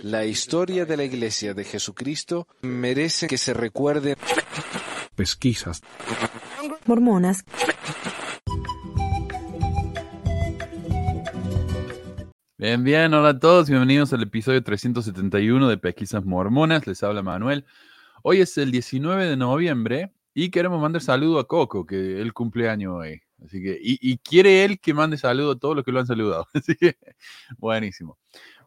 La historia de la Iglesia de Jesucristo merece que se recuerde. Pesquisas. Mormonas. Bien, bien, hola a todos, bienvenidos al episodio 371 de Pesquisas Mormonas, les habla Manuel. Hoy es el 19 de noviembre y queremos mandar saludo a Coco, que él cumpleaños hoy. Así que, y, quiere él que mande saludo a todos los que lo han saludado. Así que, buenísimo.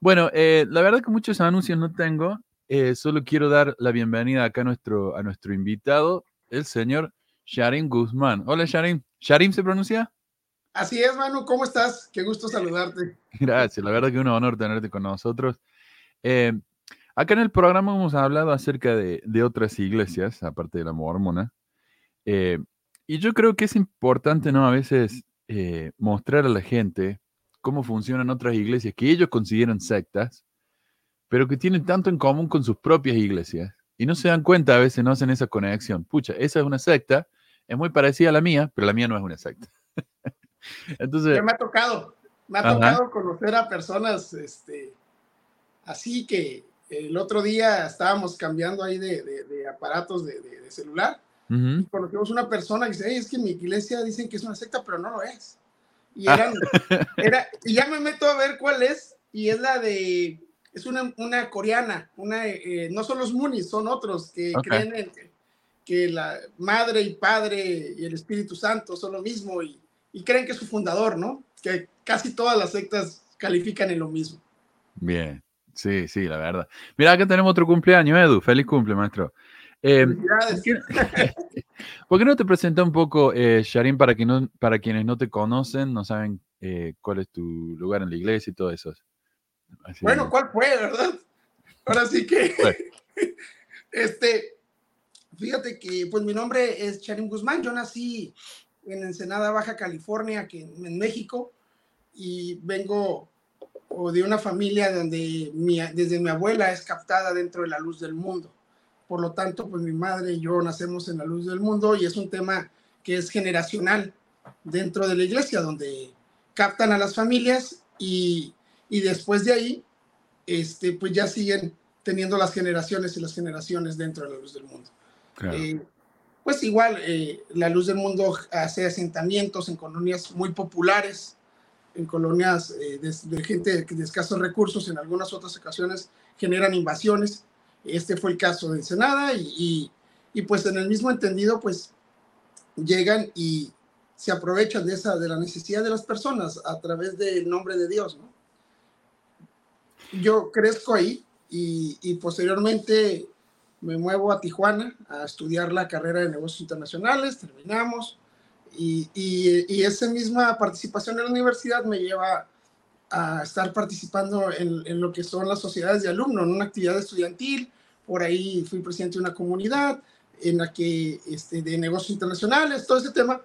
Bueno, eh, la verdad que muchos anuncios no tengo. Eh, solo quiero dar la bienvenida acá a nuestro, a nuestro invitado, el señor Sharim Guzmán. Hola, Sharim. ¿Sharim se pronuncia? Así es, Manu. ¿Cómo estás? Qué gusto saludarte. Gracias. La verdad que es un honor tenerte con nosotros. Eh, acá en el programa hemos hablado acerca de, de otras iglesias, aparte de la mormona. y yo creo que es importante, ¿no? A veces mostrar a la gente cómo funcionan otras iglesias que ellos consideran sectas, pero que tienen tanto en común con sus propias iglesias. Y no se dan cuenta, a veces no hacen esa conexión. Pucha, esa es una secta, es muy parecida a la mía, pero la mía no es una secta. Entonces, me ha tocado, me ha tocado conocer a personas este, así que el otro día estábamos cambiando ahí de, aparatos de, celular y conocimos una persona que dice, es que mi iglesia dicen que es una secta, pero no lo es. Y, eran, era, y ya me meto a ver cuál es, y es la de, es una, una coreana, una, eh, no son los Munis, son otros que creen en, que la madre y padre y el Espíritu Santo son lo mismo y, y creen que es su fundador, ¿no? Que casi todas las sectas califican en lo mismo. Bien, sí, sí, la verdad. Mira, acá tenemos otro cumpleaños, Edu. Feliz cumple, maestro. Eh, ¿por, qué, no te presenta un poco, eh, Sharim, para, que no, para quienes no te conocen, no saben eh, cuál es tu lugar en la iglesia y todo eso? bueno, ¿cuál fue, verdad? Ahora sí que, este, fíjate que, pues mi nombre es Sharim Guzmán, yo nací en Ensenada, Baja California, que en México, y vengo de una familia donde desde mi abuela es captada dentro de la luz del mundo. Por lo tanto, pues mi madre y yo nacemos en la luz del mundo y es un tema que es generacional dentro de la iglesia, donde captan a las familias y, y después de ahí, este, pues ya siguen teniendo las generaciones y las generaciones dentro de la luz del mundo. Eh, pues igual, eh, la luz del mundo hace asentamientos en colonias muy populares, en colonias eh, de, de, gente de escasos recursos, en algunas otras ocasiones generan invasiones este fue el caso de Ensenada y, y, pues en el mismo entendido, pues llegan y se aprovechan de, esa, de la necesidad de las personas a través del nombre de Dios, ¿no? Yo crezco ahí y, y posteriormente me muevo a Tijuana a estudiar la carrera de negocios internacionales, terminamos y, y, y, esa misma participación en la universidad me lleva a estar participando en, en, lo que son las sociedades de alumnos, en una actividad estudiantil, por ahí fui presidente de una comunidad en la que, este, de negocios internacionales, todo ese tema,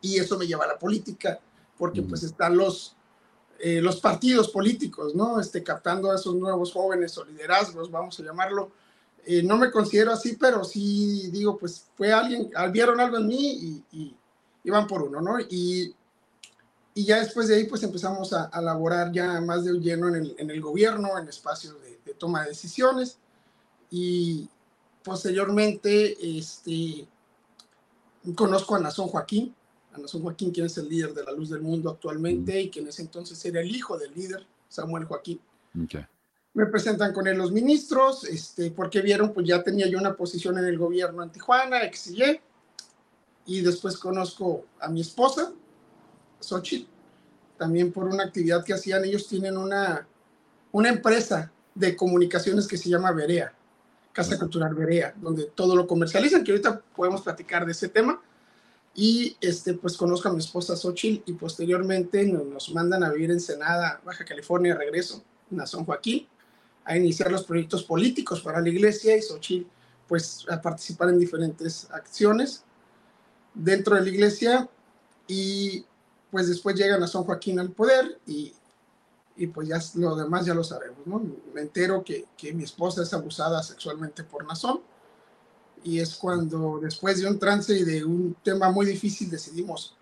y eso me lleva a la política, porque pues están los, eh, los partidos políticos, ¿no? Este, captando a esos nuevos jóvenes o liderazgos, vamos a llamarlo. Eh, no me considero así, pero sí digo, pues fue alguien, vieron algo en mí y, van por uno, ¿no? Y, y, ya después de ahí, pues empezamos a, a laborar ya más de lleno en el, en el gobierno, en espacios de, de toma de decisiones y posteriormente este, conozco a Nazón Joaquín, a Nazón Joaquín, quien es el líder de la luz del mundo actualmente y que en ese entonces era el hijo del líder, Samuel Joaquín. Me presentan con él los ministros, este, porque vieron, pues ya tenía yo una posición en el gobierno en Tijuana, exilié, y después conozco a mi esposa, Xochitl, también por una actividad que hacían, ellos tienen una, una empresa de comunicaciones que se llama Berea Casa Cultural Berea, donde todo lo comercializan, que ahorita podemos platicar de ese tema. Y este, pues conozco a mi esposa Xochitl y posteriormente nos, mandan a vivir en Senada, Baja California, regreso a San Joaquín, a iniciar los proyectos políticos para la iglesia y Xochitl pues a participar en diferentes acciones dentro de la iglesia y pues después llegan a San Joaquín al poder y y pues ya lo demás ya lo sabemos, ¿no? Me entero que, que mi esposa es abusada sexualmente por Nazón y es cuando después de un trance y de un tema muy difícil decidimos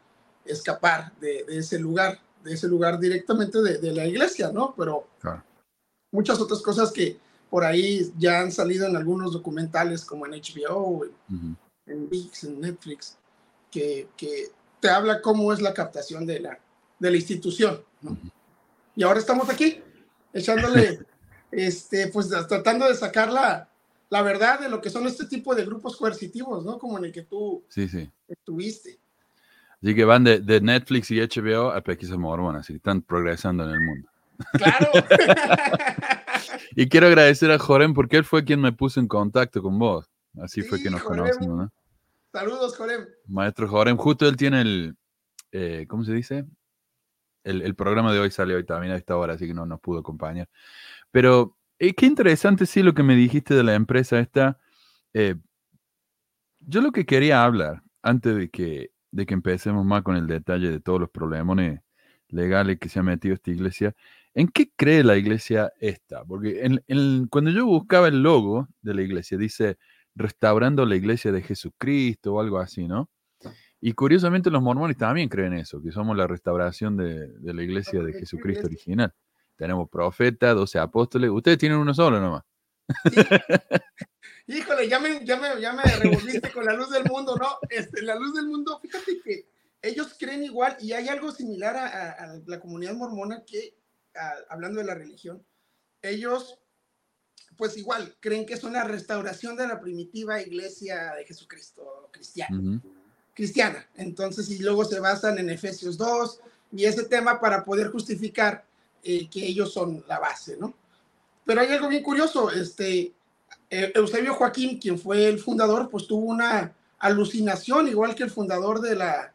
escapar de, de ese lugar, de ese lugar directamente de, de, la iglesia, ¿no? Pero muchas otras cosas que por ahí ya han salido en algunos documentales como en HBO, en, en VIX, en Netflix, que, que, te habla cómo es la captación de la, de la institución. ¿no? Y ahora estamos aquí, echándole, este, pues tratando de sacar la, la verdad de lo que son este tipo de grupos coercitivos, ¿no? Como en el que tú sí, sí. estuviste. Así que van de, de Netflix y HBO a Pesquisa Mormona, así están progresando en el mundo. Claro. y quiero agradecer a Jorem porque él fue quien me puso en contacto con vos. Así Sí, fue que nos Jorem. conocimos, ¿no? Saludos, Jorem. Maestro Jorem, justo él tiene el, eh, ¿cómo se dice? El, programa de hoy sale hoy también a esta hora, así que no nos pudo acompañar. Pero eh, qué interesante, sí, lo que me dijiste de la empresa esta. Eh, yo lo que quería hablar, antes de que, de que empecemos más con el detalle de todos los problemones legales que se ha metido esta iglesia, ¿en qué cree la iglesia esta? Porque cuando yo buscaba el logo de la iglesia, dice restaurando la iglesia de Jesucristo o algo así, ¿no? Y curiosamente los mormones también creen eso, que somos la restauración de, de la iglesia de Jesucristo original. Tenemos profetas, 12 apóstoles, ustedes tienen uno solo nomás. Híjole, ya me, ya me, ya me revolviste con la luz del mundo, ¿no? Este, la luz del mundo, fíjate que ellos creen igual y hay algo similar a, a- a la comunidad mormona que, a- hablando de la religión, ellos, pues igual, creen que es una restauración de la primitiva iglesia de Jesucristo cristiana. Ujú. Cristiana. Entonces, y luego se basan en Efesios 2 y ese tema para poder justificar eh, que ellos son la base, ¿no? Pero hay algo bien curioso, este, eh, Eusebio Joaquín, quien fue el fundador, pues tuvo una alucinación, igual que el fundador de la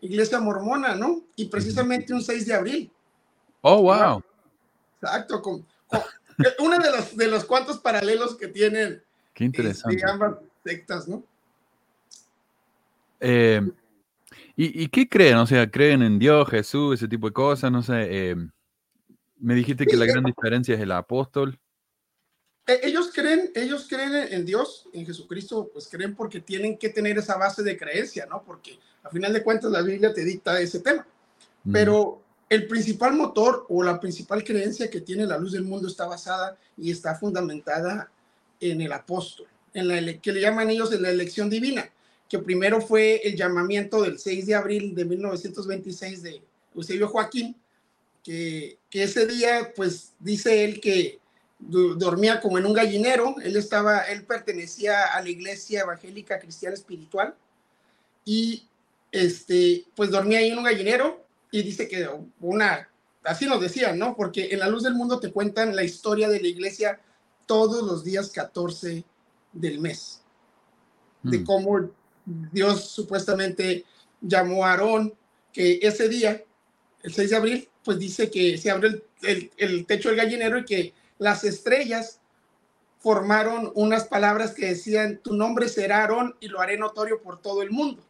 iglesia mormona, ¿no? Y precisamente un 6 de abril, Oh, wow. exacto, con, con- eh, uno de los, de los cuantos paralelos que tienen Qué interesante. este, ambas sectas, ¿no? Eh, ¿y, y qué creen? O sea, ¿creen en Dios, Jesús, ese tipo de cosas? No sé. eh, me dijiste que la gran diferencia es el apóstol. Eh, Ellos creen, ellos creen en Dios, en Jesucristo, pues creen porque tienen que tener esa base de creencia, ¿no? Porque a final de cuentas la Biblia te dicta ese tema. Pero el principal motor o la principal creencia que tiene la luz del mundo está basada y está fundamentada en el apóstol, en la que le llaman ellos en la elección divina, que primero fue el llamamiento del 6 de abril de 1926 de Eusebio Joaquín, que, que ese día, pues dice él que du- dormía como en un gallinero, él estaba, él pertenecía a la iglesia evangélica cristiana espiritual y este, pues dormía ahí en un gallinero y dice que una, así nos decían, ¿no? Porque en la luz del mundo te cuentan la historia de la iglesia todos los días 14 del mes, de Mm. cómo Dios supuestamente llamó a Aarón, que ese día, el 6 de abril, pues dice que se abrió el, techo del gallinero y que las estrellas formaron unas palabras que decían, tu nombre será Aarón y lo haré notorio por todo el mundo.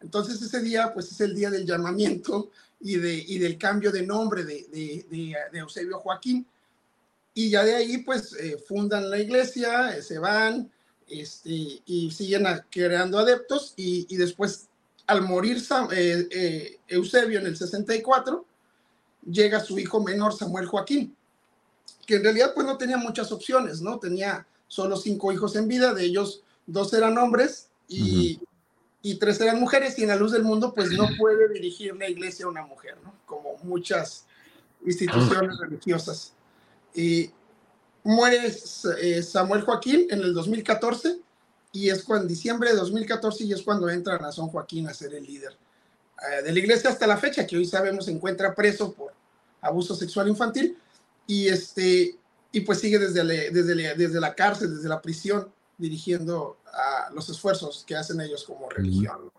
Entonces ese día, pues es el día del llamamiento y, de, y del cambio de nombre de- de Eusebio Joaquín. Y ya de ahí, pues eh, fundan la iglesia, eh, se van este, y siguen creando adeptos. Y, y después, al morir Sam- eh, eh, Eusebio en el 64, llega su hijo menor, Samuel Joaquín, que en realidad pues no tenía muchas opciones, ¿no? Tenía solo cinco hijos en vida, de ellos dos eran hombres y, y tres eran mujeres, y en la luz del mundo pues no puede dirigir la iglesia a una mujer, ¿no? Como muchas instituciones religiosas. Y muere eh, Samuel Joaquín en el 2014 y es cuando en diciembre de 2014 y es cuando entra Nazón Joaquín a ser el líder eh, de la iglesia hasta la fecha, que hoy sabemos se encuentra preso por abuso sexual infantil y este y pues sigue desde la, desde la, desde la cárcel, desde la prisión, dirigiendo a los esfuerzos que hacen ellos como religión.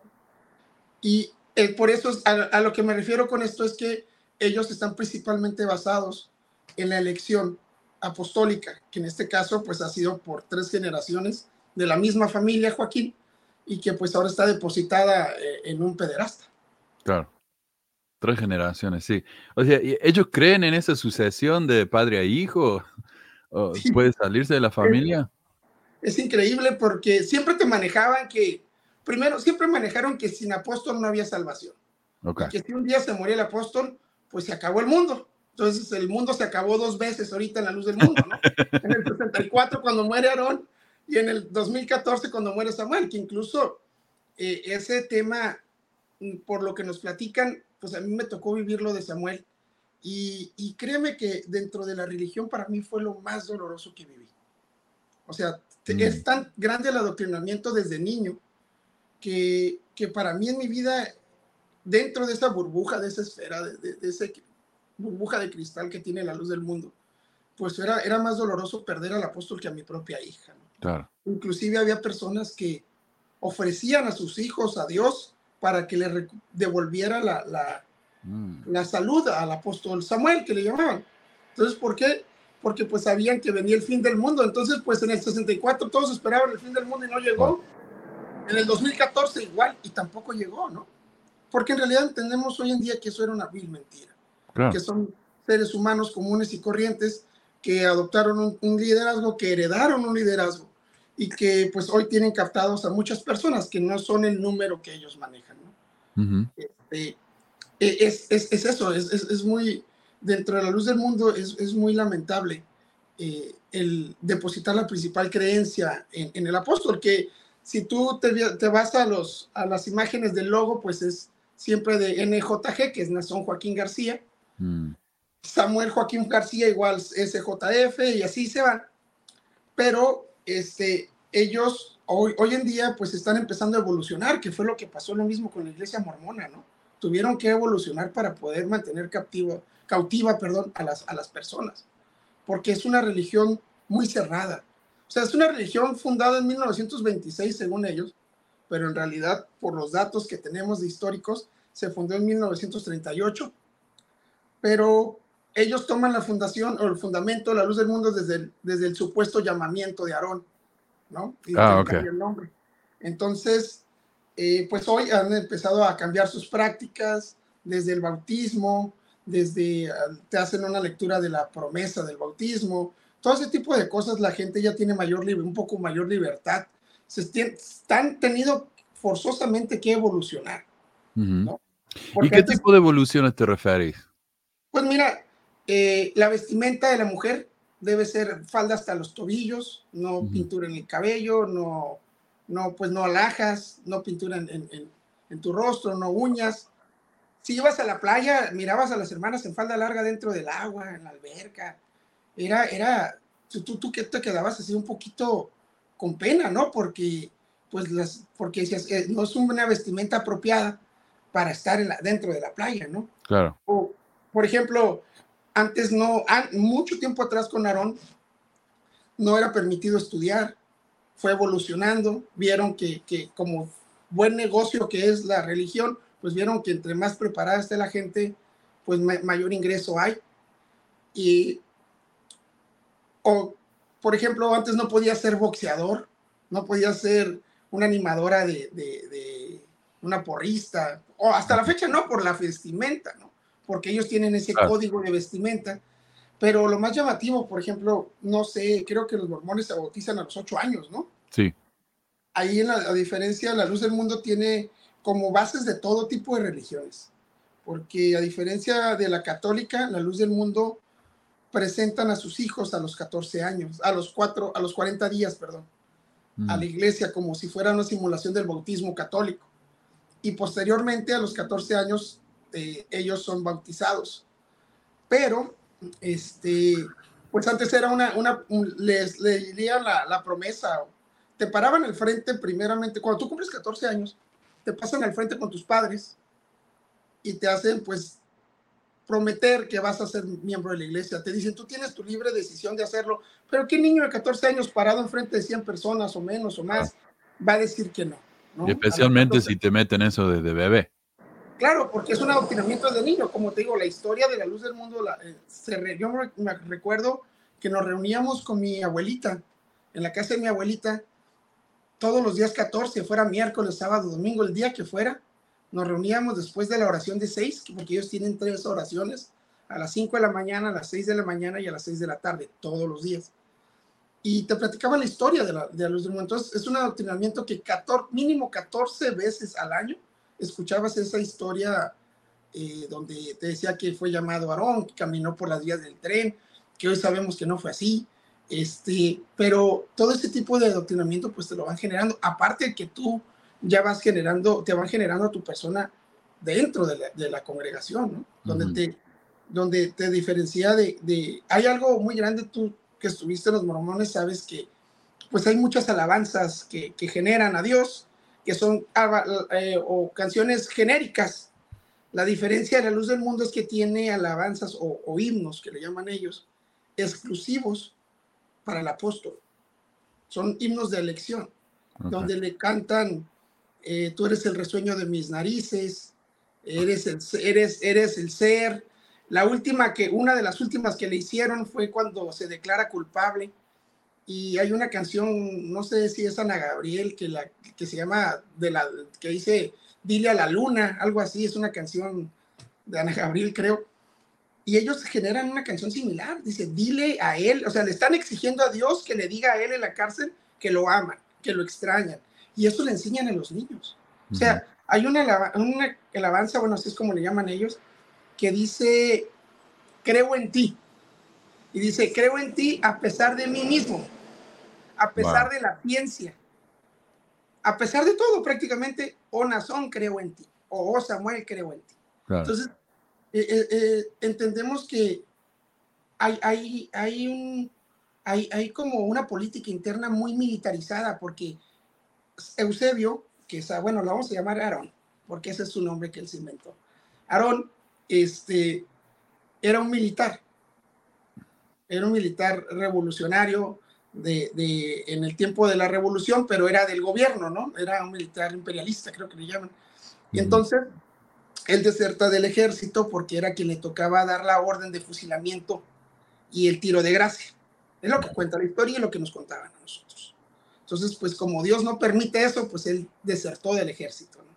Y eh, por eso es, a, a lo que me refiero con esto es que ellos están principalmente basados en la elección apostólica, que en este caso pues ha sido por tres generaciones de la misma familia Joaquín y que pues ahora está depositada eh, en un pederasta. Claro. Tres generaciones, sí. O sea, ¿y ¿ellos creen en esa sucesión de padre a hijo? ¿O Sí. ¿Puede salirse de la familia? Es increíble porque siempre te manejaban que, primero, siempre manejaron que sin apóstol no había salvación. Ok. Que si un día se moría el apóstol, pues se acabó el mundo. Entonces el mundo se acabó dos veces ahorita en la luz del mundo, ¿no? En el 64 cuando muere Aarón y en el 2014 cuando muere Samuel, que incluso eh, ese tema, mm, por lo que nos platican, pues a mí me tocó vivirlo de Samuel. Y, y créeme que dentro de la religión para mí fue lo más doloroso que viví. O sea, es mm. tan grande el adoctrinamiento desde niño que, que para mí en mi vida, dentro de esa burbuja, de esa esfera, de, de, de esa burbuja de cristal que tiene la luz del mundo, pues era, era más doloroso perder al apóstol que a mi propia hija. ¿no? Claro. Inclusive había personas que ofrecían a sus hijos a Dios para que le devolviera la, la, mm. la salud al apóstol Samuel, que le llamaban. Entonces, ¿por qué? Porque pues sabían que venía el fin del mundo. Entonces, pues en el 64 todos esperaban el fin del mundo y no llegó. En el 2014 igual y tampoco llegó, ¿no? Porque en realidad entendemos hoy en día que eso era una vil mentira. Claro. Que son seres humanos comunes y corrientes que adoptaron un, un liderazgo, que heredaron un liderazgo y que pues hoy tienen captados a muchas personas que no son el número que ellos manejan. ¿no? Uh -huh. este, es, es, es, eso, es, es, muy, dentro de la luz del mundo es, es muy lamentable eh, el depositar la principal creencia en, en, el apóstol, que si tú te, te vas a, los, a las imágenes del logo, pues es siempre de NJG, que es Nazón Joaquín García, mm. Samuel Joaquín García igual SJF y así se van, pero este, ellos hoy, hoy en día pues están empezando a evolucionar, que fue lo que pasó lo mismo con la iglesia mormona, ¿no? Tuvieron que evolucionar para poder mantener cautiva perdón, a, las, a las personas, porque es una religión muy cerrada. O sea, es una religión fundada en 1926, según ellos, pero en realidad, por los datos que tenemos de históricos, se fundó en 1938. Pero ellos toman la fundación o el fundamento, la luz del mundo, desde el, desde el supuesto llamamiento de Aarón, ¿no? Y ah, ok. El nombre. Entonces, eh, pues hoy han empezado a cambiar sus prácticas desde el bautismo, desde te hacen una lectura de la promesa del bautismo, todo ese tipo de cosas, la gente ya tiene mayor un poco mayor libertad. Se están tenido forzosamente que evolucionar. Uh -huh. ¿no? ¿Y qué antes, tipo de evoluciones te refieres? Pues mira, eh, la vestimenta de la mujer debe ser falda hasta los tobillos, no uh -huh. pintura en el cabello, no, no, pues no alhajas, no pintura en, en, en, tu rostro, no uñas. Si ibas a la playa, mirabas a las hermanas en falda larga dentro del agua, en la alberca. Era, era, tú, tú, tú que te quedabas así un poquito con pena, ¿no? Porque, pues, las, porque decías, eh, no es una vestimenta apropiada para estar la, dentro de la playa, ¿no? Claro. O, por ejemplo, antes no, mucho tiempo atrás con Aarón, no era permitido estudiar, fue evolucionando, vieron que, que, como buen negocio que es la religión, pues vieron que entre más preparada esté la gente, pues mayor ingreso hay. Y, o, por ejemplo, antes no podía ser boxeador, no podía ser una animadora de, de, una porrista, o hasta la fecha no, por la vestimenta, ¿no? Porque ellos tienen ese claro. código de vestimenta. Pero lo más llamativo, por ejemplo, no sé, creo que los mormones se bautizan a los ocho años, ¿no? Sí. Ahí, en la, a diferencia, la luz del mundo tiene como bases de todo tipo de religiones. Porque a diferencia de la católica, la luz del mundo presentan a sus hijos a los 14 años, a los, cuatro, a los 40 días, perdón, mm. a la iglesia como si fuera una simulación del bautismo católico y posteriormente a los 14 años eh, ellos son bautizados. Pero, este, pues antes era una, una un, les leían la, la, promesa, te paraban al frente primeramente, cuando tú cumples 14 años, te pasan al frente con tus padres y te hacen pues prometer que vas a ser miembro de la iglesia. Te dicen, tú tienes tu libre decisión de hacerlo, pero ¿qué niño de 14 años parado enfrente de 100 personas o menos o más va a decir que no? ¿no? Y especialmente si te meten eso desde bebé. Claro, porque es un adoctrinamiento de niño. Como te digo, la historia de la luz del mundo, la, eh, se re, yo me recuerdo que nos reuníamos con mi abuelita, en la casa de mi abuelita, todos los días 14, fuera miércoles, sábado, domingo, el día que fuera, nos reuníamos después de la oración de seis, porque ellos tienen tres oraciones, a las 5 de la mañana, a las 6 de la mañana y a las 6 de la tarde, todos los días. Y te platicaban la historia de la, de la luz del mundo. Entonces, es un adoctrinamiento que 14, mínimo 14 veces al año escuchabas esa historia eh, donde te decía que fue llamado Aarón, que caminó por las vías del tren, que hoy sabemos que no fue así. Este, pero todo ese tipo de adoctrinamiento pues te lo van generando, aparte de que tú ya vas generando, te van generando a tu persona dentro de la, de la congregación, ¿no? Donde, te, donde te diferencia de, de, Hay algo muy grande, tú que estuviste en los mormones, sabes que pues hay muchas alabanzas que, que generan a Dios, que son eh, o canciones genéricas. La diferencia de la luz del mundo es que tiene alabanzas o, o himnos, que le llaman ellos, exclusivos para el apóstol. Son himnos de elección, okay. donde le cantan, eh, tú eres el resueño de mis narices, eres el, eres, eres el ser. La última que, una de las últimas que le hicieron fue cuando se declara culpable. Y hay una canción, no sé si es Ana Gabriel, que, la, que se llama, de la, que dice, dile a la luna, algo así, es una canción de Ana Gabriel, creo y ellos generan una canción similar. Dice, dile a él, o sea, le están exigiendo a Dios que le diga a él en la cárcel que lo aman, que lo extrañan. Y eso le enseñan a los niños. O sea, hay una, una alabanza, bueno, así es como le llaman ellos, que dice, creo en ti. Y dice, creo en ti a pesar de mí mismo, a pesar wow. de la ciencia, a pesar de todo prácticamente, oh Nazón, creo en ti, o Samuel, creo en ti. Claro. Entonces, eh, eh, entendemos que hay, hay, hay, un, hay, hay como una política interna muy militarizada porque Eusebio, que es, bueno, lo vamos a llamar Aarón, porque ese es su nombre que él se inventó. Aarón este, era un militar, era un militar revolucionario de, de, en el tiempo de la revolución, pero era del gobierno, ¿no? Era un militar imperialista, creo que le llaman. Y entonces él deserta del ejército porque era quien le tocaba dar la orden de fusilamiento y el tiro de gracia. Es lo que cuenta la historia y lo que nos contaban a nosotros. Entonces, pues como Dios no permite eso, pues él desertó del ejército. ¿no?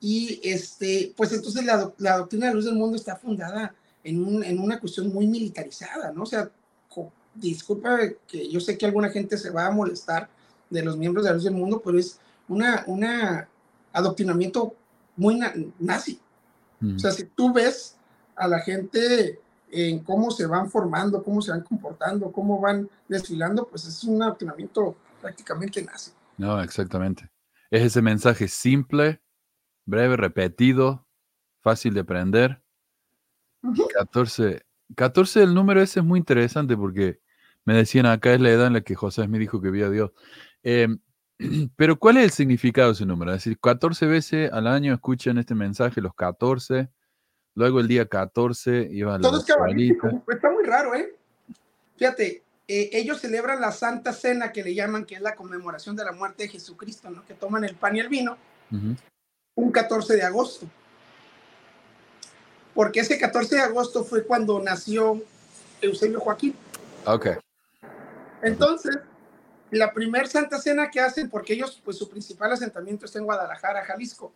Y este, pues entonces la, la, doctrina de la luz del mundo está fundada en, un, en una cuestión muy militarizada, ¿no? O sea, disculpa que yo sé que alguna gente se va a molestar de los miembros de la luz del mundo, pero es una, una adoctrinamiento muy na nazi. Mm. O sea, si tú ves a la gente en cómo se van formando, cómo se van comportando, cómo van desfilando, pues es un adoctrinamiento prácticamente nazi. No, exactamente. Es ese mensaje simple, breve, repetido, fácil de aprender. Uh -huh. 14, 14, el número ese es muy interesante porque me decían acá es la edad en la que José me dijo que vio a Dios. Eh, pero ¿cuál es el significado de ese número? Es decir, 14 veces al año escuchan este mensaje, los 14, luego el día 14 iba a Todo es cabalístico, está muy raro, ¿eh? Fíjate, eh, ellos celebran la Santa Cena que le llaman, que es la conmemoración de la muerte de Jesucristo, ¿no? Que toman el pan y el vino, uh -huh. un 14 de agosto. Porque ese 14 de agosto fue cuando nació Eusebio Joaquín. Ok. Entonces, la primer Santa Cena que hacen, porque ellos, pues su principal asentamiento está en Guadalajara, Jalisco,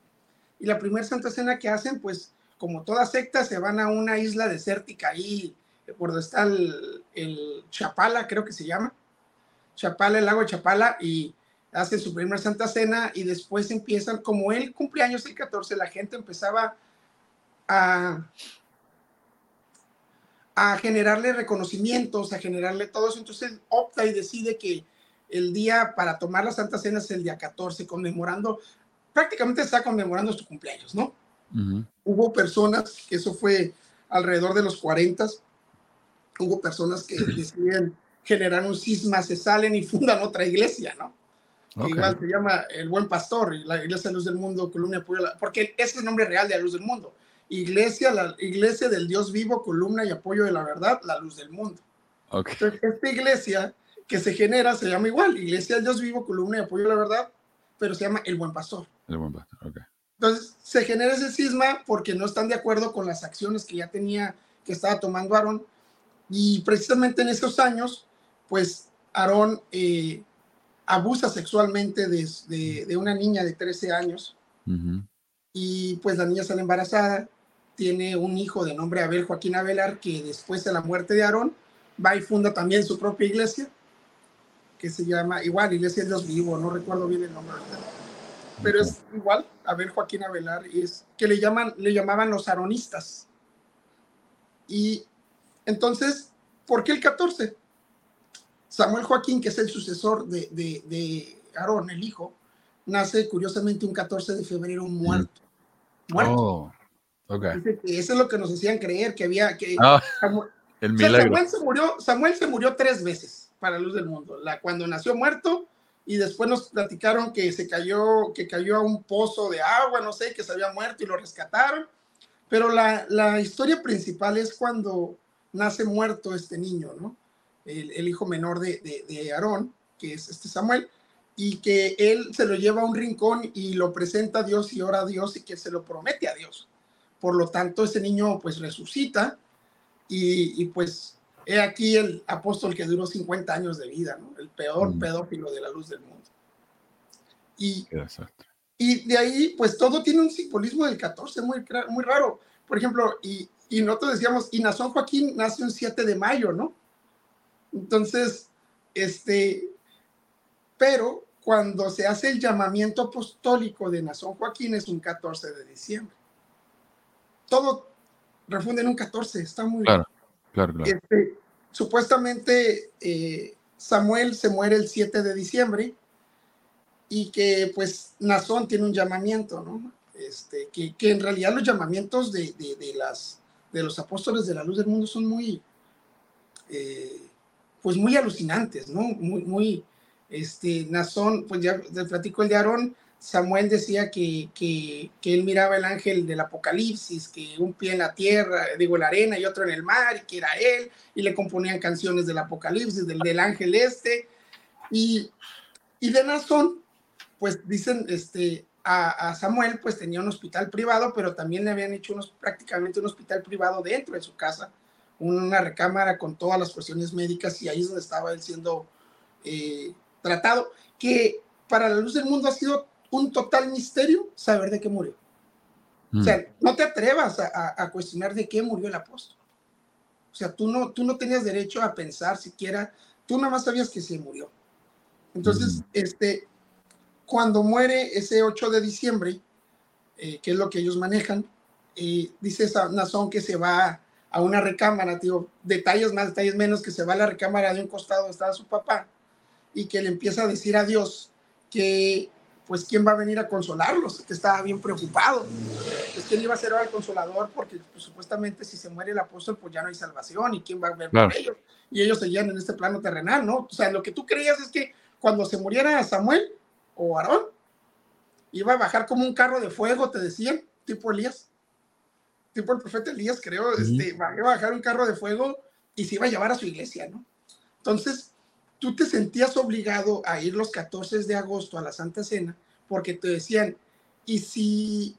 y la primer Santa Cena que hacen, pues como toda secta, se van a una isla desértica ahí, por donde está el, el Chapala, creo que se llama, Chapala, el lago Chapala, y hacen su primer Santa Cena y después empiezan, como el cumpleaños el 14, la gente empezaba a, a generarle reconocimientos, a generarle todo eso, entonces opta y decide que el día para tomar la Santa Cena es el día 14, conmemorando, prácticamente está conmemorando su cumpleaños, ¿no? Uh -huh. Hubo personas, que eso fue alrededor de los 40, hubo personas que deciden generar un cisma, se salen y fundan otra iglesia, ¿no? Okay. Igual se llama El Buen Pastor, la Iglesia de Luz del Mundo, Columna porque ese es el nombre real de la Luz del Mundo. Iglesia, la Iglesia del Dios Vivo, Columna y Apoyo de la Verdad, la Luz del Mundo. Okay. Entonces, esta iglesia que se genera se llama igual, Iglesia del Dios Vivo, Columna y Apoyo a la Verdad, pero se llama El Buen Pastor. El Buen Pastor, ok. Entonces, se genera ese cisma porque no están de acuerdo con las acciones que ya tenía, que estaba tomando Aarón. Y precisamente en esos años, pues Aarón eh, abusa sexualmente de, de, de, una niña de 13 años. Uh -huh. Y pues la niña sale embarazada, tiene un hijo de nombre Abel Joaquín Abelar, que después de la muerte de Aarón, va y funda también su propia iglesia que se llama igual Iglesia de Dios Vivo, no recuerdo bien el nombre. pero es igual, a ver Joaquín Avelar, es que le, llaman, le llamaban los aronistas. Y entonces, ¿por qué el 14? Samuel Joaquín, que es el sucesor de, de, Aarón, el hijo, nace curiosamente un 14 de febrero muerto. Muerto. Oh, eso es lo que nos hacían creer, que había que... Ah, el milagro. Samuel, se murió, Samuel se murió tres veces para la luz del mundo. La, cuando nació muerto, y después nos platicaron que se cayó, que cayó a un pozo de agua, no sé, que se había muerto y lo rescataron. Pero la, la historia principal es cuando nace muerto este niño, ¿no? El, el hijo menor de, de, de, Aarón, que es este Samuel, y que él se lo lleva a un rincón y lo presenta a Dios y ora a Dios y que se lo promete a Dios. Por lo tanto, ese niño pues resucita y, y pues He aquí el apóstol que duró 50 años de vida, ¿no? el peor mm. pedófilo de la luz del mundo. Y, y de ahí, pues todo tiene un simbolismo del 14 muy, muy raro. Por ejemplo, y, y nosotros decíamos, y Nazón Joaquín nace un 7 de mayo, ¿no? Entonces, este, pero cuando se hace el llamamiento apostólico de Nazón Joaquín es un 14 de diciembre. Todo refunde en un 14, está muy, claro. Claro, este, supuestamente eh, Samuel se muere el 7 de diciembre y que pues Nazón tiene un llamamiento, ¿no? Este, que, que en realidad los llamamientos de, de, las, de los apóstoles de la luz del mundo son muy, eh, pues muy alucinantes, ¿no? Muy, muy, este, Nazón, pues ya te platico el de Aarón, Samuel decía que, que, él miraba el ángel del Apocalipsis, que un pie en la tierra, digo, la arena y otro en el mar, y que era él, y le componían canciones del Apocalipsis, del, del ángel este. Y, y de Nazón, pues dicen, este, a, a, Samuel, pues tenía un hospital privado, pero también le habían hecho unos, prácticamente un hospital privado dentro de su casa, una recámara con todas las cuestiones médicas, y ahí es donde estaba él siendo eh, tratado, que para la luz del mundo ha sido un total misterio saber de qué murió. O sea, mm. no te atrevas a, cuestionar de qué murió el apóstol. O sea, tú no, tú no tenías derecho a pensar siquiera, tú nada más sabías que se murió. Entonces, mm. este, cuando muere ese 8 de diciembre, eh, que es lo que ellos manejan, eh, dice Nazón que se va a una recámara, digo, detalles más, detalles menos, que se va a la recámara de un costado donde estaba su papá y que le empieza a decir a Dios que pues quién va a venir a consolarlos, que estaba bien preocupado. Pues quién iba a ser el consolador, porque pues, supuestamente si se muere el apóstol, pues ya no hay salvación y quién va a ver por ellos. Y ellos seguían en este plano terrenal, ¿no? O sea, lo que tú creías es que cuando se muriera Samuel o Aarón, iba a bajar como un carro de fuego, te decían, tipo Elías, tipo el profeta Elías, creo, este, iba a bajar un carro de fuego y se iba a llevar a su iglesia, ¿no? Entonces, tú te sentías obligado a ir los 14 de agosto a la Santa Cena porque te decían, ¿y si,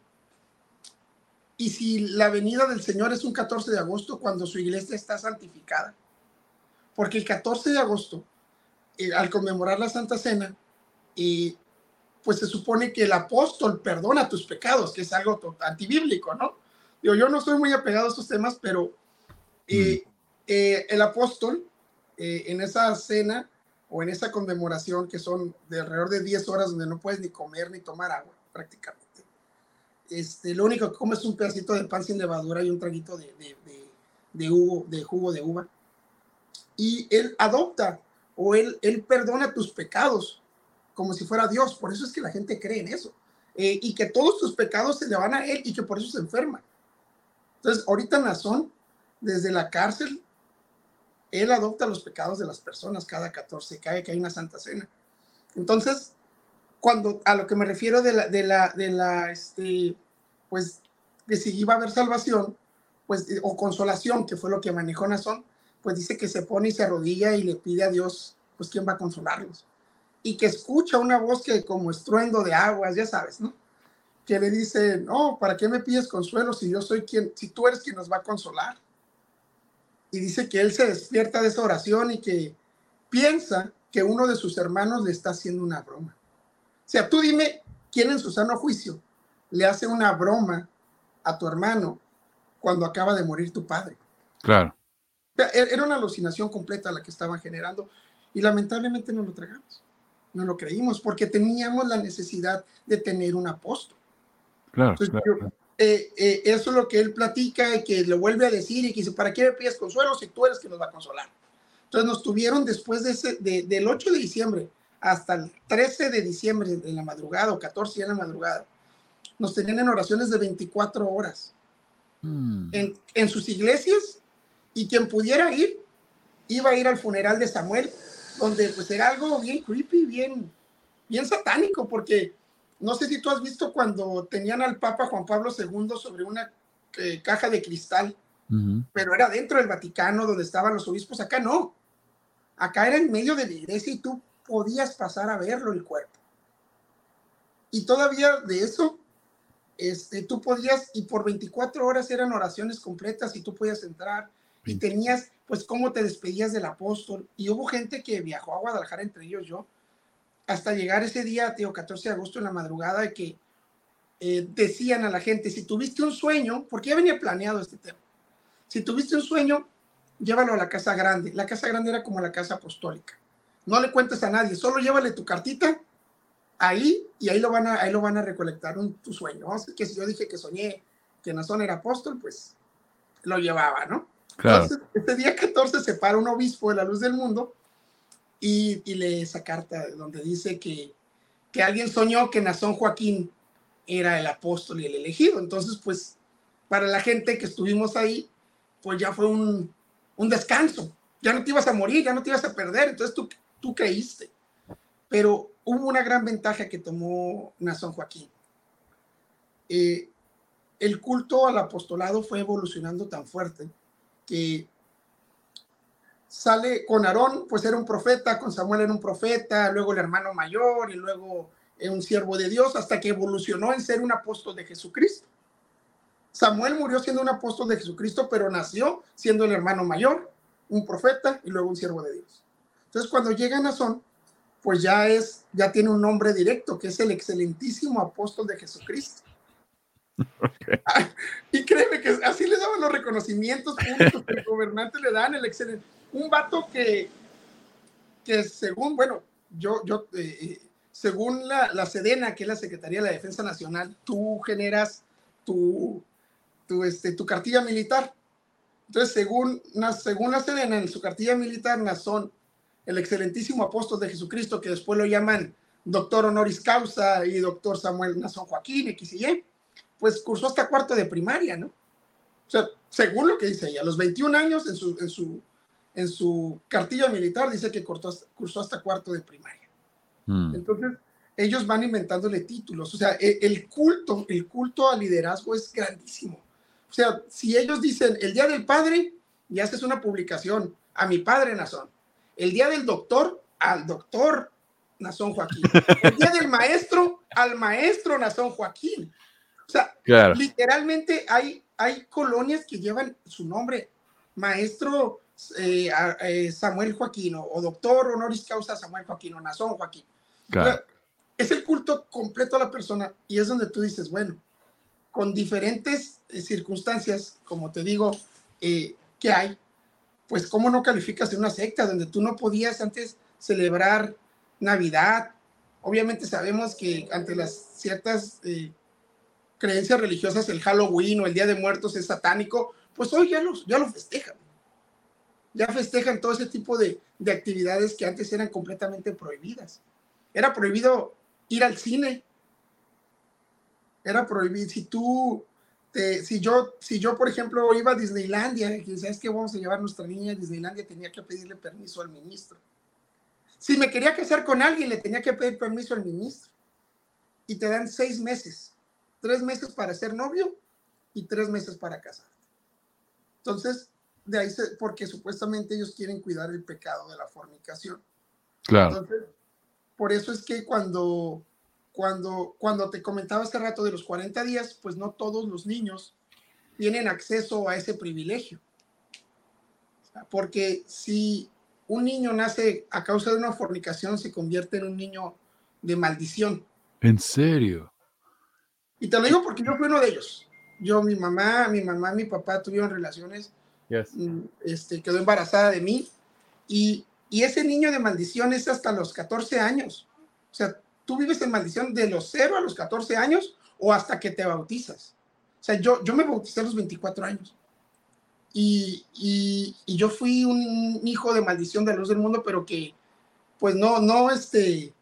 y si la venida del Señor es un 14 de agosto cuando su iglesia está santificada? Porque el 14 de agosto, eh, al conmemorar la Santa Cena, y pues se supone que el apóstol perdona tus pecados, que es algo antibíblico, ¿no? Digo, yo no estoy muy apegado a estos temas, pero eh, mm. eh, el apóstol en esa cena o en esa conmemoración que son de alrededor de 10 horas donde no puedes ni comer ni tomar agua prácticamente. Este, lo único que comes es un pedacito de pan sin levadura y un traguito de, de, jugo, de jugo de uva. Y él adopta o él, él perdona tus pecados como si fuera Dios. Por eso es que la gente cree en eso. Eh, y que todos tus pecados se le van a él y que por eso se enferma. Entonces, ahorita Nazón, desde la cárcel, él adopta los pecados de las personas cada 14, cae que hay una santa cena. Entonces, cuando a lo que me refiero de la, de la, de la, este, pues, de si iba a haber salvación, pues, o consolación, que fue lo que manejó Nazón, pues dice que se pone y se arrodilla y le pide a Dios, pues, ¿quién va a consolarlos? Y que escucha una voz que como estruendo de aguas, ya sabes, ¿no? Que le dice, no, ¿para qué me pides consuelo si yo soy quien, si tú eres quien nos va a consolar? Y dice que él se despierta de esa oración y que piensa que uno de sus hermanos le está haciendo una broma. O sea, tú dime quién en su sano juicio le hace una broma a tu hermano cuando acaba de morir tu padre. Claro. Era una alucinación completa la que estaban generando y lamentablemente no lo tragamos. no lo creímos porque teníamos la necesidad de tener un apóstol. Claro, Entonces, yo- eh, eh, eso es lo que él platica y que lo vuelve a decir y que dice, ¿para qué me pides consuelo si tú eres quien nos va a consolar? Entonces nos tuvieron después de ese, de- del 8 de diciembre hasta el 13 de diciembre en la madrugada o 14 ya en la madrugada, nos tenían en oraciones de 24 horas Mm. en, en sus iglesias y quien pudiera ir, iba a ir al funeral de Samuel, donde pues era algo bien creepy, bien, bien satánico, porque no sé si tú has visto cuando tenían al Papa Juan Pablo II sobre una eh, caja de cristal, pero era dentro del Vaticano donde estaban los obispos, acá no, acá era en medio de la iglesia y tú podías pasar a verlo el cuerpo. Y todavía de eso, este, tú podías, y por 24 horas eran oraciones completas y tú podías entrar y tenías, pues, cómo te despedías del apóstol. Y hubo gente que viajó a Guadalajara, entre ellos yo, hasta llegar ese día, tío, 14 de agosto en la madrugada, que eh, decían a la gente, si tuviste un sueño, porque ya venía planeado este tema, si tuviste un sueño, llévalo a la casa grande. La casa grande era como la casa apostólica. No le cuentes a nadie, solo llévale tu cartita ahí y ahí lo van a, ahí lo van a recolectar un, tu sueño. Así que si yo dije que soñé que Nazón era apóstol, pues lo llevaba, ¿no? Claro. Entonces, este día 14 se para un obispo de la luz del mundo y, y lee esa carta donde dice que, que alguien soñó que Nazón Joaquín era el apóstol y el elegido. Entonces, pues, para la gente que estuvimos ahí, pues ya fue un, un descanso. Ya no te ibas a morir, ya no te ibas a perder. Entonces tú, tú creíste. Pero hubo una gran ventaja que tomó Nazón Joaquín. Eh, el culto al apostolado fue evolucionando tan fuerte que sale con Aarón, pues era un profeta, con Samuel era un profeta, luego el hermano mayor y luego eh, un siervo de Dios, hasta que evolucionó en ser un apóstol de Jesucristo. Samuel murió siendo un apóstol de Jesucristo, pero nació siendo el hermano mayor, un profeta y luego un siervo de Dios. Entonces, cuando llega Nazón, pues ya es, ya tiene un nombre directo, que es el excelentísimo apóstol de Jesucristo. Y créeme que así le daban los reconocimientos públicos que el gobernante le dan, el excelente. Un vato que, que según, bueno, yo, yo, eh, eh, según la, la Sedena, que es la Secretaría de la Defensa Nacional, tú generas tu, tu, este, tu cartilla militar. Entonces, según, según la Sedena, en su cartilla militar, Nazón, el excelentísimo apóstol de Jesucristo, que después lo llaman doctor honoris causa y doctor Samuel Nazón Joaquín, X y Y, pues cursó hasta cuarto de primaria, ¿no? O sea, según lo que dice ella, a los 21 años en su, en su, en su cartilla militar dice que cortó cursó hasta cuarto de primaria. Mm. Entonces, ellos van inventándole títulos. O sea, e- el culto, el culto al liderazgo es grandísimo. O sea, si ellos dicen el día del padre, y haces una publicación a mi padre Nazón. El día del doctor, al doctor Nazón Joaquín. El día del maestro, al maestro Nazón Joaquín. O sea, Claro. literalmente hay, hay colonias que llevan su nombre, maestro eh, eh, Samuel Joaquín o, o doctor honoris causa Samuel Joaquín o Nazón Joaquín. O Claro. sea, es el culto completo a la persona y es donde tú dices, bueno, con diferentes eh, circunstancias, como te digo, eh, que hay, pues cómo no calificas en una secta donde tú no podías antes celebrar Navidad. Obviamente sabemos que ante las ciertas creencias religiosas el Halloween o el Día de Muertos es satánico, pues hoy ya, los, ya lo festejan. Ya festejan todo ese tipo de, de actividades que antes eran completamente prohibidas. Era prohibido ir al cine. Era prohibido. Si tú, si yo, si yo, por ejemplo, iba a Disneylandia, y sabes que vamos a llevar nuestra niña a Disneylandia, tenía que pedirle permiso al ministro. Si me quería casar con alguien, le tenía que pedir permiso al ministro. Y te dan seis meses. Tres meses para ser novio y tres meses para casar. Entonces, de ahí, se, porque supuestamente ellos quieren cuidar el pecado de la fornicación. Claro. Entonces, por eso es que cuando, cuando, cuando te comentaba hace rato de los 40 días, pues no todos los niños tienen acceso a ese privilegio. O sea, Porque si un niño nace a causa de una fornicación, se convierte en un niño de maldición. ¿En serio? Y te lo digo porque yo fui uno de ellos. Yo, mi mamá, mi mamá, mi papá tuvieron relaciones Yes. mm, este, quedó embarazada de mí y, y ese niño de maldición es hasta los 14 años. O sea, tú vives en maldición de los 0 a los 14 años o hasta que te bautizas. O sea, yo, yo me bauticé a los 24 años. Y, y, y, yo fui un hijo de maldición de la luz del mundo, pero que, pues no, no, este,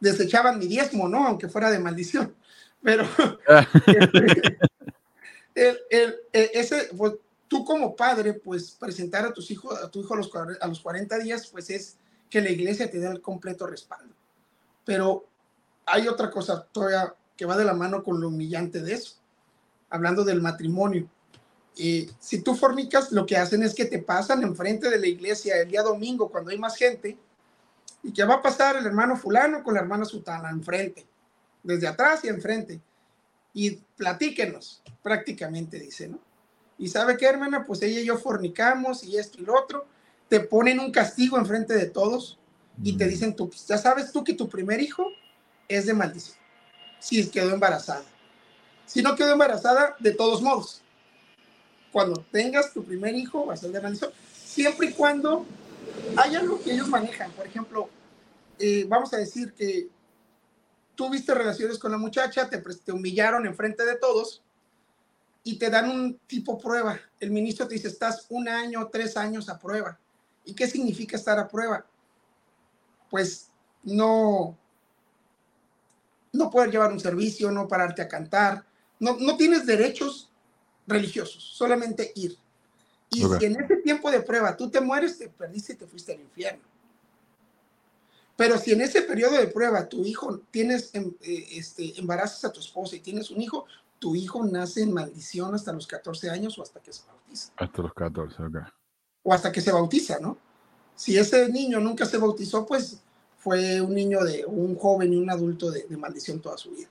desechaban mi diezmo, ¿no? Aunque fuera de maldición. Pero, el, el, ese, pues, tú como padre, pues presentar a tus hijos, a tu hijo a los, a los 40 días, pues es que la iglesia te dé el completo respaldo. Pero hay otra cosa todavía que va de la mano con lo humillante de eso. Hablando del matrimonio. Eh, si tú fornicas, lo que hacen es que te pasan enfrente de la iglesia el día domingo cuando hay más gente y que va a pasar el hermano fulano con la hermana sutana enfrente, desde atrás y enfrente. Y platíquenos, prácticamente dice, ¿no? Y sabe qué, hermana, pues ella y yo fornicamos y esto y lo otro. Te ponen un castigo enfrente de todos y te dicen, tú, ya sabes tú que tu primer hijo es de maldición. Si quedó embarazada. Si no quedó embarazada, de todos modos. Cuando tengas tu primer hijo, va a ser de maldición. Siempre y cuando haya algo que ellos manejan. Por ejemplo, eh, vamos a decir que tuviste relaciones con la muchacha, te, te humillaron enfrente de todos y te dan un tipo prueba. El ministro te dice, estás un año, tres años a prueba. ¿Y qué significa estar a prueba? Pues no, no poder llevar un servicio, no pararte a cantar, no, no tienes derechos religiosos, solamente ir. Y si en ese tiempo de prueba tú te mueres, te perdiste y te fuiste al infierno. Pero si en ese periodo de prueba tu hijo tienes, em, eh, este, embarazas a tu esposa y tienes un hijo, tu hijo nace en maldición hasta los 14 años o hasta que se bautiza. Hasta los 14, ok. O hasta que se bautiza, ¿no? Si ese niño nunca se bautizó, pues fue un niño de un joven y un adulto de, maldición toda su vida.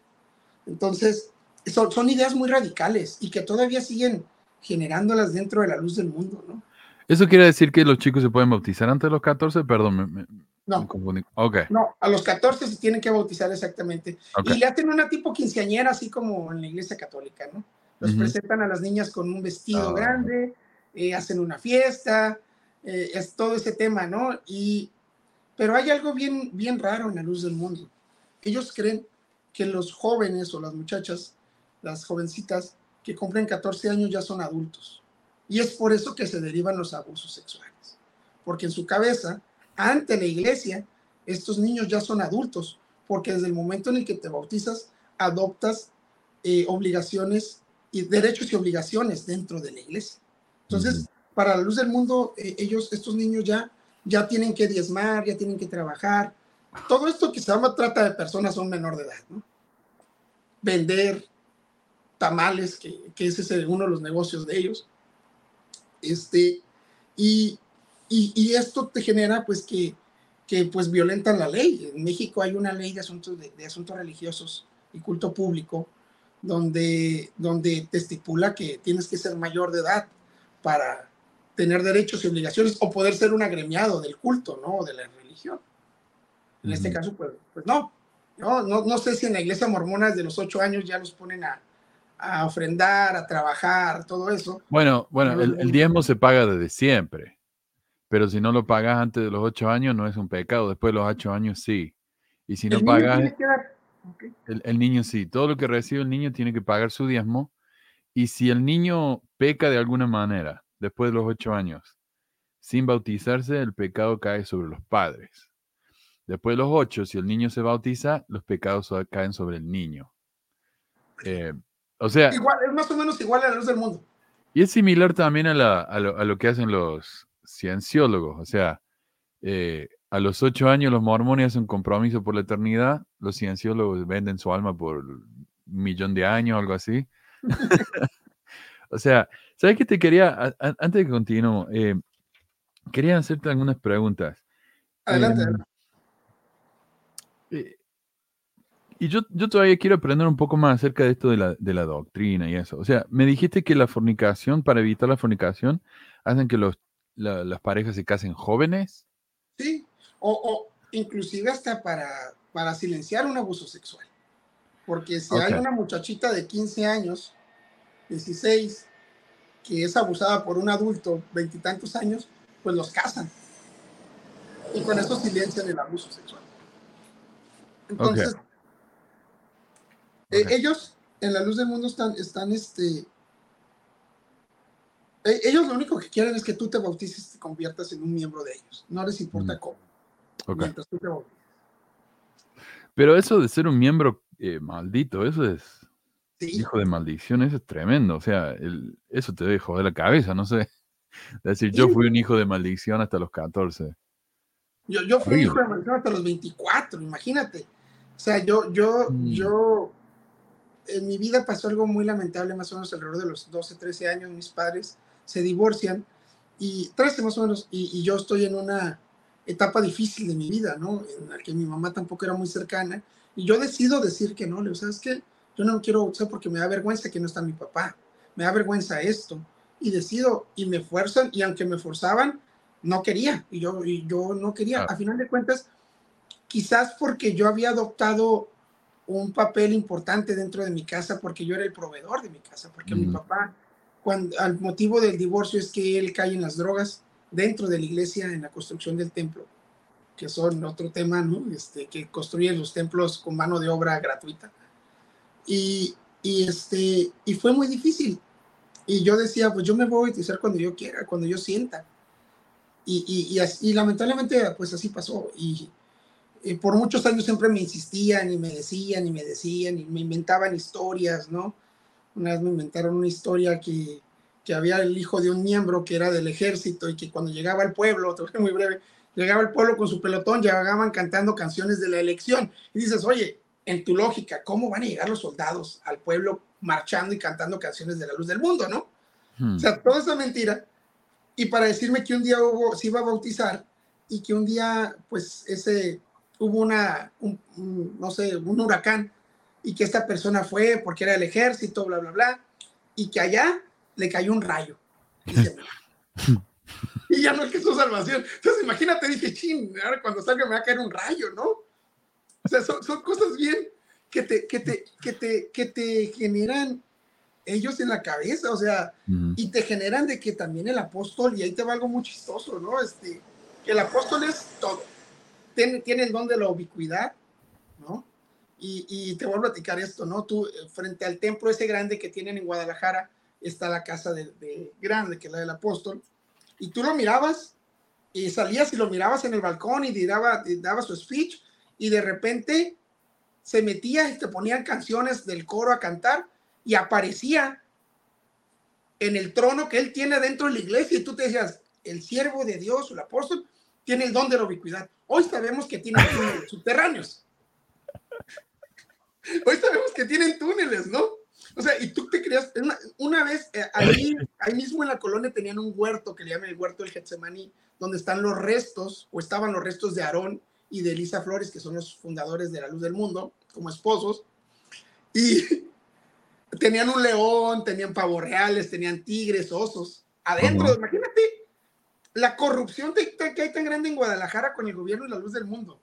Entonces, son, son, ideas muy radicales y que todavía siguen generándolas dentro de la luz del mundo, ¿no? ¿Eso quiere decir que los chicos se pueden bautizar antes de los 14? Perdón, me, no. No, a los 14 se tienen que bautizar exactamente. Y le hacen una tipo quinceañera, así como en la iglesia católica, ¿no? Los presentan a las niñas con un vestido ah. grande, eh, hacen una fiesta, eh, es todo ese tema, ¿no? Y, pero hay algo bien, bien raro en la luz del mundo. Ellos creen que los jóvenes o las muchachas, las jovencitas que cumplen 14 años ya son adultos. Y es por eso que se derivan los abusos sexuales. Porque en su cabeza ante la iglesia, estos niños ya son adultos, porque desde el momento en el que te bautizas, adoptas eh, obligaciones y derechos y obligaciones dentro de la iglesia. Entonces, para la luz del mundo, eh, ellos, estos niños ya, ya tienen que diezmar, ya tienen que trabajar. Todo esto que se llama trata de personas son menor de edad, ¿no? Vender tamales, que, que ese es uno de los negocios de ellos. Este, y, y, esto te genera pues que, que pues violentan la ley. En México hay una ley de asuntos, de, asuntos religiosos y culto público donde, donde te estipula que tienes que ser mayor de edad para tener derechos y obligaciones o poder ser un agremiado del culto, ¿no? De la religión. En este caso, pues, pues no. no. No, sé si en la iglesia mormona desde los ocho años ya los ponen a, a ofrendar, a trabajar, todo eso. Bueno, bueno, el, el diezmo se paga desde siempre. Pero si no lo pagas antes de los ocho años, no es un pecado. Después de los ocho años, sí. Y si no pagas, el, niño sí. Todo lo que recibe el niño tiene que pagar su diezmo. Y si el niño peca de alguna manera, después de los ocho años, sin bautizarse, el pecado cae sobre los padres. Después de los ocho, si el niño se bautiza, los pecados caen sobre el niño. Eh, o sea. Igual, es más o menos igual a la luz del mundo. Y es similar también a, lo, a lo, que hacen los, cienciólogos. O sea, eh, a los ocho años los mormones hacen un compromiso por la eternidad, los cienciólogos venden su alma por un millón de años algo así. o sea, ¿sabes qué te quería, antes de que continúe, eh, quería hacerte algunas preguntas. Adelante. Em, eh, y yo, yo todavía quiero aprender un poco más acerca de esto de la, de la doctrina y eso. O sea, me dijiste que la fornicación, para evitar la fornicación, hacen que los las parejas se casen jóvenes. Sí, o, inclusive hasta para, para silenciar un abuso sexual. Porque si hay una muchachita de 15 años, 16, que es abusada por un adulto veintitantos años, pues los casan. Y con eso silencian el abuso sexual. Entonces, eh, ellos en la luz del mundo están, están este, ellos lo único que quieren es que tú te bautices y te conviertas en un miembro de ellos. No les importa cómo. Mientras tú te Pero eso de ser un miembro eh, maldito, eso es hijo de maldición, eso es tremendo. O sea, el, eso te debe joder la cabeza, no sé. Es decir, yo fui un hijo de maldición hasta los 14. Yo, yo fui hijo de maldición hasta los 24, imagínate. O sea, yo, yo, mm. yo, en mi vida pasó algo muy lamentable, más o menos alrededor de los 12, 13 años, mis padres se divorcian y 13 más o menos, y, yo estoy en una etapa difícil de mi vida, ¿no? En la que mi mamá tampoco era muy cercana, y yo decido decir que no, le digo, ¿sabes qué? Yo no quiero, o porque me da vergüenza que no está mi papá, me da vergüenza esto, y decido, y me fuerzan, y aunque me forzaban, no quería, y yo, y yo no quería. A final de cuentas, quizás porque yo había adoptado un papel importante dentro de mi casa, porque yo era el proveedor de mi casa, porque mi papá cuando, al motivo del divorcio es que él cae en las drogas dentro de la iglesia en la construcción del templo, que son otro tema, ¿no? Este, que construyen los templos con mano de obra gratuita. Y, y, este, y fue muy difícil. Y yo decía, pues yo me voy a utilizar cuando yo quiera, cuando yo sienta. Y, y, y, y lamentablemente, pues así pasó. Y, por muchos años siempre me insistían y me decían y me decían y me inventaban historias, ¿no? Una vez me inventaron una historia que, que había el hijo de un miembro que era del ejército y que cuando llegaba al pueblo, te muy breve, llegaba al pueblo con su pelotón, llegaban cantando canciones de la elección. Y dices, oye, en tu lógica, ¿cómo van a llegar los soldados al pueblo marchando y cantando canciones de la luz del mundo, no? Hmm. O sea, toda esa mentira. Y para decirme que un día hubo, se iba a bautizar y que un día, pues, ese, hubo una, no sé, un huracán y que esta persona fue porque era el ejército, bla, bla, bla, y que allá le cayó un rayo. Y, ya no es que su salvación. Entonces, imagínate, dije, ching, ahora cuando salga me va a caer un rayo, ¿no? O sea, son, son cosas bien que te, que, te, que, te, que te generan ellos en la cabeza, o sea, y te generan de que también el apóstol, y ahí te va algo muy chistoso, ¿no? Este, que el apóstol es todo. Tiene, tiene el don de la ubicuidad, ¿no? Y, te voy a platicar esto, ¿no? Tú, eh, frente al templo ese grande que tienen en Guadalajara, está la casa de, grande, que es la del apóstol, y tú lo mirabas y salías y lo mirabas en el balcón y daba, daba su speech, y de repente se metía y te ponían canciones del coro a cantar y aparecía en el trono que él tiene dentro de la iglesia y tú te decías, el siervo de Dios, el apóstol, tiene el don de la ubicuidad. Hoy sabemos que tiene subterráneos. Hoy sabemos que tienen túneles, ¿no? O sea, y tú te creas, una, vez eh, ahí, ahí mismo en la colonia tenían un huerto que le llaman el huerto del Getsemaní, donde están los restos, o estaban los restos de Aarón y de Elisa Flores, que son los fundadores de la Luz del Mundo, como esposos. Y tenían un león, tenían pavos reales, tenían tigres, osos. Adentro, imagínate la corrupción que hay tan grande en Guadalajara con el gobierno y la Luz del Mundo.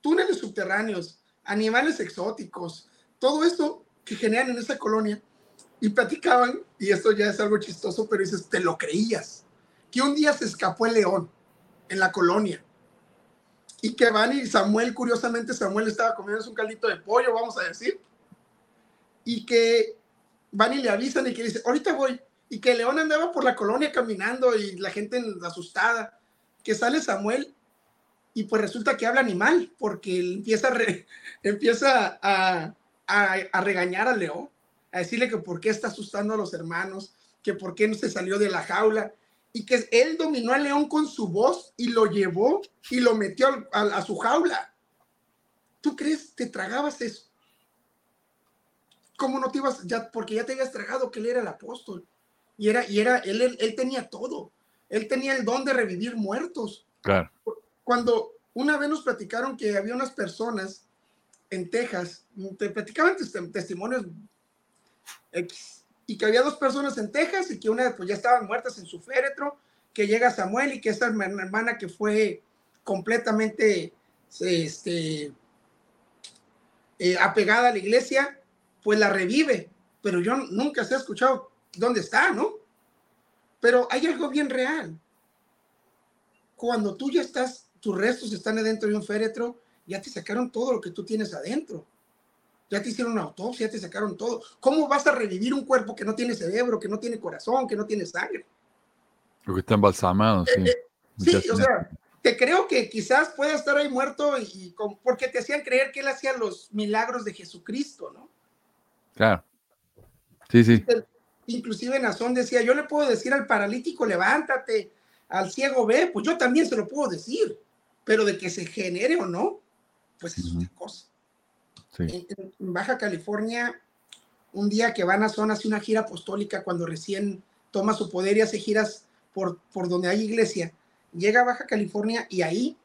Túneles subterráneos, animales exóticos, todo esto que generan en esa colonia. Y platicaban, y esto ya es algo chistoso, pero dices, te lo creías, que un día se escapó el león en la colonia. Y que van y Samuel, curiosamente, Samuel estaba comiendo un caldito de pollo, vamos a decir. Y que van y le avisan y que dice, ahorita voy. Y que el león andaba por la colonia caminando y la gente asustada. Que sale Samuel y pues resulta que habla animal, porque él empieza, a, empieza a, a, regañar al león, a decirle que por qué está asustando a los hermanos, que por qué no se salió de la jaula, y que él dominó al león con su voz y lo llevó y lo metió a, su jaula. ¿Tú crees, te tragabas eso? ¿Cómo no te ibas, ya, porque ya te habías tragado que él era el apóstol? Y era, y era, él, él, él tenía todo. Él tenía el don de revivir muertos. Claro cuando una vez nos platicaron que había unas personas en Texas, te platicaban testimonios y que había dos personas en Texas y que una pues ya estaban muertas en su féretro, que llega Samuel y que esta hermana que fue completamente este, eh, apegada a la iglesia, pues la revive, pero yo nunca se ha escuchado dónde está, ¿no? Pero hay algo bien real. Cuando tú ya estás tus restos están adentro de un féretro ya te sacaron todo lo que tú tienes adentro. Ya te hicieron una autopsia, ya te sacaron todo. ¿Cómo vas a revivir un cuerpo que no tiene cerebro, que no tiene corazón, que no tiene sangre? Porque está embalsamado, sí. Eh, sí, o sea, te creo que quizás pueda estar ahí muerto y, porque te hacían creer que él hacía los milagros de Jesucristo, ¿no? Claro. Sí, sí. Inclusive Nazón decía, yo le puedo decir al paralítico, levántate, al ciego ve, pues yo también se lo puedo decir, pero de que se genere o no, pues es otra cosa. En, Baja California, un día que van a Nazón hace una gira apostólica cuando recién toma su poder y hace giras por, por donde hay iglesia, llega a Baja California y ahí,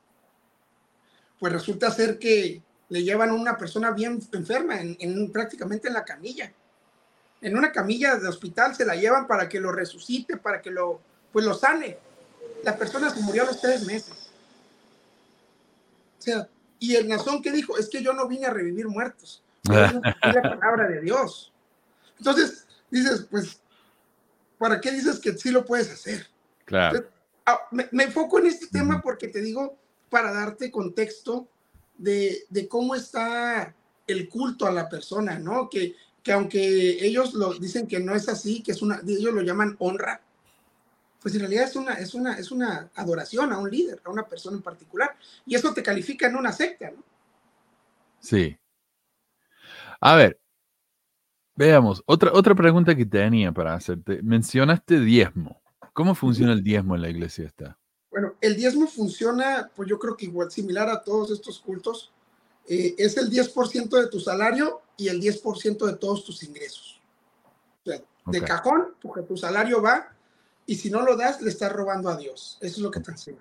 pues resulta ser que le llevan a una persona bien enferma, en, prácticamente en la camilla. En una camilla de hospital se la llevan para que lo resucite, para que lo, pues lo sane. La persona se murió a los tres meses. Sea, y el Nazón que dijo, es que yo no vine a revivir muertos, es la palabra de Dios. Entonces, dices, pues, ¿para qué dices que sí lo puedes hacer? Claro. Ah, me, enfoco en este tema porque te digo, para darte contexto de, cómo está el culto a la persona, ¿no? Que, que aunque ellos lo dicen que no es así, que es una, ellos lo llaman honra, pues en realidad es una, es una, es una adoración a un líder, a una persona en particular. Y eso te califica en una secta, ¿no? Sí. A ver, veamos, otra, otra pregunta que tenía para hacerte. Mencionaste diezmo. ¿Cómo funciona el diezmo en la iglesia esta? Bueno, el diezmo funciona, pues yo creo que igual, similar a todos estos cultos. Eh, es el 10% de tu salario y el 10% de todos tus ingresos. O sea, de cajón, porque tu salario va y si no lo das, le estás robando a Dios. Eso es lo que te enseña.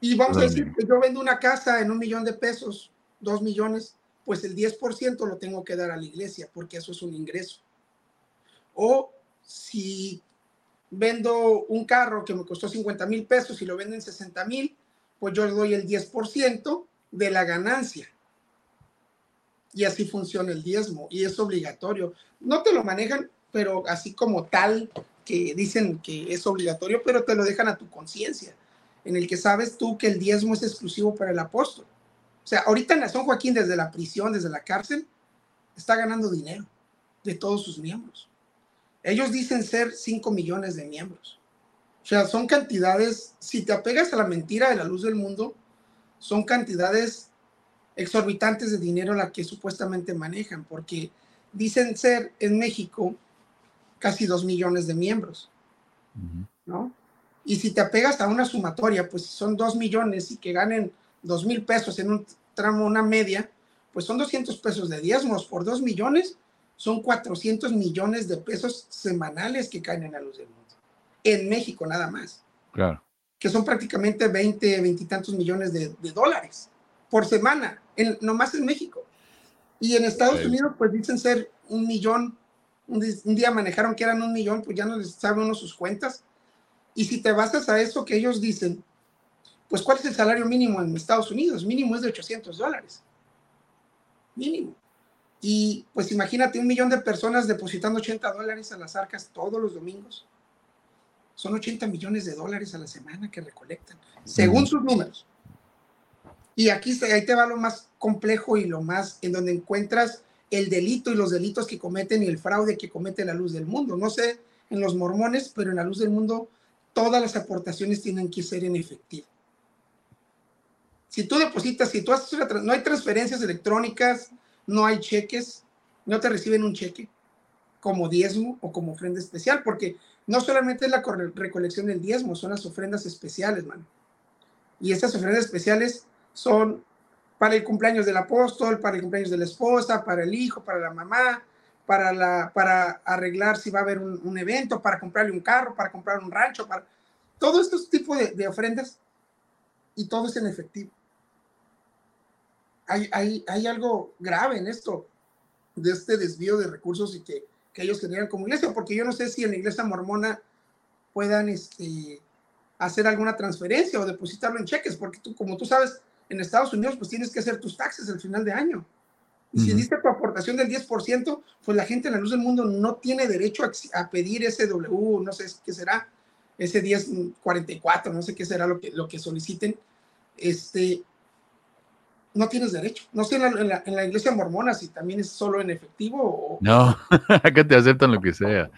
Y vamos a decir que yo vendo una casa en un millón de pesos, dos millones, pues el 10% lo tengo que dar a la iglesia, porque eso es un ingreso. O si vendo un carro que me costó 50 mil pesos y lo venden 60 mil, pues yo le doy el 10% de la ganancia. Y así funciona el diezmo y es obligatorio. No te lo manejan, pero así como tal, que dicen que es obligatorio, pero te lo dejan a tu conciencia, en el que sabes tú que el diezmo es exclusivo para el apóstol. O sea, ahorita en San Joaquín, desde la prisión, desde la cárcel, está ganando dinero de todos sus miembros. Ellos dicen ser 5 millones de miembros. O sea, son cantidades, si te apegas a la mentira de la luz del mundo, son cantidades exorbitantes de dinero la que supuestamente manejan, porque dicen ser en México casi 2 millones de miembros, ¿no? Y si te apegas a una sumatoria, pues son 2 millones y que ganen 2 mil pesos en un tramo, una media, pues son 200 pesos de diezmos por 2 millones, son 400 millones de pesos semanales que caen en la luz del mundo. En México nada más. Claro. Que son prácticamente 20, 20 y tantos millones de, dólares por semana, en, nomás en México. Y en Estados Unidos, pues dicen ser un millón. Un, día manejaron que eran un millón, pues ya no les sabe uno sus cuentas. Y si te basas a eso que ellos dicen, pues ¿cuál es el salario mínimo en Estados Unidos? Mínimo es de 800 dólares. Mínimo. Y pues imagínate un millón de personas depositando 80 dólares a las arcas todos los domingos. Son 80 millones de dólares a la semana que recolectan, según sus números. Y aquí ahí te va lo más complejo y lo más en donde encuentras el delito y los delitos que cometen y el fraude que comete la luz del mundo. No sé en los mormones, pero en la luz del mundo todas las aportaciones tienen que ser en efectivo. Si tú depositas, si tú haces una, no hay transferencias electrónicas, no hay cheques, no te reciben un cheque como diezmo o como ofrenda especial, porque no solamente es la recolección del diezmo, son las ofrendas especiales, man. Y estas ofrendas especiales son para el cumpleaños del apóstol, para el cumpleaños de la esposa, para el hijo, para la mamá, para, la, para arreglar si va a haber un, evento, para comprarle un carro, para comprar un rancho, para todos estos tipos de, de ofrendas. Y todo es en efectivo. Hay, hay, algo grave en esto, de este desvío de recursos y que, que, ellos generan como iglesia, porque yo no sé si en la iglesia mormona puedan este, hacer alguna transferencia o depositarlo en cheques, porque tú, como tú sabes, en Estados Unidos pues tienes que hacer tus taxes al final de año. Y si diste tu aportación del 10%, pues la gente en la luz del mundo no tiene derecho a, pedir ese W, no sé qué será, ese 1044, no sé qué será lo que, lo que soliciten. Este, no tienes derecho. No sé en la, en la, iglesia mormona si también es solo en efectivo o... No, acá te aceptan lo que sea.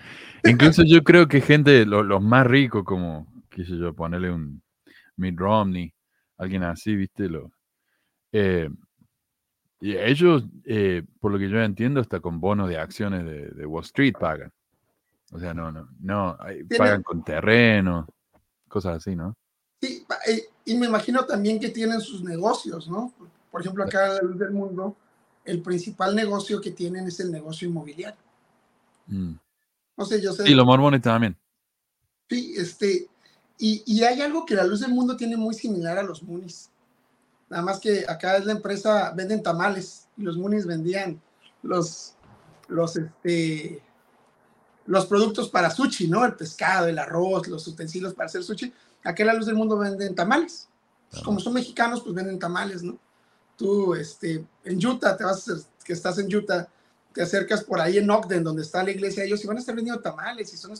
Incluso yo creo que gente, los más ricos, como, qué sé yo, ponerle un Mitt Romney, alguien así, viste, lo, eh, y ellos, eh, por lo que yo entiendo, hasta con bonos de acciones de, Wall Street pagan. O sea, no, no, no, pagan con terreno, cosas así, ¿no? Sí, eh, y me imagino también que tienen sus negocios, ¿no? Por ejemplo, acá en la luz del mundo, el principal negocio que tienen es el negocio inmobiliario. Mm. No sé, yo sé. Y los mormones también. Sí, este, y, y, hay algo que la luz del mundo tiene muy similar a los Moonies. Nada más que acá es la empresa, venden tamales y los Moonies vendían los, los, este, los productos para sushi, ¿no? El pescado, el arroz, los utensilios para hacer sushi. Acá en la luz del mundo venden tamales. como son mexicanos, pues venden tamales, ¿no? tú este, en Utah, te vas, que estás en Utah, te acercas por ahí en Ogden, donde está la iglesia, ellos si van a estar vendiendo tamales, si son,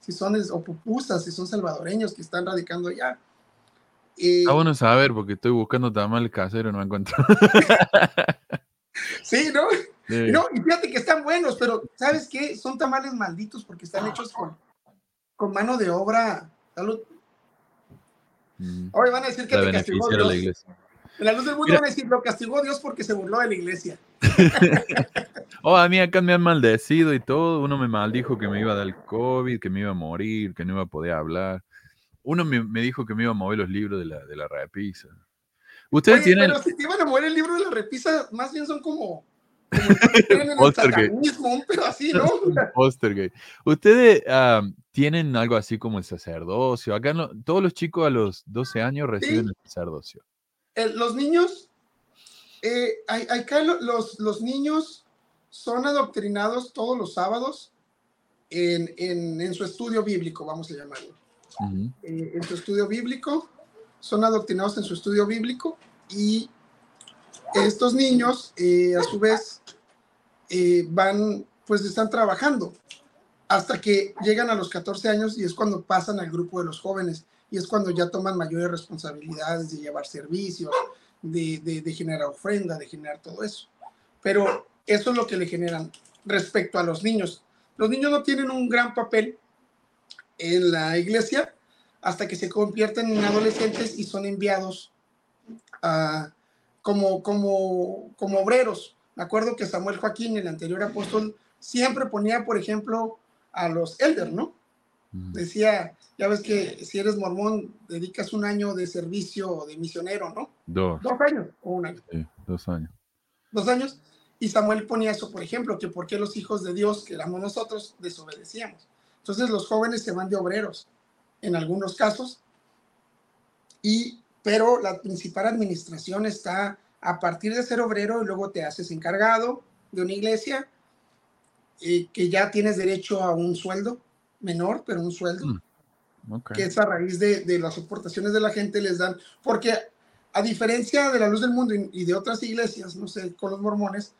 si son o pupusas, si son salvadoreños que están radicando allá. ah, bueno saber, porque estoy buscando tamales caseros, no encuentro. sí, ¿no? No, y fíjate que están buenos, pero ¿sabes qué? Son tamales malditos porque están hechos con, con mano de obra. Salud. Mm. Ahora van a decir que te castigó Dios. La iglesia. En la luz del mundo van a decir, lo castigó Dios porque se burló de la iglesia. oh, a mí acá me han maldecido y todo. Uno me maldijo que me iba a dar COVID, que me iba a morir, que no iba a poder hablar. Uno me, dijo que me iba a mover los libros de la, de la repisa. Ustedes tienen. Pero si te iban a mover el libro de la repisa, más bien son como. pero así, ¿no? Ustedes ah, tienen algo así como el sacerdocio. Acá no, todos los chicos a los 12 años reciben el sacerdocio los niños, eh, acá los, los niños son adoctrinados todos los sábados en, su estudio bíblico, vamos a llamarlo. Eh, en su estudio bíblico, son adoctrinados en su estudio bíblico y estos niños, eh, a su vez, van, pues están trabajando hasta que llegan a los 14 años y es cuando pasan al grupo de los jóvenes y es cuando ya toman mayores responsabilidades de llevar servicios, de, de, generar ofrenda, de generar todo eso. Pero eso es lo que le generan respecto a los niños. Los niños no tienen un gran papel en la iglesia hasta que se convierten en adolescentes y son enviados como, como, como obreros. Me acuerdo que Samuel Joaquín, el anterior apóstol, siempre ponía, por ejemplo, a los elders, ¿no? Decía, ya ves que si eres mormón, dedicas un año de servicio de misionero, ¿no? Dos. Dos años o un año. Sí, dos años. Dos años. Y Samuel ponía eso, por ejemplo, que por qué los hijos de Dios, que éramos nosotros, desobedecíamos. Entonces los jóvenes se van de obreros, en algunos casos, y, pero la principal administración está a partir de ser obrero y luego te haces encargado de una iglesia, eh, que ya tienes derecho a un sueldo, menor, pero un sueldo, mm, que es a raíz de, de, las aportaciones de la gente les dan, porque a diferencia de la luz del mundo y, de otras iglesias, no sé, con los mormones,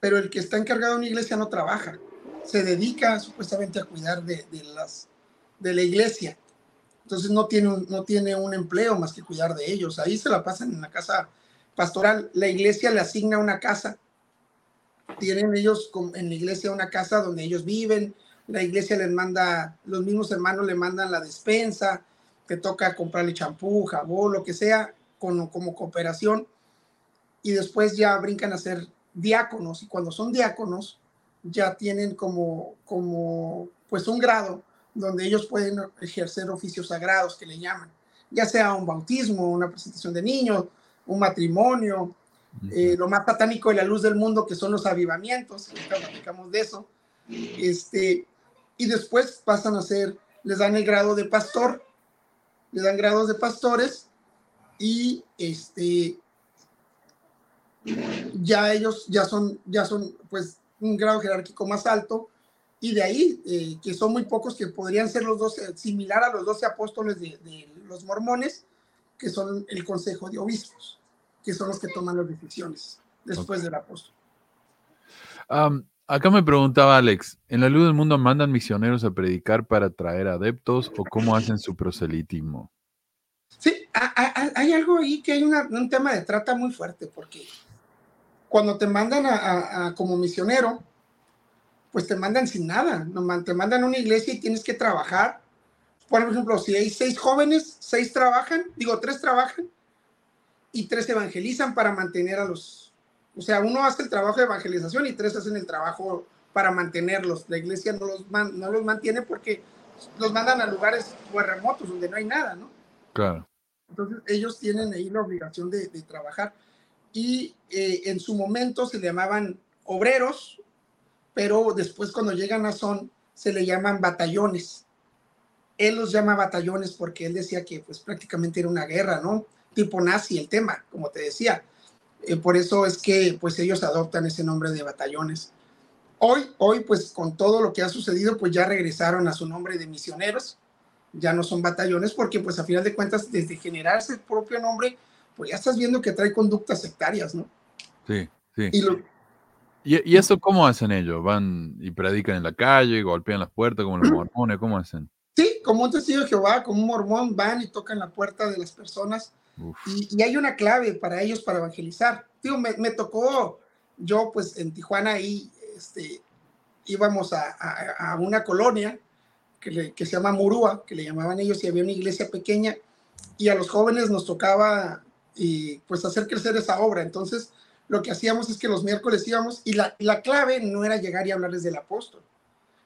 pero el que está encargado de una iglesia no trabaja, se dedica supuestamente a cuidar de, de las, de la iglesia. Entonces no tiene, un, no tiene un empleo más que cuidar de ellos. Ahí se la pasan en la casa pastoral. La iglesia le asigna una casa. Tienen ellos en la iglesia una casa donde ellos viven, la iglesia les manda, los mismos hermanos le mandan la despensa, te toca comprarle champú, jabón, lo que sea, con, como cooperación, y después ya brincan a ser diáconos, y cuando son diáconos, ya tienen como, como, pues un grado donde ellos pueden ejercer oficios sagrados que le llaman, ya sea un bautismo, una presentación de niños, un matrimonio, eh, lo más satánico de la luz del mundo, que son los avivamientos, ahorita platicamos de eso, este, y después pasan a ser, les dan el grado de pastor, les dan grados de pastores y este ya ellos ya son ya son pues un grado jerárquico más alto. Y de ahí eh, que son muy pocos que podrían ser los dos similar a los doce apóstoles de, los mormones que son el consejo de obispos que son los que toman las decisiones después del apóstol. Acá me preguntaba Alex, ¿en la luz del mundo mandan misioneros a predicar para traer adeptos o cómo hacen su proselitismo? Sí, hay algo ahí que hay un tema de trata muy fuerte, porque cuando te mandan a, como misionero, pues te mandan sin nada, te mandan a una iglesia y tienes que trabajar. Por ejemplo, si hay seis jóvenes, seis trabajan, digo, tres trabajan y tres evangelizan para mantener a los, o sea, uno hace el trabajo de evangelización y tres hacen el trabajo para mantenerlos. La iglesia no los, no los mantiene porque los mandan a lugares pues, remotos donde no hay nada, ¿no? Claro. Entonces ellos tienen ahí la obligación de, trabajar y eh, en su momento se llamaban obreros, pero después cuando llegan a Son se le llaman batallones. Él los llama batallones porque él decía que pues prácticamente era una guerra, ¿no? Tipo nazi el tema, como te decía. Eh, por eso es que pues ellos adoptan ese nombre de batallones. Hoy, hoy pues con todo lo que ha sucedido pues ya regresaron a su nombre de misioneros ya no son batallones, porque pues a final de cuentas, desde generarse el propio nombre, pues ya estás viendo que trae conductas sectarias, ¿no? Sí, sí. Y, eso cómo hacen ellos? ¿Van y predican en la calle, golpean las puertas como los mormones? ¿Cómo hacen? Sí, como un testigo de Jehová, como un mormón, van y tocan la puerta de las personas. Y, hay una clave para ellos para evangelizar. Digo, me, me tocó, yo pues en Tijuana ahí, este, íbamos a, a, a una colonia que, se llama Murúa, que le llamaban ellos, y había una iglesia pequeña, y a los jóvenes nos tocaba y, pues hacer crecer esa obra. Entonces, lo que hacíamos es que los miércoles íbamos, y la, la clave no era llegar y hablarles del apóstol.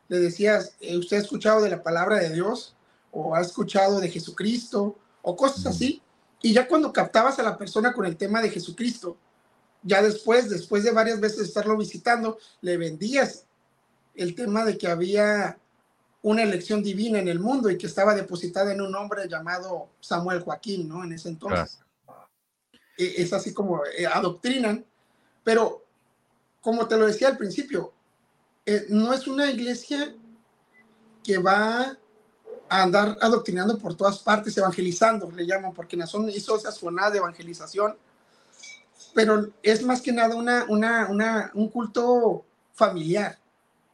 Le decías, eh, ¿usted ha escuchado de la palabra de Dios? ¿O ha escuchado de Jesucristo? O cosas así. Y ya cuando captabas a la persona con el tema de Jesucristo, ya después, después de varias veces estarlo visitando, le vendías el tema de que había una elección divina en el mundo y que estaba depositada en un hombre llamado Samuel Joaquín, ¿no? En ese entonces. E, es así como eh, adoctrinan, pero como te lo decía al principio, eh, no es una iglesia que va a andar adoctrinando por todas partes, evangelizando, le llaman, porque Nazón hizo esa jornada de evangelización, pero es más que nada una, una, una, un culto familiar.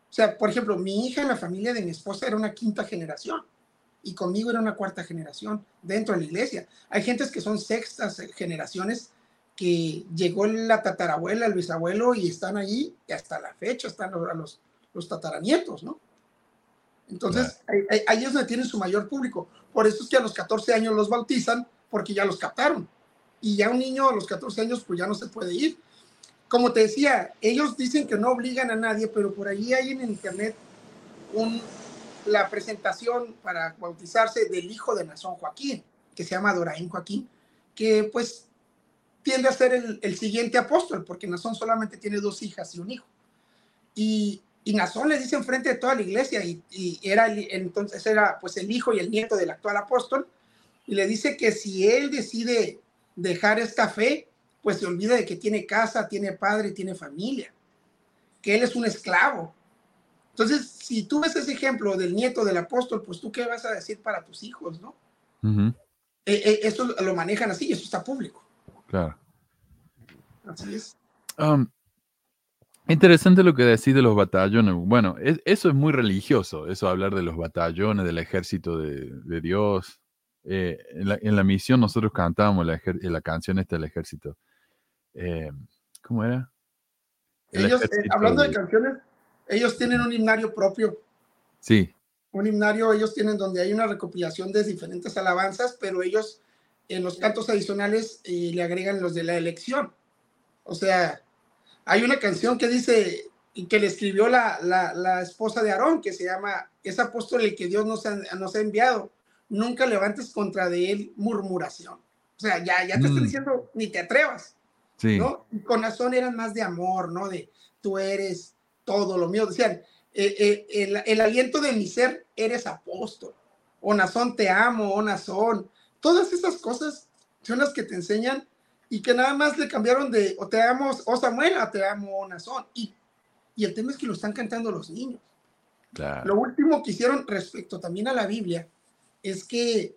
O sea, por ejemplo, mi hija en la familia de mi esposa era una quinta generación y conmigo era una cuarta generación dentro de la iglesia. Hay gentes que son sextas generaciones que llegó la tatarabuela, el bisabuelo y están ahí y hasta la fecha están los, los, tataranietos, ¿no? Entonces, ahí, es donde tienen su mayor público. Por eso es que a los 14 años los bautizan porque ya los captaron. Y ya un niño a los 14 años pues ya no se puede ir como te decía, ellos dicen que no obligan a nadie, pero por ahí hay en internet un, la presentación para bautizarse del hijo de Nazón Joaquín, que se llama Doraín Joaquín, que pues tiende a ser el, siguiente apóstol, porque Nazón solamente tiene dos hijas y un hijo. Y, y Nazón le dice enfrente de toda la iglesia, y, era entonces era pues el hijo y el nieto del actual apóstol, y le dice que si él decide dejar esta fe, pues se olvida de que tiene casa, tiene padre, tiene familia, que él es un esclavo. Entonces, si tú ves ese ejemplo del nieto del apóstol, pues tú qué vas a decir para tus hijos, ¿no? Eh, eh, esto lo manejan así, eso está público. Claro. Así es. Um, interesante lo que decís de los batallones. Bueno, eso es muy religioso, eso hablar de los batallones, del ejército de, Dios. Eh, en, la, misión nosotros cantábamos la, la canción esta del ejército. Eh, ¿cómo era? ellos, hablando de... canciones, ellos tienen un himnario propio. Sí. Un himnario, ellos tienen donde hay una recopilación de diferentes alabanzas, pero ellos en los cantos adicionales eh, le agregan los de la elección. O sea, hay una canción que dice, que le escribió la, la, la esposa de Aarón, que se llama, es apóstol el que Dios nos ha, nos ha enviado. Nunca levantes contra de él murmuración. O sea, ya, ya te estoy mm. diciendo, ni te atrevas. ¿no? con Nazón eran más de amor, ¿no? De tú eres todo lo mío. Decían, eh, eh, el, el, aliento de mi ser, eres apóstol. O Nazón, te amo, o Nazón. Todas esas cosas son las que te enseñan y que nada más le cambiaron de o te amo, o Samuel, a te amo, o Nazón. Y, y el tema es que lo están cantando los niños. Lo último que hicieron respecto también a la Biblia es que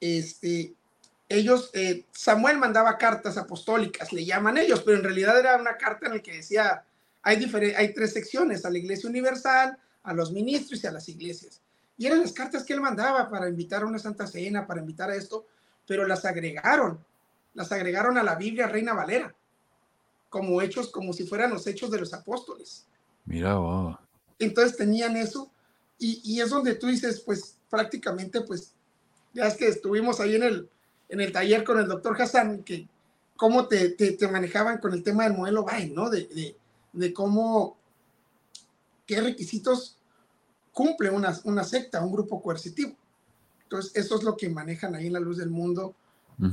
este, ellos, eh, Samuel mandaba cartas apostólicas, le llaman ellos, pero en realidad era una carta en la que decía, hay, hay tres secciones, a la Iglesia Universal, a los ministros y a las iglesias. Y eran las cartas que él mandaba para invitar a una santa cena, para invitar a esto, pero las agregaron, las agregaron a la Biblia Reina Valera, como hechos, como si fueran los hechos de los apóstoles. Mira, wow. Entonces tenían eso, y, y es donde tú dices, pues prácticamente, pues, ya es que estuvimos ahí en el, en el taller con el doctor Hassan, que cómo te, te, manejaban con el tema del modelo Bain, ¿no? De, de, de, cómo, qué requisitos cumple una, una secta, un grupo coercitivo. Entonces, eso es lo que manejan ahí en la luz del mundo,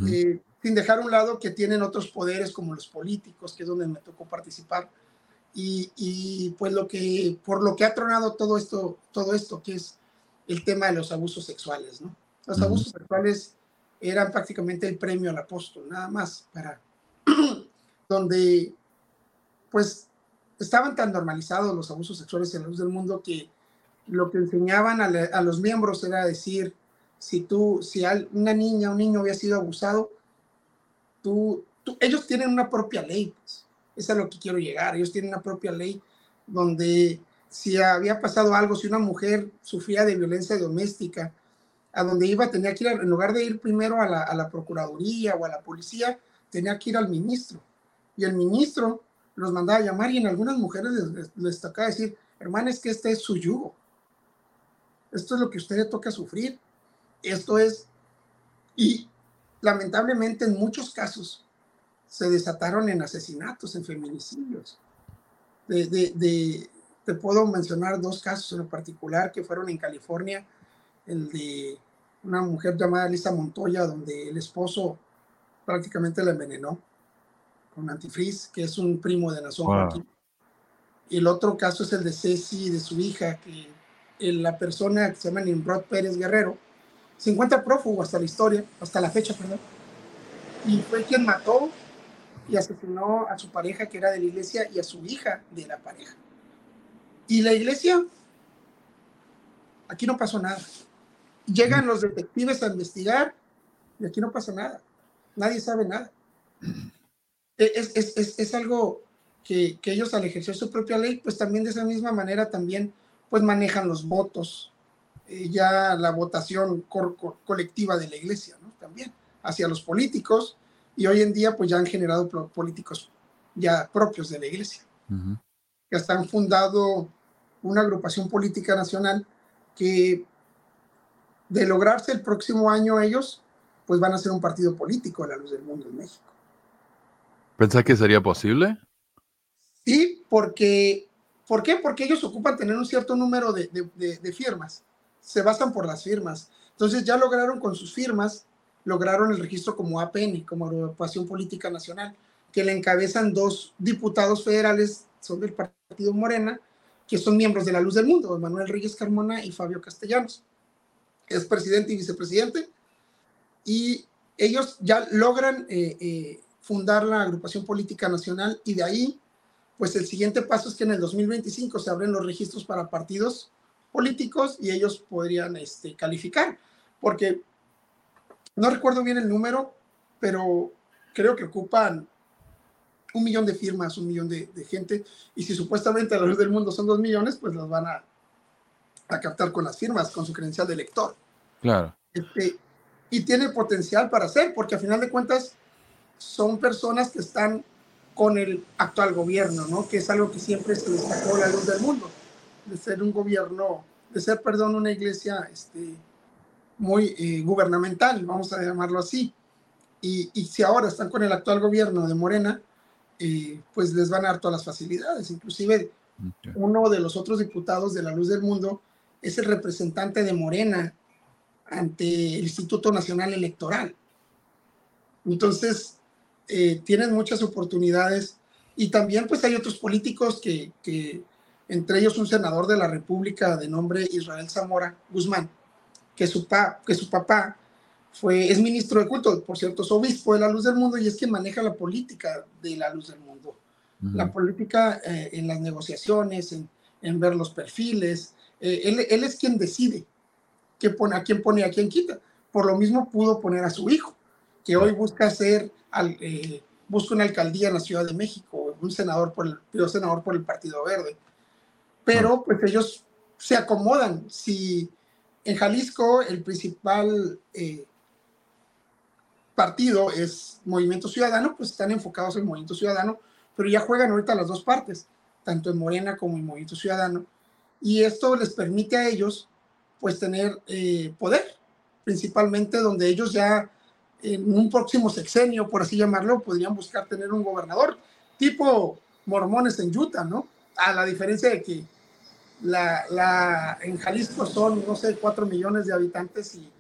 eh, sin dejar a un lado que tienen otros poderes como los políticos, que es donde me tocó participar. Y, y, pues lo que, por lo que ha tronado todo esto, todo esto, que es el tema de los abusos sexuales, ¿no? Los abusos sexuales eran prácticamente el premio al apóstol, nada más, para donde pues estaban tan normalizados los abusos sexuales en la luz del mundo que lo que enseñaban a, los miembros era decir, si tú, si una niña, un niño había sido abusado, tú, ellos tienen una propia ley, pues. Es a lo que quiero llegar, ellos tienen una propia ley donde si había pasado algo, si una mujer sufría de violencia doméstica, a donde iba tenía que ir, en lugar de ir primero a la, a la Procuraduría o a la policía, tenía que ir al ministro. Y el ministro los mandaba a llamar y en algunas mujeres les, tocaba decir, hermana, es que este es su yugo. Esto es lo que a usted le toca sufrir. Esto es, y lamentablemente en muchos casos se desataron en asesinatos, en feminicidios. De, de, te puedo mencionar dos casos en particular que fueron en California, el de una mujer llamada Lisa Montoya, donde el esposo prácticamente la envenenó con antifriz, que es un primo de Nazón Y el otro caso es el de Ceci, de su hija, que la persona que se llama Nimrod Pérez Guerrero, se encuentra prófugo hasta la historia, hasta la fecha, perdón. Y fue quien mató y asesinó a su pareja que era de la iglesia y a su hija de la pareja. Y la iglesia, aquí no pasó nada. Llegan los detectives a investigar y aquí no pasa nada. Nadie sabe nada. E, es, es, es, es algo que, que, ellos al ejercer su propia ley, pues también de esa misma manera también pues manejan los votos, eh, ya la votación colectiva de la iglesia, ¿no? También hacia los políticos y hoy en día pues ya han generado políticos ya propios de la iglesia, que hasta han fundado una agrupación política nacional que de lograrse el próximo año ellos, pues van a ser un partido político a la luz del mundo en México. ¿Pensás que sería posible? Sí, porque, ¿por qué? Porque ellos ocupan tener un cierto número de, firmas se basan por las firmas. Entonces ya lograron con sus firmas, lograron el registro como APN, como Agrupación Política Nacional, que le encabezan dos diputados federales, son del Partido Morena, que son miembros de la Luz del Mundo, Manuel Reyes Carmona y Fabio Castellanos. Es presidente y vicepresidente. Y ellos ya logran eh, eh, fundar la Agrupación Política Nacional y de ahí, pues el siguiente paso es que en el 2025 se abren los registros para partidos políticos y ellos podrían este, calificar, porque no recuerdo bien el número, pero creo que ocupan un millón de firmas, un millón de, gente, y si supuestamente a la luz del mundo son dos millones, pues los van a, a captar con las firmas, con su credencial de elector. Claro. Este, y tiene potencial para hacer, porque a final de cuentas son personas que están con el actual gobierno, ¿no? Que es algo que siempre se destacó la luz del mundo de ser un gobierno, de ser, perdón, una iglesia este, muy eh, gubernamental, vamos a llamarlo así. Y, y, si ahora están con el actual gobierno de Morena, eh, pues les van a dar todas las facilidades. Inclusive uno de los otros diputados de la Luz del Mundo es el representante de Morena ante el Instituto Nacional Electoral. Entonces, eh, tienen muchas oportunidades y también pues hay otros políticos que, que entre ellos un senador de la República de nombre Israel Zamora Guzmán, que su, pa, que su papá fue, es ministro de culto, por cierto, es obispo de la luz del mundo y es quien maneja la política de la luz del mundo. La política eh, en las negociaciones, en, en, ver los perfiles. Eh, él, él, es quien decide qué pone, a quién pone y a quién quita. Por lo mismo pudo poner a su hijo, que hoy busca ser, al, eh, busca una alcaldía en la Ciudad de México, un senador por el, senador por el Partido Verde pero pues ellos se acomodan. Si en Jalisco el principal, eh, partido es Movimiento Ciudadano, pues están enfocados en Movimiento Ciudadano, pero ya juegan ahorita las dos partes, tanto en Morena como en Movimiento Ciudadano. Y esto les permite a ellos, pues, tener eh, poder, principalmente donde ellos ya en un próximo sexenio, por así llamarlo, podrían buscar tener un gobernador, tipo mormones en Utah, ¿no? A la diferencia de que la, la, en Jalisco son, no sé, cuatro millones de habitantes y,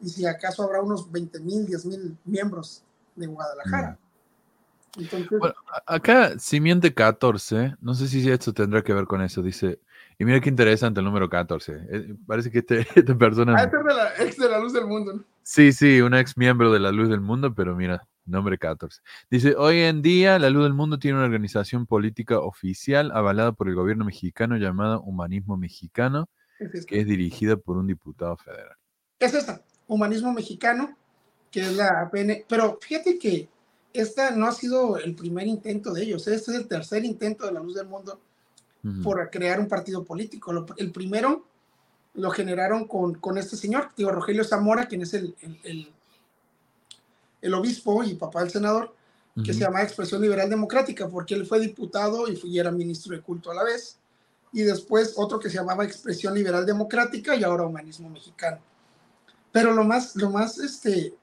y si acaso habrá unos 20 mil, 10 mil miembros de Guadalajara. Entonces, bueno, acá Simiente 14, no sé si esto tendrá que ver con eso, dice, y mira qué interesante el número 14. Eh, parece que este, esta persona... Ah, este es de la ex de la luz del mundo. ¿no? Sí, sí, un ex miembro de la luz del mundo, pero mira, nombre 14. Dice, hoy en día la luz del mundo tiene una organización política oficial avalada por el gobierno mexicano llamada Humanismo Mexicano, es que es dirigida por un diputado federal. Es esta, Humanismo Mexicano, que es la PN. Pero fíjate que esta no ha sido el primer intento de ellos, este es el tercer intento de la luz del mundo por crear un partido político. el primero lo generaron con, con, este señor, digo, Rogelio Zamora, quien es el, el, el, obispo y papá del senador, que se llama Expresión Liberal Democrática, porque él fue diputado y, fue, y era ministro de culto a la vez. Y después otro que se llamaba Expresión Liberal Democrática y ahora Humanismo Mexicano. Pero lo más, lo más este,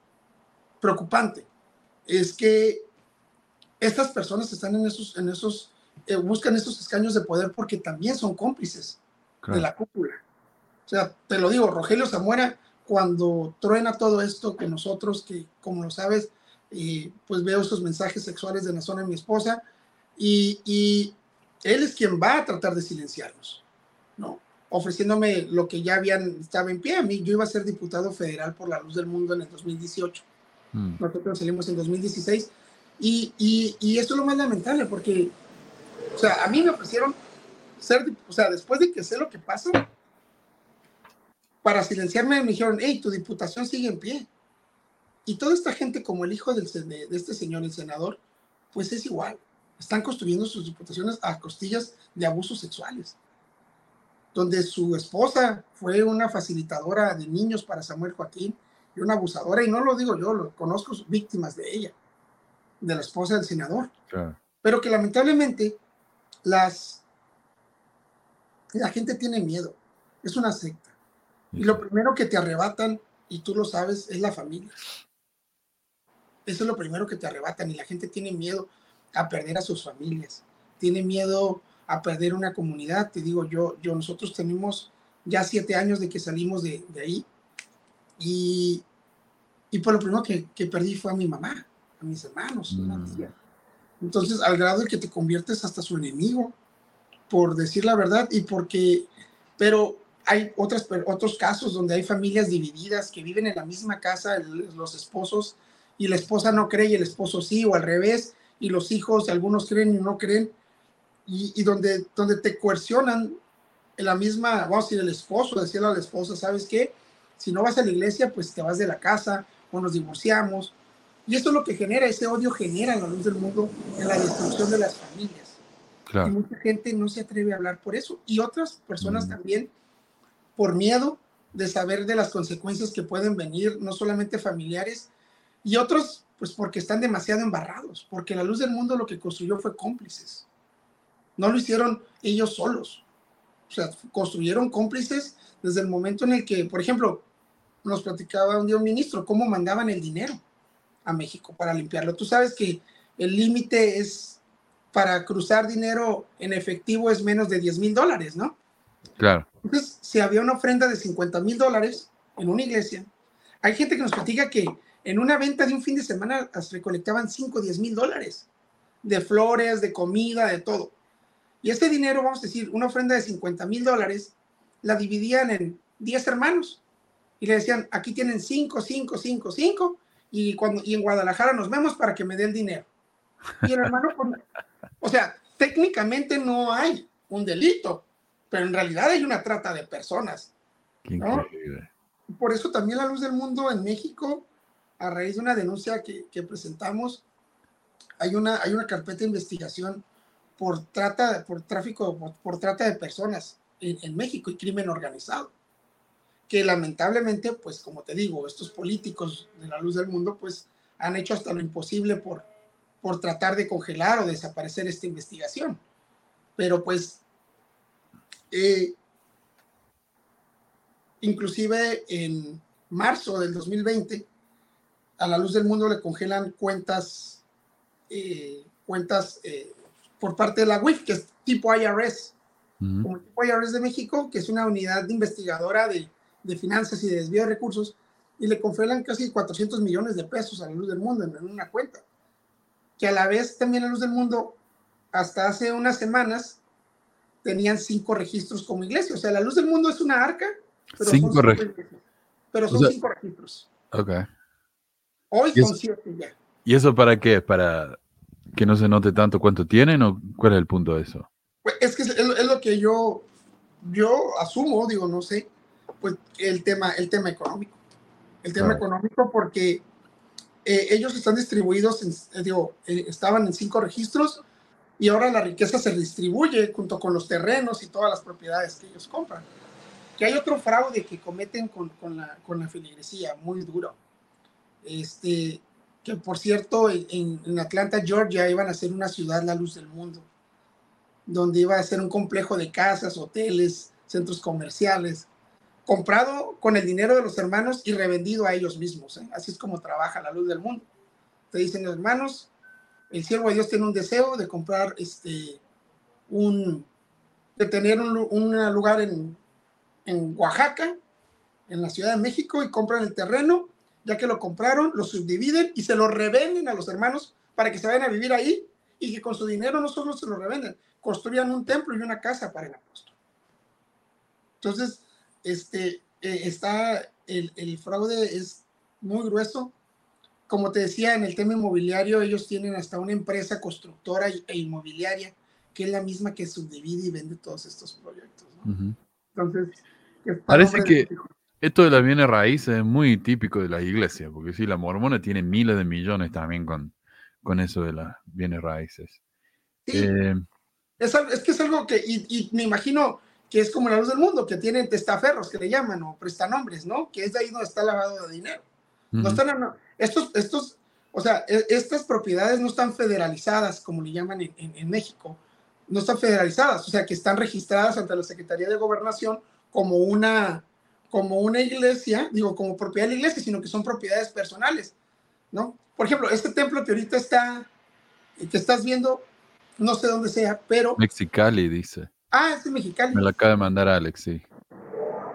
preocupante es que estas personas están en esos, en esos eh, buscan estos escaños de poder porque también son cómplices de la cúpula. O sea, te lo digo, Rogelio Zamora, cuando truena todo esto que nosotros, que como lo sabes, eh, pues veo estos mensajes sexuales de la zona de mi esposa, y, y, él es quien va a tratar de silenciarnos, ¿no? Ofreciéndome lo que ya habían, estaba en pie a mí, yo iba a ser diputado federal por la luz del mundo en el 2018. Mm. Nosotros salimos en 2016, y, y, y esto es lo más lamentable, porque o sea, a mí me ofrecieron ser, o sea, después de que sé lo que pasa, para silenciarme me dijeron, hey, tu diputación sigue en pie. Y toda esta gente, como el hijo del, de, este señor, el senador, pues es igual. Están construyendo sus diputaciones a costillas de abusos sexuales. Donde su esposa fue una facilitadora de niños para Samuel Joaquín y una abusadora, y no lo digo yo, lo conozco víctimas de ella, de la esposa del senador. Pero que lamentablemente las, la gente tiene miedo, es una secta. Y lo primero que te arrebatan, y tú lo sabes, es la familia. Eso es lo primero que te arrebatan y la gente tiene miedo a perder a sus familias, tiene miedo a perder una comunidad. Te digo, yo, yo nosotros tenemos ya siete años de que salimos de, ahí y, y por lo primero que, que, perdí fue a mi mamá, a mis hermanos, a mi mm. tía. Entonces, al grado de que te conviertes hasta su enemigo, por decir la verdad, y porque, pero hay otras, otros casos donde hay familias divididas que viven en la misma casa, los esposos, y la esposa no cree y el esposo sí, o al revés, y los hijos, algunos creen y no creen, y, donde, donde te coercionan en la misma, vamos a decir, el esposo, decirle a la esposa, ¿sabes qué? Si no vas a la iglesia, pues te vas de la casa, o nos divorciamos, y esto es lo que genera, ese odio genera la luz del mundo en la destrucción de las familias. Y mucha gente no se atreve a hablar por eso. Y otras personas mm. también por miedo de saber de las consecuencias que pueden venir, no solamente familiares, y otros pues porque están demasiado embarrados, porque la luz del mundo lo que construyó fue cómplices. No lo hicieron ellos solos. O sea, construyeron cómplices desde el momento en el que, por ejemplo, nos platicaba un día un ministro cómo mandaban el dinero a México para limpiarlo. Tú sabes que el límite es para cruzar dinero en efectivo es menos de 10 mil dólares, ¿no? Claro. Entonces, si había una ofrenda de 50 mil dólares en una iglesia, hay gente que nos platica que en una venta de un fin de semana recolectaban 5 o 10 mil dólares de flores, de comida, de todo. Y este dinero, vamos a decir, una ofrenda de 50 mil dólares, la dividían en 10 hermanos y le decían, aquí tienen 5, 5, 5, 5, y, cuando, y en Guadalajara nos vemos para que me dé el dinero. Y el hermano, o sea, técnicamente no hay un delito, pero en realidad hay una trata de personas. Por eso también la luz del mundo en México, a raíz de una denuncia que, que presentamos, hay una, hay una carpeta de investigación por trata, por tráfico, por, por trata de personas en, en México y crimen organizado que lamentablemente, pues como te digo, estos políticos de la luz del mundo, pues han hecho hasta lo imposible por, por tratar de congelar o desaparecer esta investigación. Pero pues, eh, inclusive en marzo del 2020, a la luz del mundo le congelan cuentas, eh, cuentas eh, por parte de la WIF, que es tipo IRS, como tipo IRS de México, que es una unidad investigadora de, de, finanzas y de desvío de recursos, y le congelan casi 400 millones de pesos a la luz del mundo en, una cuenta. Que a la vez también a la luz del mundo, hasta hace unas semanas, tenían cinco registros como iglesia. O sea, la luz del mundo es una arca, pero cinco son, registros. Pero son cinco registros. Ok. Hoy son siete ya. ¿Y eso para qué? ¿Para que no se note tanto cuánto tienen o cuál es el punto de eso? Pues es que es, es, lo que yo, yo asumo, digo, no sé, pues el tema, el tema económico. El tema económico porque eh, ellos están distribuidos, en, eh, digo, eh, estaban en cinco registros y ahora la riqueza se distribuye junto con los terrenos y todas las propiedades que ellos compran. Que hay otro fraude que cometen con, con la, con muy duro. Este, que por cierto, en, en, Atlanta, Georgia, iban a ser una ciudad la luz del mundo, donde iba a ser un complejo de casas, hoteles, centros comerciales, comprado con el dinero de los hermanos y revendido a ellos mismos. ¿eh? Así es como trabaja la luz del mundo. Te dicen, hermanos, el siervo de Dios tiene un deseo de comprar este, un, de tener un, lugar en, en Oaxaca, en la Ciudad de México, y compran el terreno ya que lo compraron, lo subdividen y se lo revenden a los hermanos para que se vayan a vivir ahí y que con su dinero no solo se lo revenden, construyan un templo y una casa para el apóstol. Entonces, este, eh, está, el, fraude es muy grueso. Como te decía, en el tema inmobiliario, ellos tienen hasta una empresa constructora e inmobiliaria que es la misma que subdivide y vende todos estos proyectos. ¿no? Uh -huh. Entonces, parece que, esto de las bienes raíces es muy típico de la iglesia, porque sí, la mormona tiene miles de millones también con, con eso de las bienes raíces. Sí, eh, es, es, que es algo que, y, y, me imagino que es como la luz del mundo, que tienen testaferros, que le llaman, o prestanombres, ¿no? Que es de ahí donde está lavado de dinero. Uh -huh. No están, estos, estos, o sea, estas propiedades no están federalizadas, como le llaman en, en, en México, no están federalizadas, o sea, que están registradas ante la Secretaría de Gobernación como una, como una iglesia, digo, como propiedad de la iglesia, sino que son propiedades personales, ¿no? Por ejemplo, este templo que ahorita está, que estás viendo, no sé dónde sea, pero... Mexicali, dice. Ah, es de Mexicali. Me lo acaba de mandar Alex, sí.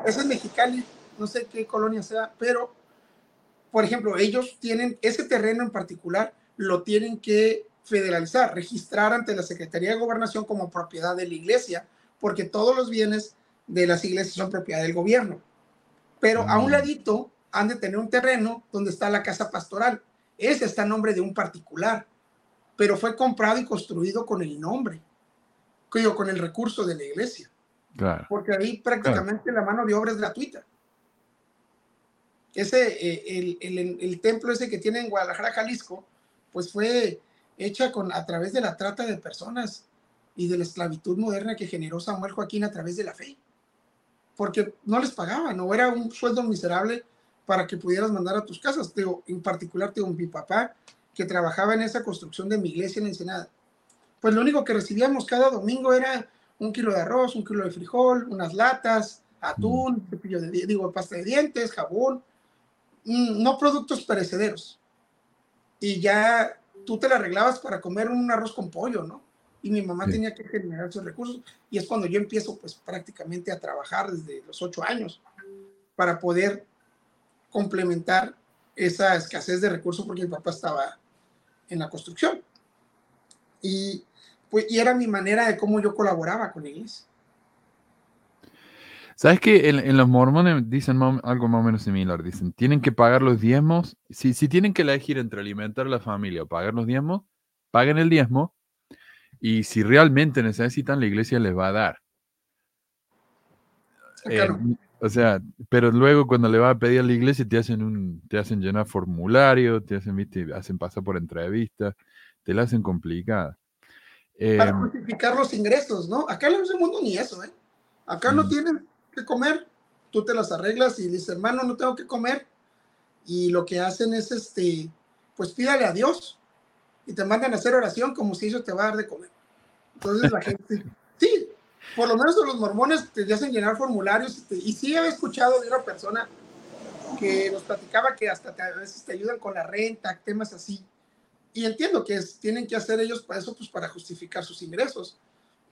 Ese es Mexicali, no sé qué colonia sea, pero, por ejemplo, ellos tienen, ese terreno en particular, lo tienen que federalizar, registrar ante la Secretaría de Gobernación como propiedad de la iglesia, porque todos los bienes de las iglesias son propiedad del gobierno pero a un ladito han de tener un terreno donde está la casa pastoral. Ese está en nombre de un particular, pero fue comprado y construido con el nombre, con el recurso de la iglesia. Claro. Porque ahí prácticamente claro. la mano de obra es gratuita. Ese, eh, el, el, el, templo ese que tiene en Guadalajara, Jalisco, pues fue hecha con, a través de la trata de personas y de la esclavitud moderna que generó Samuel Joaquín a través de la fe porque no les pagaban, o era un sueldo miserable para que pudieras mandar a tus casas. Digo, en particular, tengo mi papá que trabajaba en esa construcción de mi iglesia en Ensenada. Pues lo único que recibíamos cada domingo era un kilo de arroz, un kilo de frijol, unas latas, atún, cepillo de, digo, pasta de dientes, jabón, no productos perecederos. Y ya tú te la arreglabas para comer un arroz con pollo, ¿no? y mi mamá sí. tenía que generar esos recursos y es cuando yo empiezo pues prácticamente a trabajar desde los ocho años para poder complementar esa escasez de recursos porque mi papá estaba en la construcción y pues y era mi manera de cómo yo colaboraba con ellos ¿Sabes que en, en, los mormones dicen algo más o menos similar? Dicen, tienen que pagar los diezmos. Si, si tienen que elegir entre alimentar a la familia o pagar los diezmos, paguen el diezmo y si realmente necesitan, la iglesia les va a dar. Claro. Eh, o sea, pero luego cuando le va a pedir a la iglesia te hacen un, te hacen llenar formulario, te hacen, viste, hacen pasar por entrevistas, te la hacen complicada. Para eh, justificar los ingresos, ¿no? Acá en el mundo ni eso, ¿eh? Acá no tienen que comer, tú te las arreglas y dices, hermano, no tengo que comer. Y lo que hacen es, este, pues pídale a Dios y te mandan a hacer oración como si eso te va a dar de comer. Entonces la gente, sí, por lo menos los mormones te hacen llenar formularios y sí he escuchado de una persona que nos platicaba que hasta a veces te ayudan con la renta, temas así. Y entiendo que tienen que hacer ellos para eso, pues para justificar sus ingresos.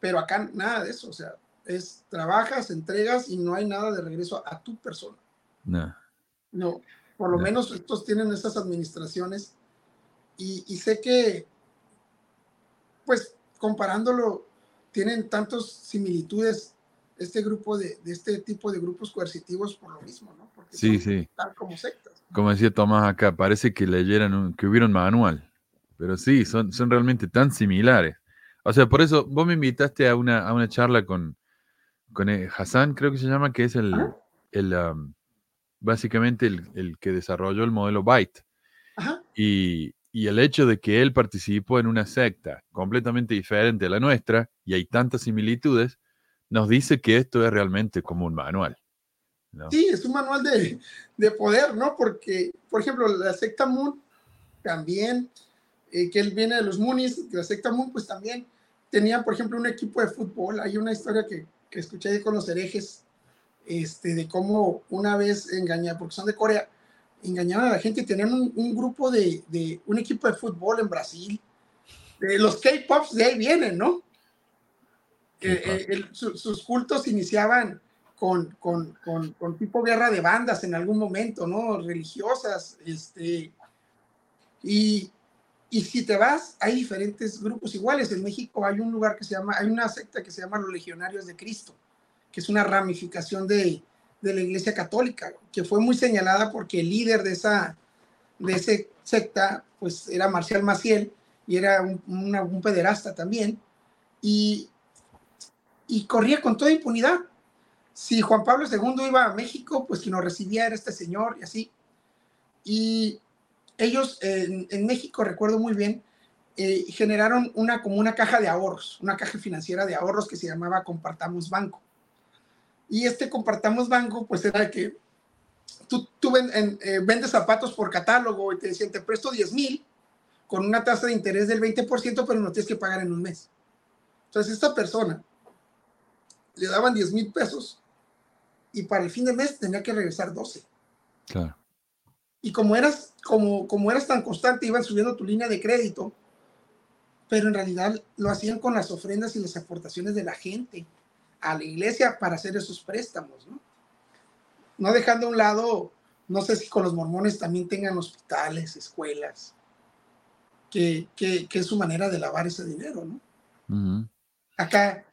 Pero acá nada de eso, o sea, es trabajas, entregas y no hay nada de regreso a tu persona. No. No, por lo menos estos tienen estas administraciones y, y sé que, pues comparándolo, tienen tantas similitudes este grupo de, de, este tipo de grupos coercitivos por lo mismo, ¿no? Porque sí, sí. Tal como sectas. Como decía Tomás acá, parece que leyeran, un, que hubiera un manual, pero sí, son, son realmente tan similares. O sea, por eso vos me invitaste a una, a una charla con, con eh, Hassan, creo que se llama, que es el, el um, básicamente el, el, que desarrolló el modelo Byte. Ajá. Y, y el hecho de que él participó en una secta completamente diferente a la nuestra y hay tantas similitudes, nos dice que esto es realmente como un manual. ¿no? Sí, es un manual de, de, poder, ¿no? Porque, por ejemplo, la secta Moon también, eh, que él viene de los Moonies, la secta Moon, pues también tenía, por ejemplo, un equipo de fútbol. Hay una historia que, que escuché ahí con los herejes, este, de cómo una vez engañaron, porque son de Corea, engañaban a la gente y tenían un, un grupo de, de, un equipo de fútbol en Brasil. De los K-Pops de ahí vienen, ¿no? Eh, el, su, sus cultos iniciaban con, con, con, con, tipo guerra de bandas en algún momento, ¿no? Religiosas, este, y, y si te vas, hay diferentes grupos iguales. En México hay un lugar que se llama, hay una secta que se llama los Legionarios de Cristo, que es una ramificación de, de la Iglesia Católica, que fue muy señalada porque el líder de esa, de esa secta, pues era Marcial Maciel, y era un, un pederasta también, y y corría con toda impunidad. Si Juan Pablo II iba a México, pues quien lo recibía era este señor y así. Y ellos en, México, recuerdo muy bien, eh, generaron una como una caja de ahorros, una caja financiera de ahorros que se llamaba Compartamos Banco. Y este Compartamos Banco, pues era que tú, eh, vendes zapatos por catálogo y te decían, te presto 10 mil con una tasa de interés del 20%, pero no tienes que pagar en un mes. Entonces, esta persona le daban 10 mil pesos y para el fin de mes tenía que regresar 12. Claro. Y como eras, como, como eras tan constante, iban subiendo tu línea de crédito, pero en realidad lo hacían con las ofrendas y las aportaciones de la gente a la iglesia para hacer esos préstamos, ¿no? No dejando a un lado, no sé si con los mormones también tengan hospitales, escuelas, que, que, que es su manera de lavar ese dinero, ¿no? Uh -huh. Acá.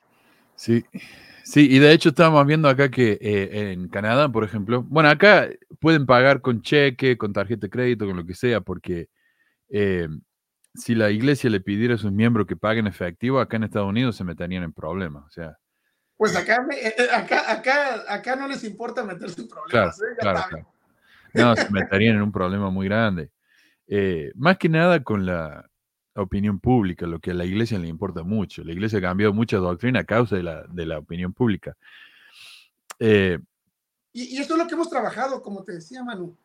Sí, Sí, y de hecho estábamos viendo acá que eh, en Canadá, por ejemplo, bueno, acá pueden pagar con cheque, con tarjeta de crédito, con lo que sea, porque eh, si la iglesia le pidiera a sus miembros que paguen efectivo, acá en Estados Unidos se meterían en problemas. O sea, pues acá, acá, acá, acá no les importa meterse en problemas. Claro, ¿eh? claro, claro. No, se meterían en un problema muy grande. Eh, más que nada con la, opinión pública, lo que a la iglesia le importa mucho. La iglesia ha cambiado mucha doctrina a causa de la, de la opinión pública. Eh, y, y, esto es lo que hemos trabajado, como te decía Manu.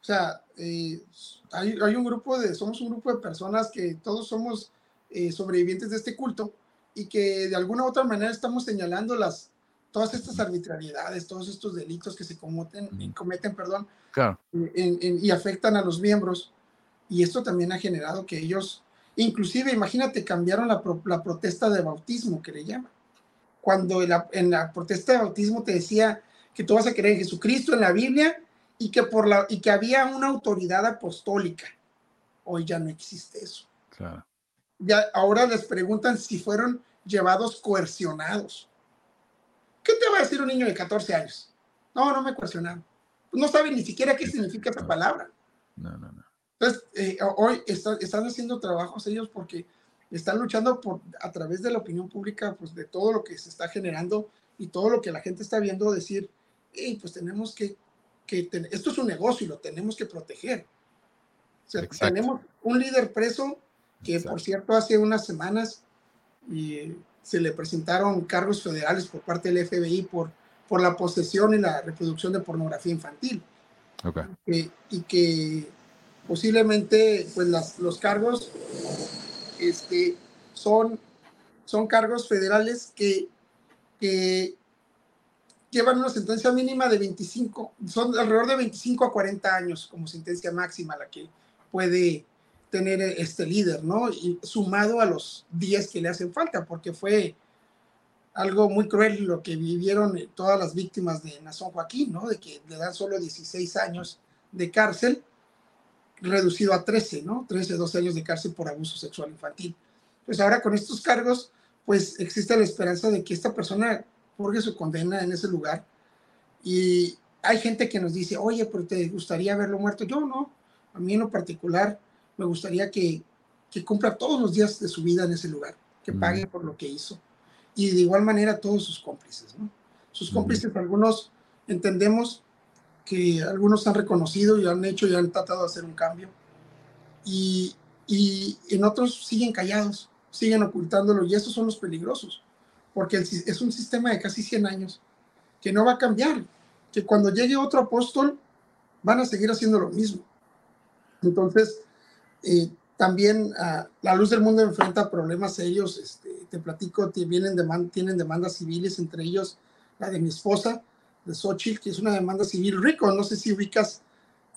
O sea, eh, hay, hay, un grupo de, somos un grupo de personas que todos somos eh, sobrevivientes de este culto y que de alguna u otra manera estamos señalando las, todas estas arbitrariedades, todos estos delitos que se cometen, cometen perdón, claro. en, en, y afectan a los miembros. Y esto también ha generado que ellos Inclusive, imagínate, cambiaron la, pro, la, protesta de bautismo, que le llaman. Cuando en la, en la, protesta de bautismo te decía que tú vas a creer en Jesucristo, en la Biblia, y que, por la, y que había una autoridad apostólica. Hoy ya no existe eso. Claro. Ya, ahora les preguntan si fueron llevados coercionados. ¿Qué te va a decir un niño de 14 años? No, no me coercionaron. No sabe ni siquiera qué significa esa palabra. No, no, no. Entonces, eh, hoy está, están haciendo trabajos ellos porque están luchando por, a través de la opinión pública, pues de todo lo que se está generando y todo lo que la gente está viendo, decir, hey, pues tenemos que, que ten, esto es un negocio y lo tenemos que proteger. O sea, Exacto. tenemos un líder preso que, Exacto. por cierto, hace unas semanas y se le presentaron cargos federales por parte del FBI por, por la posesión y la reproducción de pornografía infantil. Okay. Eh, y que posiblemente pues las, los cargos este, son, son cargos federales que, que llevan una sentencia mínima de 25, son alrededor de 25 a 40 años como sentencia máxima la que puede tener este líder, ¿no? Y sumado a los 10 que le hacen falta, porque fue algo muy cruel lo que vivieron todas las víctimas de Nazón Joaquín, ¿no? De que le dan solo 16 años de cárcel, reducido a 13, ¿no? 13, 12 años de cárcel por abuso sexual infantil. Pues ahora con estos cargos, pues existe la esperanza de que esta persona purgue su condena en ese lugar. Y hay gente que nos dice, oye, pero te gustaría verlo muerto. Yo no, a mí en lo particular me gustaría que, que cumpla todos los días de su vida en ese lugar, que pague por lo que hizo. Y de igual manera todos sus cómplices, ¿no? Sus cómplices, algunos entendemos que algunos han reconocido y han hecho y han tratado de hacer un cambio. Y, y en otros siguen callados, siguen ocultándolo y estos son los peligrosos, porque es un sistema de casi 100 años que no va a cambiar, que cuando llegue otro apóstol van a seguir haciendo lo mismo. Entonces, eh, también uh, la luz del mundo enfrenta problemas serios. Este, te platico, tienen, demand tienen demandas civiles, entre ellos la de mi esposa, de Xochitl, que es una demanda civil rico. No sé si ubicas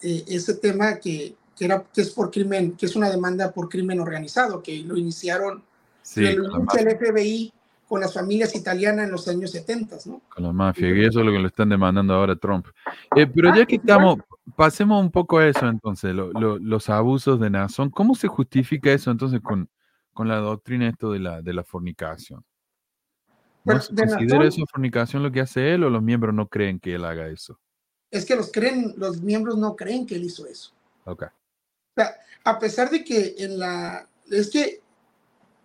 eh, ese tema que, que, era, que es por crimen, que es una demanda por crimen organizado, que lo iniciaron Sí, el, FBI con las familias italianas en los años 70, ¿no? con la mafia, y eso es lo que le están demandando ahora a Trump. Eh, pero ya que estamos, pasemos un poco a eso entonces, lo, lo, los abusos de Nazón. ¿Cómo se justifica eso entonces con, con la doctrina esto de la, de la fornicación? ¿No se de considera Nazón- eso fornicación lo que hace él o los miembros no creen que él haga eso? Es que los creen, los miembros no creen que él hizo eso. Ok. O sea, a pesar de que en la, es que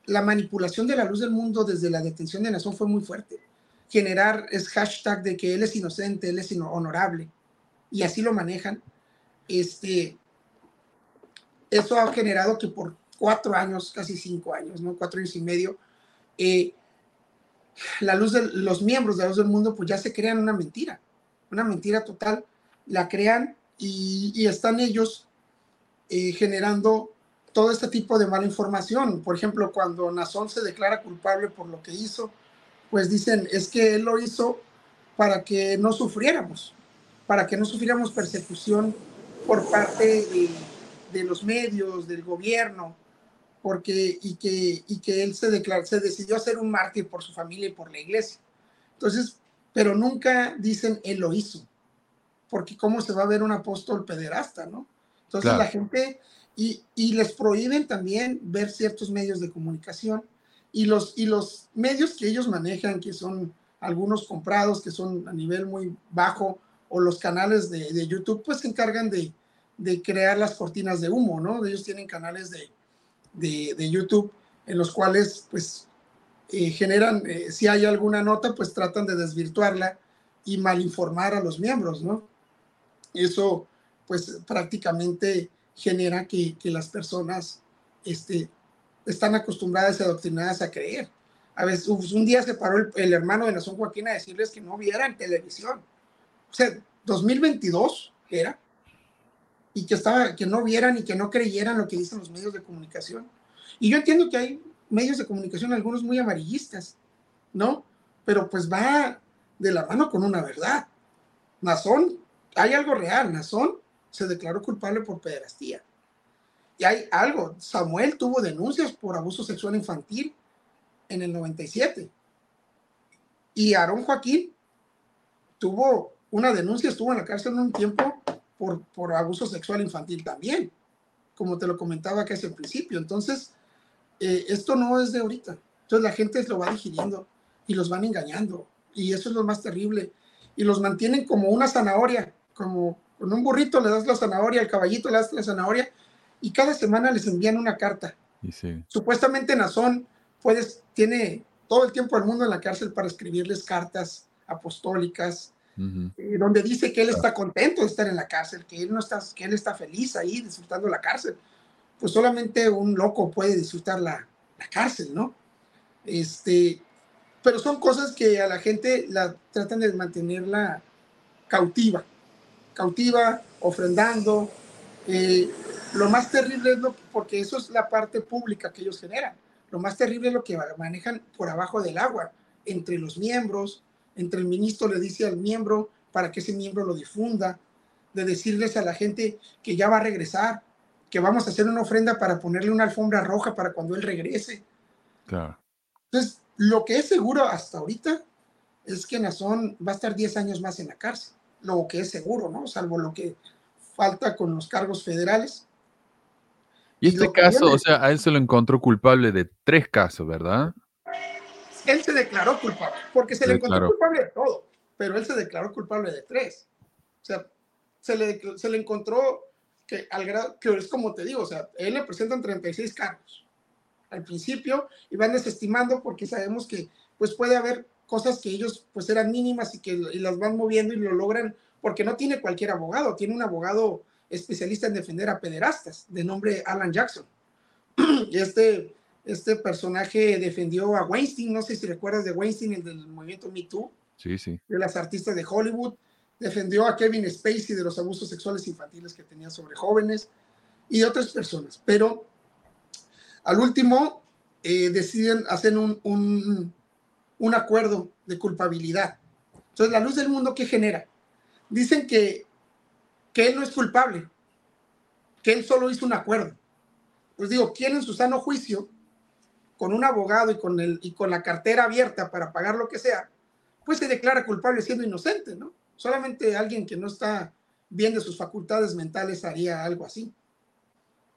la manipulación de la luz del mundo desde la detención de Nazón fue muy fuerte. Generar es hashtag de que él es inocente, él es honorable, y así lo manejan. Este, eso ha generado que por cuatro años, casi cinco años, ¿no? Cuatro años y medio, eh, la luz de los miembros de la luz del mundo, pues ya se crean una mentira, una mentira total, la crean y, están ellos eh, generando todo este tipo de mala información. Por ejemplo, cuando Nazón se declara culpable por lo que hizo, pues dicen, es que él lo hizo para que no sufriéramos, para que no sufriéramos persecución por parte de los medios, del gobierno, porque y que, y que él se, declaró, se decidió hacer un mártir por su familia y por la iglesia. Entonces, pero nunca dicen él lo hizo, porque cómo se va a ver un apóstol pederasta, ¿no? Entonces Claro. la gente, y, y les prohíben también ver ciertos medios de comunicación y los, y los medios que ellos manejan, que son algunos comprados, que son a nivel muy bajo, o los canales de, de YouTube, pues se encargan de, de crear las cortinas de humo, ¿no? Ellos tienen canales de, de, de YouTube en los cuales, pues, eh, generan, eh, si hay alguna nota, pues tratan de desvirtuarla y malinformar a los miembros, ¿no? Eso, pues, prácticamente genera que, que las personas este, están acostumbradas y adoctrinadas a creer. A veces, un día se paró el, el hermano de Nación Joaquín a decirles que no vieran televisión. O sea, 2022 era. Y que, estaba, que no vieran y que no creyeran lo que dicen los medios de comunicación. Y yo entiendo que hay medios de comunicación, algunos muy amarillistas, ¿no? Pero pues va de la mano con una verdad. Nazón, hay algo real. Nazón se declaró culpable por pederastía. Y hay algo. Samuel tuvo denuncias por abuso sexual infantil en el 97. Y Aarón Joaquín tuvo una denuncia, estuvo en la cárcel un tiempo por, por abuso sexual infantil también, como te lo comentaba que hace el principio. Entonces, eh, esto no es de ahorita. Entonces la gente lo va digiriendo y los van engañando. Y eso es lo más terrible. Y los mantienen como una zanahoria, como con un burrito le das la zanahoria, al caballito le das la zanahoria, y cada semana les envían una carta. Y sí. Supuestamente Nazón puedes, tiene todo el tiempo del mundo en la cárcel para escribirles cartas apostólicas, Eh, donde dice que él está contento de estar en la cárcel, que él no está, que él está feliz ahí disfrutando la cárcel. Pues solamente un loco puede disfrutar la, la cárcel, ¿no? Este, pero son cosas que a la gente la tratan de mantenerla cautiva, cautiva, ofrendando. eh, lo más terrible es lo porque eso es la parte pública que ellos generan. Lo más terrible es lo que manejan por abajo del agua, entre los miembros, entre el ministro le dice al miembro para que ese miembro lo difunda, de decirles a la gente que ya va a regresar, que vamos a hacer una ofrenda para ponerle una alfombra roja para cuando él regrese. Claro. Entonces, lo que es seguro hasta ahorita es que Nazón va a estar 10 años más en la cárcel, lo que es seguro, ¿no? Salvo lo que falta con los cargos federales. Y este caso, o sea, a él se lo encontró culpable de tres casos, ¿verdad? Él se declaró culpable, porque se, le encontró culpable de todo, pero él se declaró culpable de tres. O sea, se le, se le encontró que al grado, que es como te digo, o sea, él le presentan 36 cargos al principio y van desestimando porque sabemos que pues puede haber cosas que ellos pues eran mínimas y que y las van moviendo y lo logran porque no tiene cualquier abogado, tiene un abogado especialista en defender a pederastas de nombre Alan Jackson. Y este, este personaje defendió a Weinstein, no sé si recuerdas de Weinstein, el del movimiento Me Too, sí, sí. de las artistas de Hollywood, defendió a Kevin Spacey de los abusos sexuales infantiles que tenía sobre jóvenes y otras personas. Pero al último eh, deciden hacer un, un, un acuerdo de culpabilidad. Entonces, la luz del mundo, ¿qué genera? dicen que, que él no es culpable, que él solo hizo un acuerdo. Pues digo, ¿quién en su sano juicio, con un abogado y con, el, y con la cartera abierta para pagar lo que sea, pues se declara culpable siendo inocente, ¿no? Solamente alguien que no está bien de sus facultades mentales haría algo así.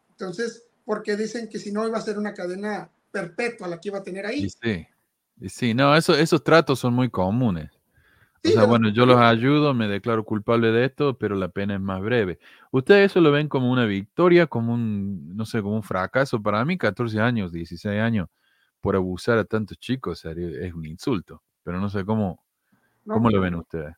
Entonces, porque dicen que si no iba a ser una cadena perpetua la que iba a tener ahí. Sí, sí, no, eso, esos tratos son muy comunes o sea, bueno, yo los ayudo, me declaro culpable de esto, pero la pena es más breve. ¿Ustedes eso lo ven como una victoria, como un, no sé, como un fracaso? Para mí, 14 años, 16 años, por abusar a tantos chicos es un insulto, pero no sé cómo, cómo lo ven ustedes.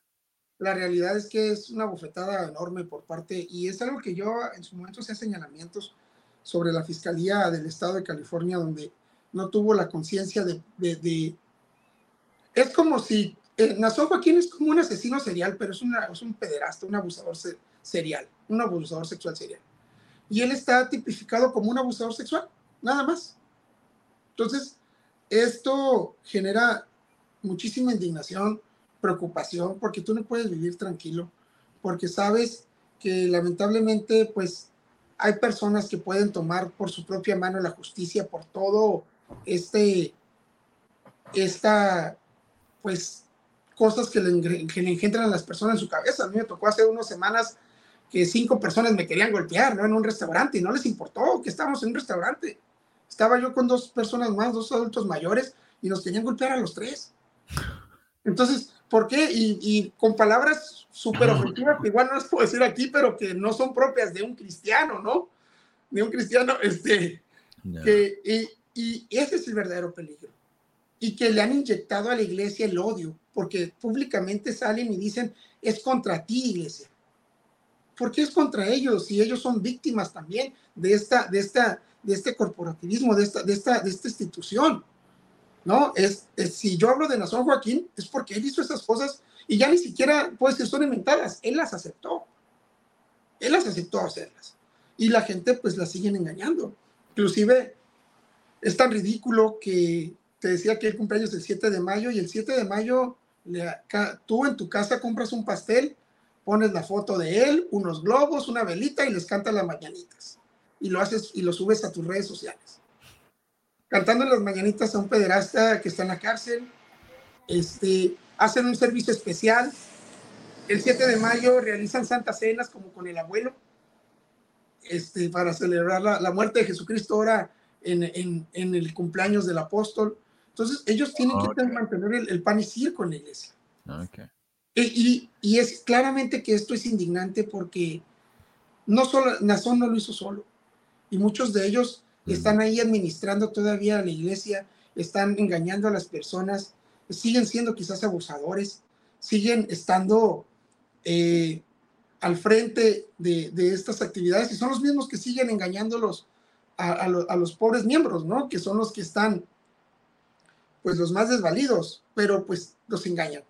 La realidad es que es una bofetada enorme por parte, y es algo que yo en su momento hacía señalamientos sobre la Fiscalía del Estado de California, donde no tuvo la conciencia de, de... Es como si eh, Joaquín es como un asesino serial, pero es, es un pederasta, un abusador serial, un abusador sexual serial. Y él está tipificado como un abusador sexual, nada más. Entonces, esto genera muchísima indignación, preocupación, porque tú no puedes vivir tranquilo, porque sabes que lamentablemente, pues, hay personas que pueden tomar por su propia mano la justicia por todo este, esta, pues, cosas que le, que le engendran a las personas en su cabeza. A mí me tocó hace unas semanas que cinco personas me querían golpear, ¿no? En un restaurante y no les importó que estábamos en un restaurante. Estaba yo con dos personas más, dos adultos mayores, y nos querían golpear a los tres. Entonces, ¿por qué? Y, con palabras súper ofensivas, que igual no las puedo decir aquí, pero que no son propias de un cristiano, ¿no? De un cristiano, este, que, y, y ese es el verdadero peligro. Y que le han inyectado a la iglesia el odio, porque públicamente salen y dicen, es contra ti, iglesia. ¿Por qué es contra ellos? Si ellos son víctimas también de, esta, de, esta, de este corporativismo, de esta, de, esta, de esta institución. ¿No? Es, si yo hablo de Nazón Joaquín, es porque él hizo esas cosas y ya ni siquiera, pues, son inventadas. Él las aceptó. Él las aceptó hacerlas. Y la gente, pues, las siguen engañando. Inclusive, es tan ridículo que te decía que el cumpleaños el 7 de mayo y el 7 de mayo tú en tu casa compras un pastel, pones la foto de él, unos globos, una velita y les cantas las mañanitas. Y lo haces y lo subes a tus redes sociales. Cantando las mañanitas a un pederasta que está en la cárcel. Este, hacen un servicio especial. El 7 de mayo realizan santas cenas como con el abuelo. Este, para celebrar la, muerte de Jesucristo ahora en, en el cumpleaños del apóstol. Entonces, ellos tienen que mantener el, pan y circo en la iglesia. E, y, y, es claramente que esto es indignante porque no solo, Nazón no lo hizo solo. Y muchos de ellos están ahí administrando todavía la iglesia, están engañando a las personas, siguen siendo quizás abusadores, siguen estando eh, al frente de, de, estas actividades y son los mismos que siguen engañándolos a, a, a los pobres miembros, ¿no? Que son los que están pues los más desvalidos, pero pues los engañan.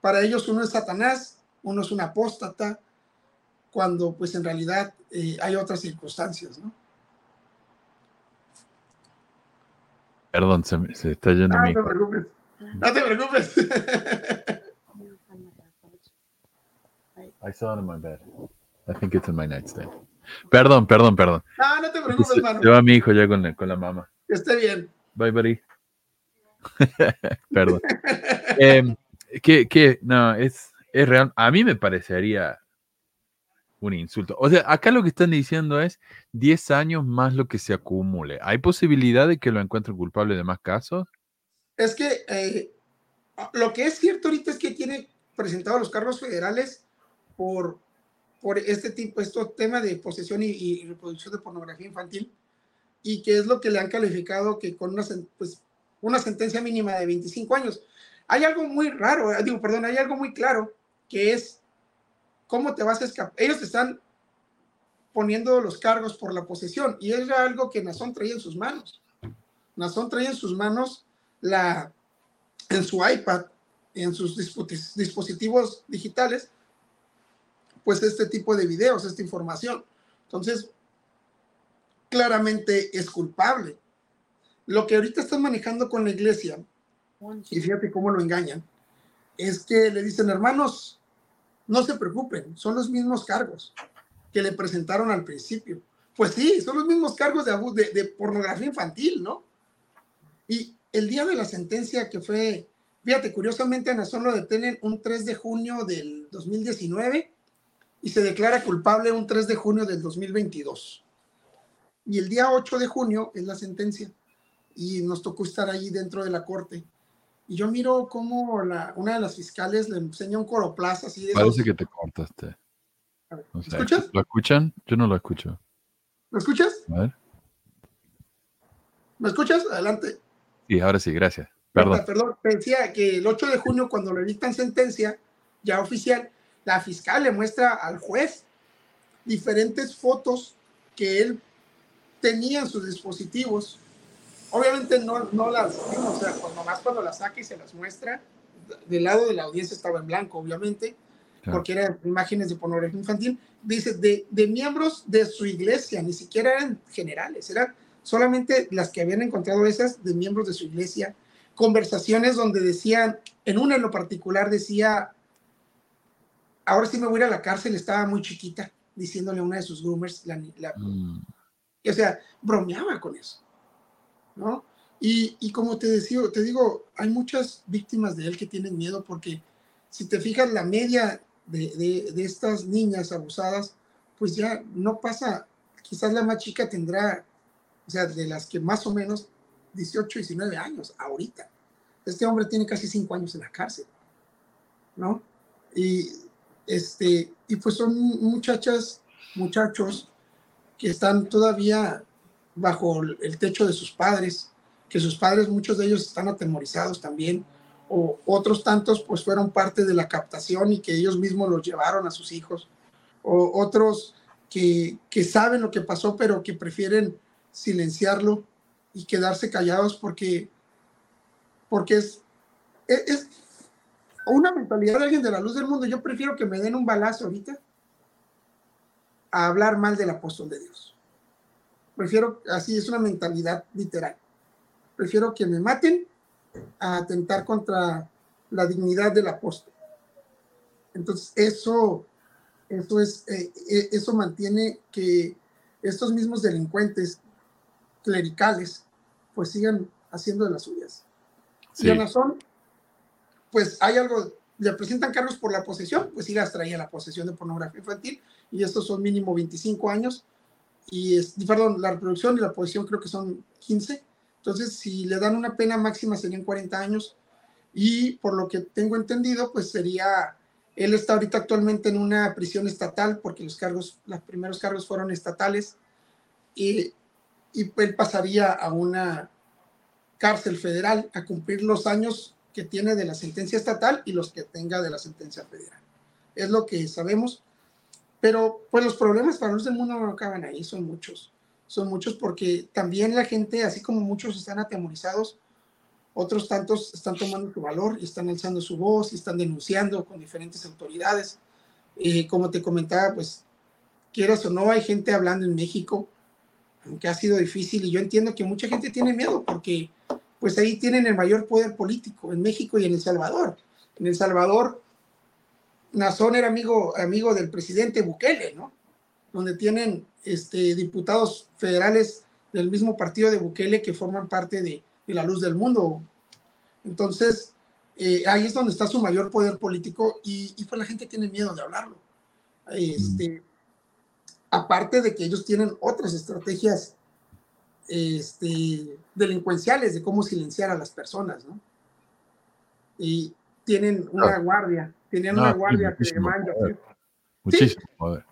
Para ellos uno es Satanás, uno es un apóstata, cuando pues en realidad eh, hay otras circunstancias, ¿no? Perdón, se, me- se está yendo Ah, mi no te preocupes. No te preocupes. I saw it in my bed. I think it's in my nightstand. Perdón, perdón, perdón. No, no te preocupes, mano. se va mi hijo ya con la, con la mamá. Que esté bien. Bye, buddy. Perdón. Em, que, no, es, es real. A mí me parecería un insulto. O sea, acá lo que están diciendo es 10 años más lo que se acumule. ¿Hay posibilidad de que lo encuentren culpable de más casos? Es que eh, lo que es cierto ahorita es que tiene presentado los cargos federales por, por este tipo, este tema de posesión y, y reproducción de pornografía infantil y que es lo que le han calificado que con una, pues, una sentencia mínima de 25 años. Hay algo muy raro, eh, digo, perdón, hay algo muy claro que es cómo te vas a escapar. Ellos te están poniendo los cargos por la posesión y era algo que Nazón traía en sus manos. Nazón traía en sus manos la, en su iPad, en sus disposi- dispositivos digitales, pues este tipo de videos, esta información. Entonces, claramente es culpable. Lo que ahorita están manejando con la iglesia, y fíjate cómo lo engañan, es que le dicen, hermanos, no se preocupen, son los mismos cargos que le presentaron al principio. Pues sí, son los mismos cargos de, de, de pornografía infantil, ¿no? Y el día de la sentencia que fue, fíjate, curiosamente a Nazón lo detienen un 3 de junio del 2019 y se declara culpable un 3 de junio del 2022. Y el día 8 de junio es la sentencia y nos tocó estar ahí dentro de la corte. Y yo miro cómo la, una de las fiscales le enseña un coroplaza así de Parece esos- que te cortaste. A ver, sé, ¿Escuchas? ¿Lo escuchan? Yo no lo escucho. ¿Me escuchas? A ver. ¿Me escuchas? Adelante. Sí, ahora sí, gracias. Perdón. Perdón, decía que el 8 de junio, cuando le dictan sentencia ya oficial, la fiscal le muestra al juez diferentes fotos que él tenía en sus dispositivos. Obviamente no, no las, o sea, pues nomás cuando las saca y se las muestra, del lado de la audiencia estaba en blanco, obviamente, Claro. porque eran imágenes de pornografía infantil, dice, de, de miembros de su iglesia, ni siquiera eran generales, eran solamente las que habían encontrado esas de miembros de su iglesia, conversaciones donde decían, en una en lo particular decía, ahora sí me voy a ir a la cárcel, estaba muy chiquita, diciéndole a una de sus groomers, la, la- Mm, o sea, bromeaba con eso, ¿no? Y, como te decía, te digo, hay muchas víctimas de él que tienen miedo porque si te fijas, la media de, de- de estas niñas abusadas, pues ya no pasa, quizás la más chica tendrá, o sea, de las que más o menos 18, 19 años, ahorita. Este hombre tiene casi 5 años en la cárcel, ¿no? Y, este, y pues son muchachas, muchachos que están todavía bajo el techo de sus padres, que sus padres, muchos de ellos están atemorizados también, o otros tantos pues fueron parte de la captación y que ellos mismos los llevaron a sus hijos, o otros que, que saben lo que pasó pero que prefieren silenciarlo y quedarse callados porque, porque es, es, es una mentalidad de alguien de la luz del mundo. Yo prefiero que me den un balazo ahorita a hablar mal del apóstol de Dios. Prefiero, así es una mentalidad literal. Prefiero que me maten a atentar contra la dignidad del apóstol. Entonces, eso, eso, es, eh, eh, eso mantiene que estos mismos delincuentes clericales pues sigan haciendo de las suyas. sí. Y a Nazón, pues hay algo, le presentan cargos por la posesión, pues sí las traía la posesión de pornografía infantil, y estos son mínimo 25 años, y es, perdón, la reproducción y la posesión creo que son 15, entonces si le dan una pena máxima serían 40 años, y por lo que tengo entendido, pues sería, él está ahorita actualmente en una prisión estatal, porque los cargos, los primeros cargos fueron estatales, y, y él pasaría a una cárcel federal a cumplir los años que tiene de la sentencia estatal y los que tenga de la sentencia federal. Es lo que sabemos. Pero pues los problemas para los del mundo no acaban ahí, son muchos. Son muchos porque también la gente, así como muchos están atemorizados, otros tantos están tomando su valor y están alzando su voz y están denunciando con diferentes autoridades. Eh, como te comentaba, pues quieras o no, hay gente hablando en México, aunque ha sido difícil y yo entiendo que mucha gente tiene miedo porque pues ahí tienen el mayor poder político, en México y en El Salvador. En El Salvador, Nazón era amigo, amigo del presidente Bukele, ¿no? Donde tienen este, diputados federales del mismo partido de Bukele que forman parte de, la luz del mundo. Entonces, eh, ahí es donde está su mayor poder político y, y, pues la gente tiene miedo de hablarlo. Este, aparte de que ellos tienen otras estrategias este, delincuenciales de cómo silenciar a las personas, ¿no? Y tienen una guardia, tienen una guardia que le manda. Muchísimo sí,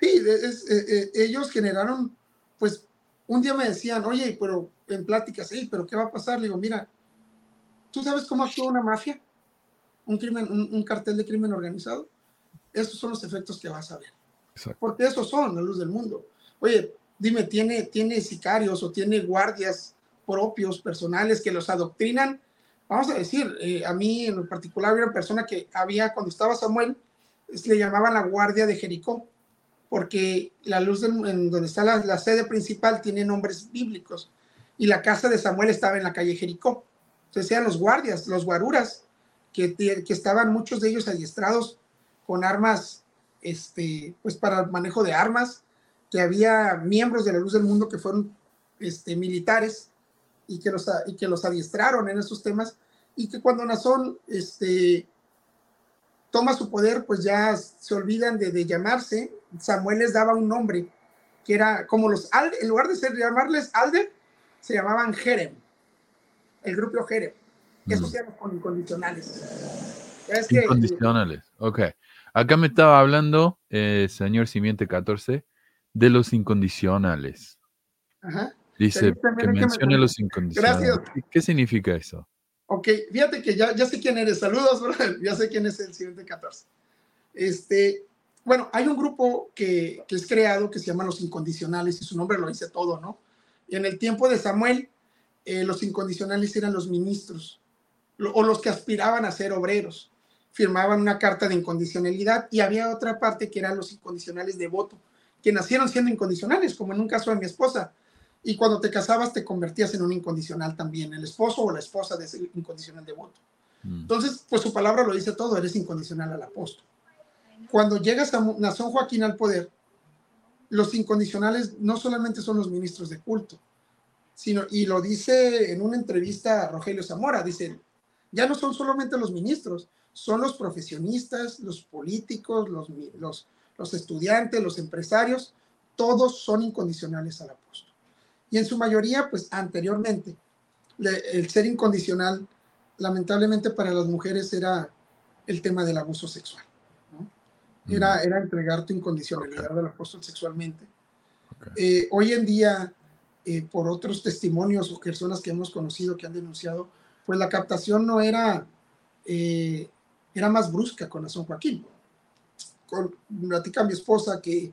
Sí, eh, eh, ellos generaron, pues, un día me decían, oye, pero en pláticas, sí, pero ¿qué va a pasar? Le digo, mira, ¿tú sabes cómo actúa una mafia? Un, crimen, un, cartel de crimen organizado. Esos son los efectos que vas a ver. Porque esos son la luz del mundo. Oye, dime, ¿tiene, ¿tiene sicarios o tiene guardias propios, personales, que los adoctrinan? Vamos a decir, eh, a mí en particular había una persona que había, cuando estaba Samuel, le llamaban la guardia de Jericó, porque la luz en donde está la, sede principal tiene nombres bíblicos, y la casa de Samuel estaba en la calle Jericó. Entonces eran los guardias, los guaruras, que, que estaban muchos de ellos adiestrados con armas, este, pues para el manejo de armas, que había miembros de la Luz del Mundo que fueron este, militares y que, los, y que los adiestraron en esos temas y que cuando Nazón este, toma su poder, pues ya se olvidan de, llamarse. Samuel les daba un nombre que era como los Alde, en lugar de ser, llamarles Alde, se llamaban Jerem, el grupo Jerem. Esos mm. se llaman incondicionales. incondicionales, ok. Acá me estaba hablando, eh, señor Simiente 14, de los incondicionales. Dice que mencione los incondicionales. Gracias. ¿Qué significa eso? Ok, fíjate que ya, ya sé quién eres. Saludos, ya sé quién es el siguiente 14. Este, bueno, hay un grupo que, que, es creado que se llama Los Incondicionales y su nombre lo dice todo, ¿no? Y en el tiempo de Samuel, eh, los incondicionales eran los ministros o los que aspiraban a ser obreros. Firmaban una carta de incondicionalidad y había otra parte que eran los incondicionales de voto que nacieron siendo incondicionales, como en un caso de mi esposa. Y cuando te casabas te convertías en un incondicional también, el esposo o la esposa de ese incondicional de voto. Mm. Entonces, pues su palabra lo dice todo, eres incondicional al apóstol. Cuando llegas a Nación Joaquín al poder, los incondicionales no solamente son los ministros de culto, sino, y lo dice en una entrevista a Rogelio Zamora, dice, ya no son solamente los ministros, son los profesionistas, los políticos, los, los, los estudiantes, los empresarios, todos son incondicionales al apóstol. Y en su mayoría, pues anteriormente, el ser incondicional, lamentablemente para las mujeres era el tema del abuso sexual. Era, mm. era entregar tu incondicionalidad al apóstol sexualmente. Eh, hoy en día, eh, por otros testimonios o personas que hemos conocido que han denunciado, pues la captación no era, eh, era más brusca con la San Joaquín con, platica mi esposa que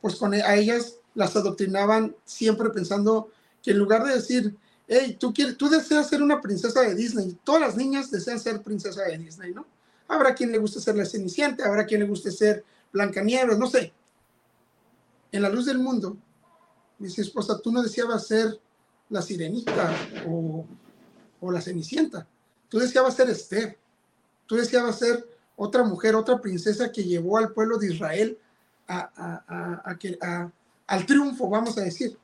pues con a ellas las adoctrinaban siempre pensando que en lugar de decir, hey, tú, quieres, tú deseas ser una princesa de Disney, todas las niñas desean ser princesa de Disney, ¿no? Habrá quien le guste ser la Cenicienta, habrá quien le guste ser Blancanieves, no sé. En la luz del mundo, dice esposa, tú no deseabas ser la Sirenita o, o la Cenicienta, tú deseabas ser Esther, tú deseabas ser otra mujer, otra princesa que llevó al pueblo de Israel a, al triunfo, vamos a decir.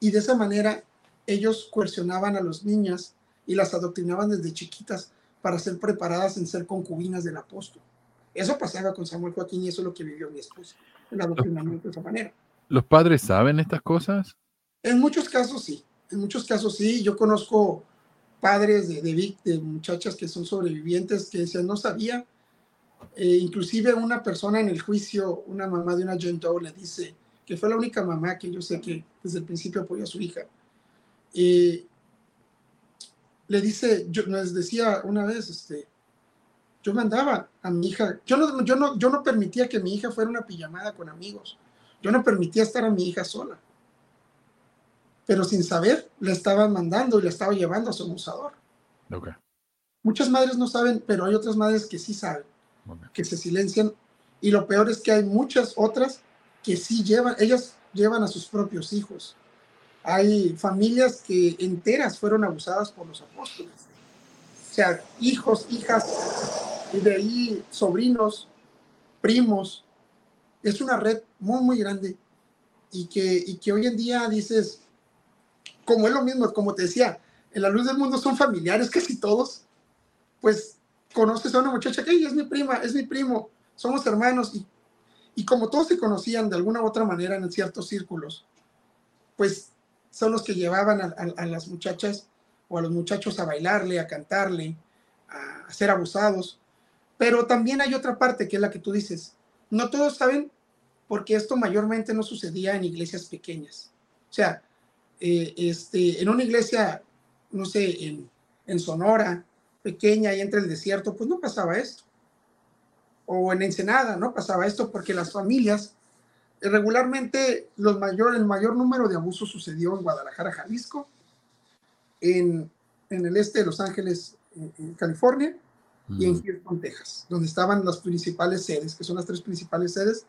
Y de esa manera ellos coercionaban a las niñas y las adoctrinaban desde chiquitas para ser preparadas en ser concubinas del apóstol. Eso pasaba con Samuel Joaquín y eso es lo que vivió mi esposa, el adoctrinamiento de esa manera. ¿Los padres saben estas cosas? En muchos casos sí, en muchos casos sí. Yo conozco padres de, de, de muchachas que son sobrevivientes que decían, no sabía eh, inclusive una persona en el juicio, una mamá de una John Doe, le dice que fue la única mamá que yo sé que desde el principio apoyó a su hija. y le dice, yo les decía una vez, este, yo mandaba a mi hija, yo no, yo, no, yo no permitía que mi hija fuera una pijamada con amigos, yo no permitía estar a mi hija sola, pero sin saber le estaba mandando y le estaba llevando a su abusador. Muchas madres no saben, pero hay otras madres que sí saben que se silencian. Y lo peor es que hay muchas otras que sí llevan, ellas llevan a sus propios hijos. Hay familias que enteras fueron abusadas por los apóstoles. O sea, hijos, hijas, y de ahí sobrinos, primos. Es una red muy, muy grande y que, y que hoy en día dices, como es lo mismo, como te decía, en la luz del mundo son familiares casi todos, pues conoces a una muchacha que es mi prima, es mi primo, somos hermanos y, y como todos se conocían de alguna u otra manera en ciertos círculos, pues son los que llevaban a, las muchachas o a los muchachos a bailarle, a cantarle, a, ser abusados. Pero también hay otra parte que es la que tú dices. No todos saben porque esto mayormente no sucedía en iglesias pequeñas. O sea, eh, este, en una iglesia, no sé, en, en Sonora, pequeña y entre el desierto, pues no pasaba esto. O en Ensenada no pasaba esto porque las familias, regularmente los mayor, el mayor número de abusos sucedió en Guadalajara, Jalisco, en, en el este de Los Ángeles, en, California, y en Houston, Texas, donde estaban las principales sedes, que son las tres principales sedes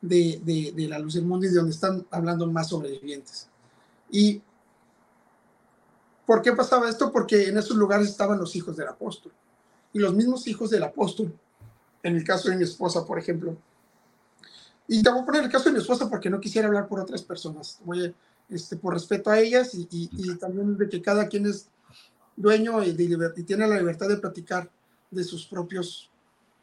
de, de, de la luz del mundo y de donde están hablando más sobrevivientes. Y ¿Por qué pasaba esto? Porque en esos lugares estaban los hijos del apóstol. Y los mismos hijos del apóstol, en el caso de mi esposa, por ejemplo. Y te voy a poner el caso de mi esposa porque no quisiera hablar por otras personas. Voy este, por respeto a ellas y, también de que cada quien es dueño y, y, tiene la libertad de platicar de sus propias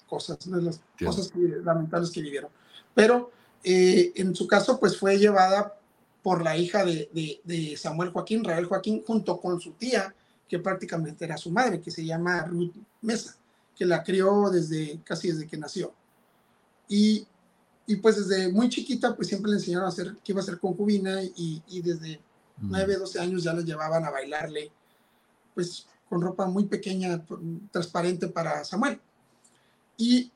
cosas, de las cosas lamentables que vivieron. Pero eh, en su caso, pues fue llevada por la hija de, Samuel Joaquín, Rael Joaquín, junto con su tía, que prácticamente era su madre, que se llama Ruth Mesa, que la crió desde casi desde que nació. Y, pues desde muy chiquita, pues siempre le enseñaron a hacer, que iba a ser concubina y, desde 9, 12 años ya la llevaban a bailarle, pues con ropa muy pequeña, transparente para Samuel. Y,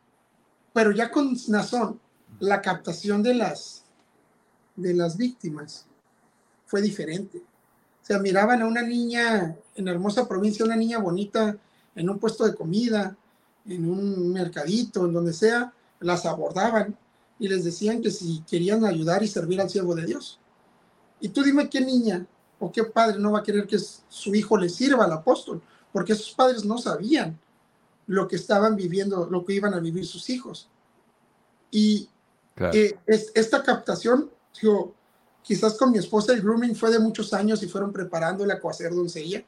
pero ya con Nazón, la captación de las, de las víctimas fue diferente. O sea, miraban a una niña en la hermosa provincia, una niña bonita, en un puesto de comida, en un mercadito, en donde sea, las abordaban y les decían que si querían ayudar y servir al siervo de Dios. Y tú dime qué niña o qué padre no va a querer que su hijo le sirva al apóstol, porque sus padres no sabían lo que estaban viviendo, lo que iban a vivir sus hijos. Y eh, es, esta captación Digo, quizás con mi esposa el grooming fue de muchos años y fueron preparándola a ser doncella,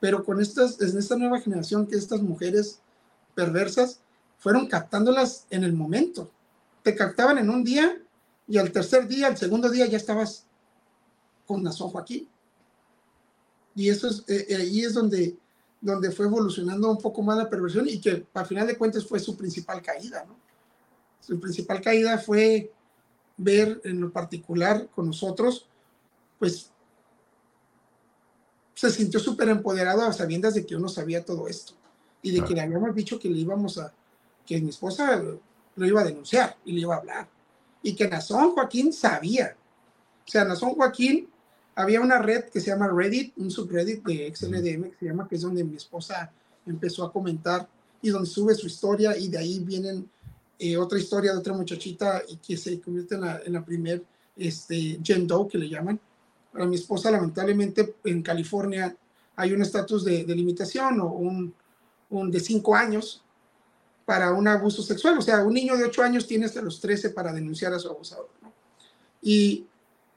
pero con estas, en esta nueva generación que estas mujeres perversas fueron captándolas en el momento. Te captaban en un día y al tercer día, al segundo día ya estabas con Nazón Joaquín. Y eso es, eh, eh, ahí es donde, donde fue evolucionando un poco más la perversión y que al final de cuentas fue su principal caída. Su principal caída fue ver en lo particular con nosotros, pues se sintió súper empoderado a sabiendas de que uno sabía todo esto y de que le habíamos dicho que le íbamos a, que mi esposa lo iba a denunciar y le iba a hablar. Y que Nazón Joaquín sabía. O sea, Nazón Joaquín había una red que se llama Reddit, un subreddit de XLDM que se llama, que es donde mi esposa empezó a comentar y donde sube su historia y de ahí vienen eh, otra historia de otra muchachita y que se convierte en la, en la primer este, Jen Doe, que le llaman. Para mi esposa, lamentablemente, en California hay un estatus de, de, limitación o un, un de cinco años para un abuso sexual. O sea, un niño de ocho años tiene hasta los 13 para denunciar a su abusador. Y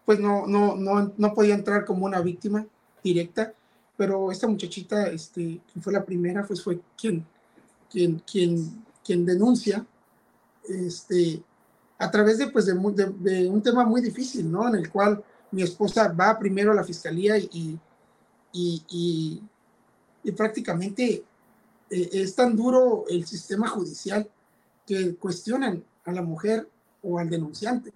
pues no, no, no, no podía entrar como una víctima directa, pero esta muchachita, este, que fue la primera, pues fue quien, quien, quien, quien denuncia este, a través de, pues, de, un tema muy difícil, ¿no? En el cual mi esposa va primero a la fiscalía y, y, y, prácticamente eh, es tan duro el sistema judicial que cuestionan a la mujer o al denunciante.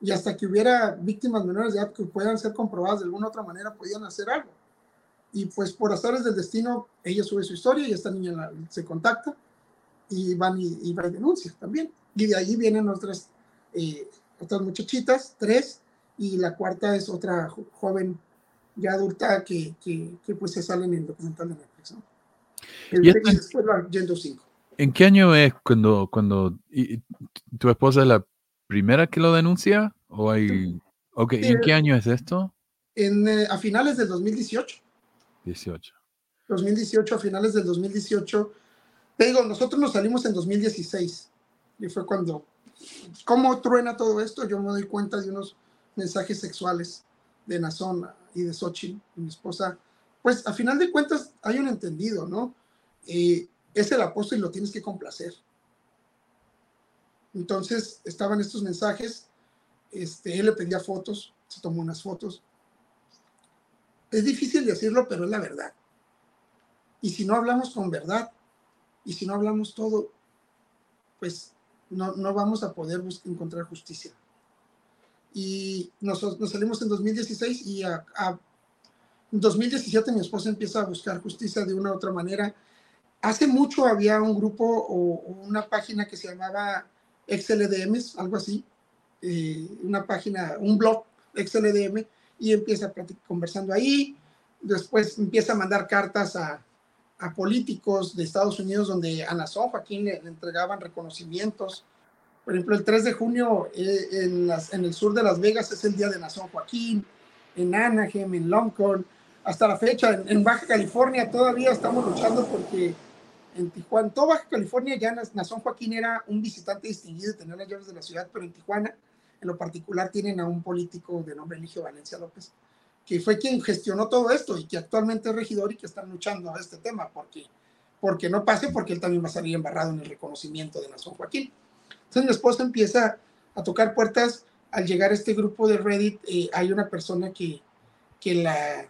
Y hasta que hubiera víctimas menores de edad que puedan ser comprobadas de alguna otra manera, podían hacer algo. Y pues por azares del destino, ella sube su historia y esta niña se contacta y van y, y van denuncias también. Y de ahí vienen otras, eh, otras muchachitas, tres, y la cuarta es otra joven ya adulta que, que, pues se sale en el documental de Netflix. ¿Y después la 5. ¿En qué año es cuando, cuando tu esposa es la primera que lo denuncia? ¿O hay... Ok, ¿y ¿en qué año es esto? En, eh, a finales del 2018. 18. 2018, a finales del 2018. Te digo, nosotros nos salimos en 2016. Y fue cuando, ¿cómo truena todo esto? Yo me doy cuenta de unos mensajes sexuales de Nazón y de Xochitl, mi esposa. Pues a final de cuentas hay un entendido, ¿no? Eh, es el apóstol y lo tienes que complacer. Entonces estaban estos mensajes, este, él le pedía fotos, se tomó unas fotos. Es difícil decirlo, pero es la verdad. Y si no hablamos con verdad, y si no hablamos todo, pues no, no vamos a poder encontrar justicia. Y nos, nos, salimos en 2016 y a, en 2017 mi esposa empieza a buscar justicia de una u otra manera. Hace mucho había un grupo o, una página que se llamaba XLDM, algo así, eh, una página, un blog XLDM, y empieza conversando ahí. Después empieza a mandar cartas a, a políticos de Estados Unidos donde a Nazón Joaquín le, entregaban reconocimientos. Por ejemplo, el 3 de junio eh, en, las, en, el sur de Las Vegas es el día de Nazón Joaquín, en Anaheim, en Longhorn, hasta la fecha en, Baja California todavía estamos luchando porque en Tijuana, toda Baja California ya Nazón Joaquín era un visitante distinguido de tener las llaves de la ciudad, pero en Tijuana en lo particular tienen a un político de nombre Eligio Valencia López que fue quien gestionó todo esto y que actualmente es regidor y que está luchando a este tema porque, porque no pase, porque él también va a salir embarrado en el reconocimiento de Nación Joaquín. Entonces mi esposa empieza a tocar puertas. Al llegar a este grupo de Reddit, eh, hay una persona que, que la,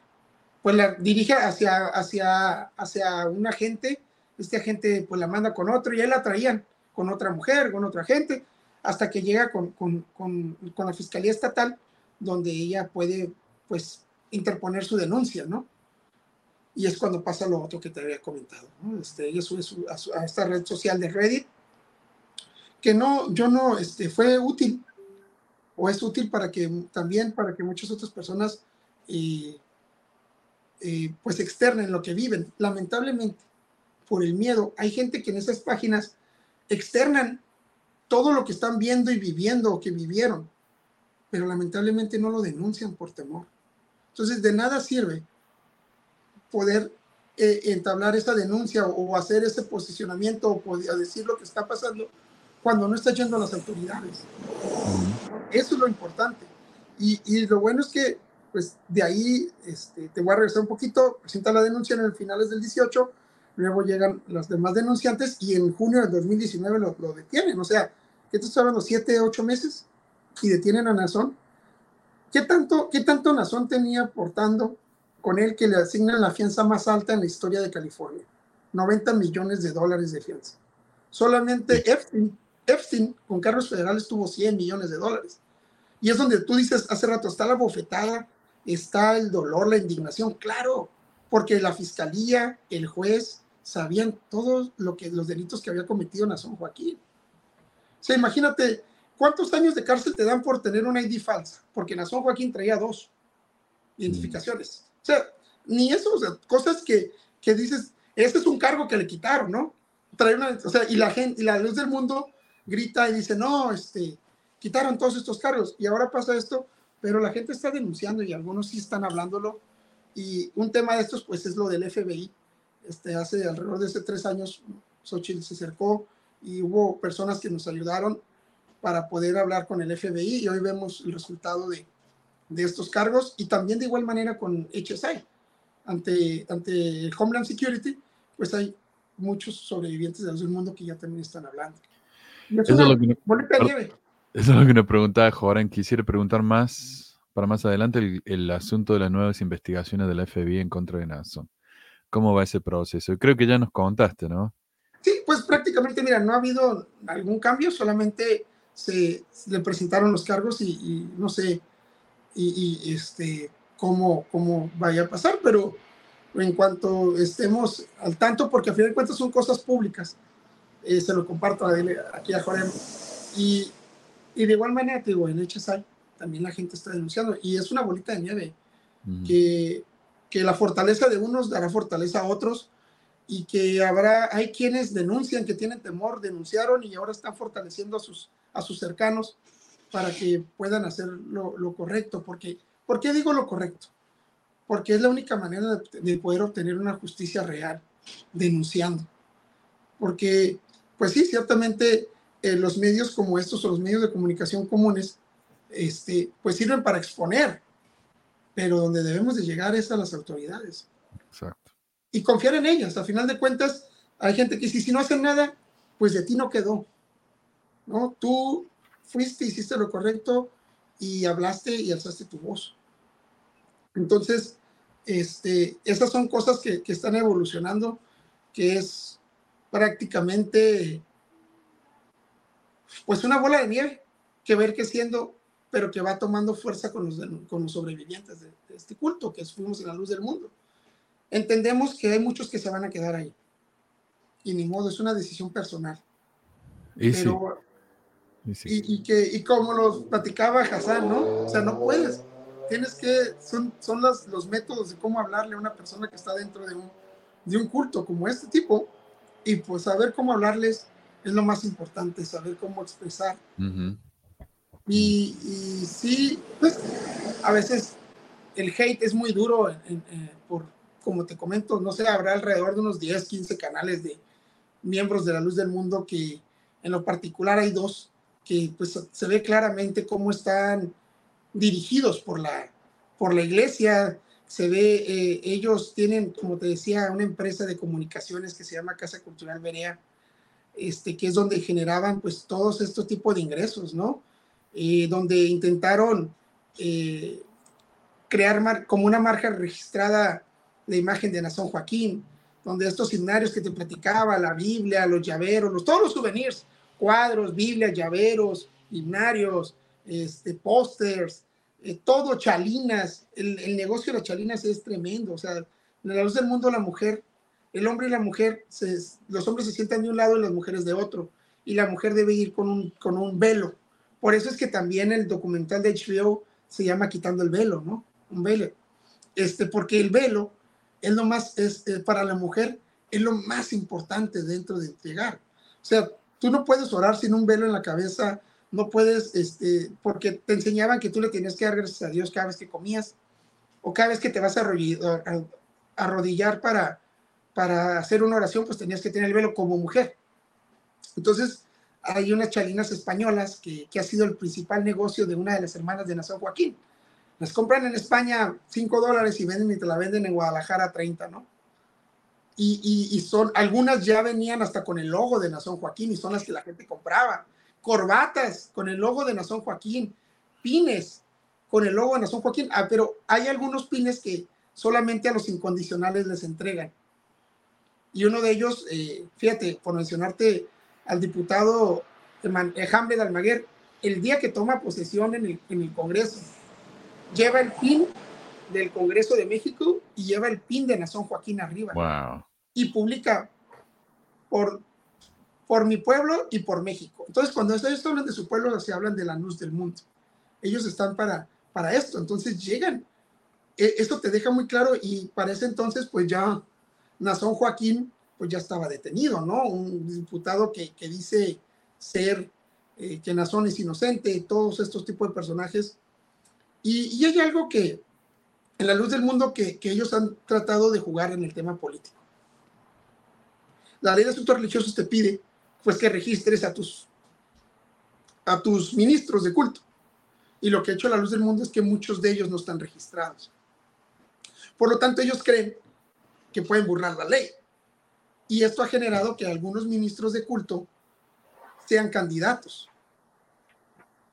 pues la dirige hacia, hacia, hacia un agente. Este agente pues la manda con otro y ahí la traían con otra mujer, con otra gente, hasta que llega con, con, con, con la Fiscalía Estatal, donde ella puede pues interponer su denuncia, ¿no? Y es cuando pasa lo otro que te había comentado, ¿no? Este, ella sube a, esta red social de Reddit, que no, yo no, este, fue útil, o es útil para que también, para que muchas otras personas, eh, eh, pues externen lo que viven. Lamentablemente, por el miedo, hay gente que en esas páginas externan todo lo que están viendo y viviendo o que vivieron, pero lamentablemente no lo denuncian por temor. Entonces, de nada sirve poder eh, entablar esa denuncia o, hacer ese posicionamiento o decir lo que está pasando cuando no está yendo a las autoridades. Eso es lo importante. Y, y, lo bueno es que, pues, de ahí este, te voy a regresar un poquito, presenta la denuncia en el finales del 18, luego llegan los demás denunciantes y en junio del 2019 lo, lo detienen. O sea, ¿qué te estoy hablando? ¿Siete, ocho meses? Y detienen a Nazón ¿Qué tanto, qué tanto Nazón tenía aportando con él que le asignan la fianza más alta en la historia de California? 90 millones de dólares de fianza. Solamente Epstein, Epstein con cargos federales tuvo 100 millones de dólares. Y es donde tú dices hace rato, está la bofetada, está el dolor, la indignación, claro, porque la fiscalía, el juez, sabían todos lo que, los delitos que había cometido Nazón Joaquín. O sea, imagínate, ¿Cuántos años de cárcel te dan por tener una ID falsa? Porque Nazón Joaquín traía dos identificaciones. O sea, ni eso, o sea, cosas que, que dices, este es un cargo que le quitaron, ¿no? Trae una, o sea, y la gente, y la luz del mundo grita y dice, no, este, quitaron todos estos cargos y ahora pasa esto, pero la gente está denunciando y algunos sí están hablándolo. Y un tema de estos, pues, es lo del FBI. Este, hace alrededor de hace tres años, Xochitl se acercó y hubo personas que nos ayudaron para poder hablar con el FBI y hoy vemos el resultado de, de estos cargos y también de igual manera con HSI. Ante, ante Homeland Security, pues hay muchos sobrevivientes del mundo que ya también están hablando. Eso es, lo que eso es lo que nos preguntaba Joran. Quisiera preguntar más, para más adelante, el, el, asunto de las nuevas investigaciones del FBI en contra de Nason. ¿Cómo va ese proceso? Creo que ya nos contaste, ¿no? Sí, pues prácticamente, mira, no ha habido algún cambio, solamente se, le presentaron los cargos y, no sé y, este, cómo, cómo vaya a pasar, pero en cuanto estemos al tanto, porque a fin de cuentas son cosas públicas, eh, se lo comparto a él, aquí a Jorge. Y, y de igual manera, te digo, en HSI también la gente está denunciando y es una bolita de nieve que, que la fortaleza de unos dará fortaleza a otros y que habrá, hay quienes denuncian que tienen temor, denunciaron y ahora están fortaleciendo a sus, a sus cercanos para que puedan hacer lo, correcto. Porque, ¿Por qué digo lo correcto? Porque es la única manera de, poder obtener una justicia real, denunciando. Porque, pues sí, ciertamente eh, los medios como estos o los medios de comunicación comunes, este, pues sirven para exponer, pero donde debemos de llegar es a las autoridades. Exacto. Y confiar en ellas. A final de cuentas, hay gente que dice, si no hacen nada, pues de ti no quedó. ¿no? Tú fuiste, hiciste lo correcto y hablaste y alzaste tu voz. Entonces, este, estas son cosas que, que están evolucionando, que es prácticamente pues una bola de nieve que ver que siendo, pero que va tomando fuerza con los, con los sobrevivientes de, este culto, que fuimos en la luz del mundo. Entendemos que hay muchos que se van a quedar ahí. Y ni modo, es una decisión personal. Y pero, y, que, y como los platicaba Hassan, ¿no? O sea, no puedes. Tienes que, son, son los, los métodos de cómo hablarle a una persona que está dentro de un, de un culto como este tipo y pues saber cómo hablarles es lo más importante, saber cómo expresar. y, y, sí, pues a veces el hate es muy duro por, como te comento, no sé, habrá alrededor de unos 10, 15 canales de miembros de la luz del mundo que en lo particular hay dos que pues se ve claramente cómo están dirigidos por la, por la iglesia. Se ve, eh, ellos tienen, como te decía, una empresa de comunicaciones que se llama Casa Cultural Berea, este, que es donde generaban pues todos estos tipos de ingresos, ¿no? Eh, donde intentaron eh, crear como una marca registrada la imagen de Nazón Joaquín, donde estos himnarios que te platicaba, la Biblia, los llaveros, los, todos los souvenirs, cuadros, Biblia, llaveros, himnarios, este, pósters, eh, todo, chalinas. El, el, negocio de las chalinas es tremendo. O sea, en la luz del mundo la mujer, el hombre y la mujer, los hombres se sientan de un lado y las mujeres de otro. Y la mujer debe ir con un, con un velo. Por eso es que también el documental de HBO se llama Quitando el velo, ¿no? Un velo. Este, porque el velo es lo más, es, eh, para la mujer, es lo más importante dentro de entregar. O sea, Tú no puedes orar sin un velo en la cabeza, no puedes, este, porque te enseñaban que tú le tenías que dar gracias a Dios cada vez que comías o cada vez que te vas a arrodillar para, para hacer una oración, pues tenías que tener el velo como mujer. Entonces, hay unas chalinas españolas que, ha sido el principal negocio de una de las hermanas de Nación Joaquín. Las compran en España 5 dólares y venden y te la venden en Guadalajara 30, ¿no? y, son, algunas ya venían hasta con el logo de Nazón Joaquín y son las que la gente compraba. Corbatas con el logo de Nazón Joaquín, pines con el logo de Nazón Joaquín, ah, pero hay algunos pines que solamente a los incondicionales les entregan. Y uno de ellos, eh, fíjate, por mencionarte al diputado Hambre de Almaguer, el día que toma posesión en el, en el Congreso, lleva el pin del Congreso de México y lleva el pin de Nazón Joaquín arriba. Wow y publica por, por mi pueblo y por México. Entonces, cuando ellos hablan de su pueblo, se hablan de la luz del mundo. Ellos están para, para esto, entonces llegan. E, esto te deja muy claro y para ese entonces, pues ya Nazón Joaquín, pues ya estaba detenido, ¿no? Un diputado que, que dice ser, eh, que Nazón es inocente, todos estos tipos de personajes. Y, y, hay algo que, en la luz del mundo, que, que ellos han tratado de jugar en el tema político la ley de asuntos religiosos te pide pues que registres a tus, a tus ministros de culto. Y lo que ha hecho la luz del mundo es que muchos de ellos no están registrados. Por lo tanto, ellos creen que pueden burlar la ley. Y esto ha generado que algunos ministros de culto sean candidatos.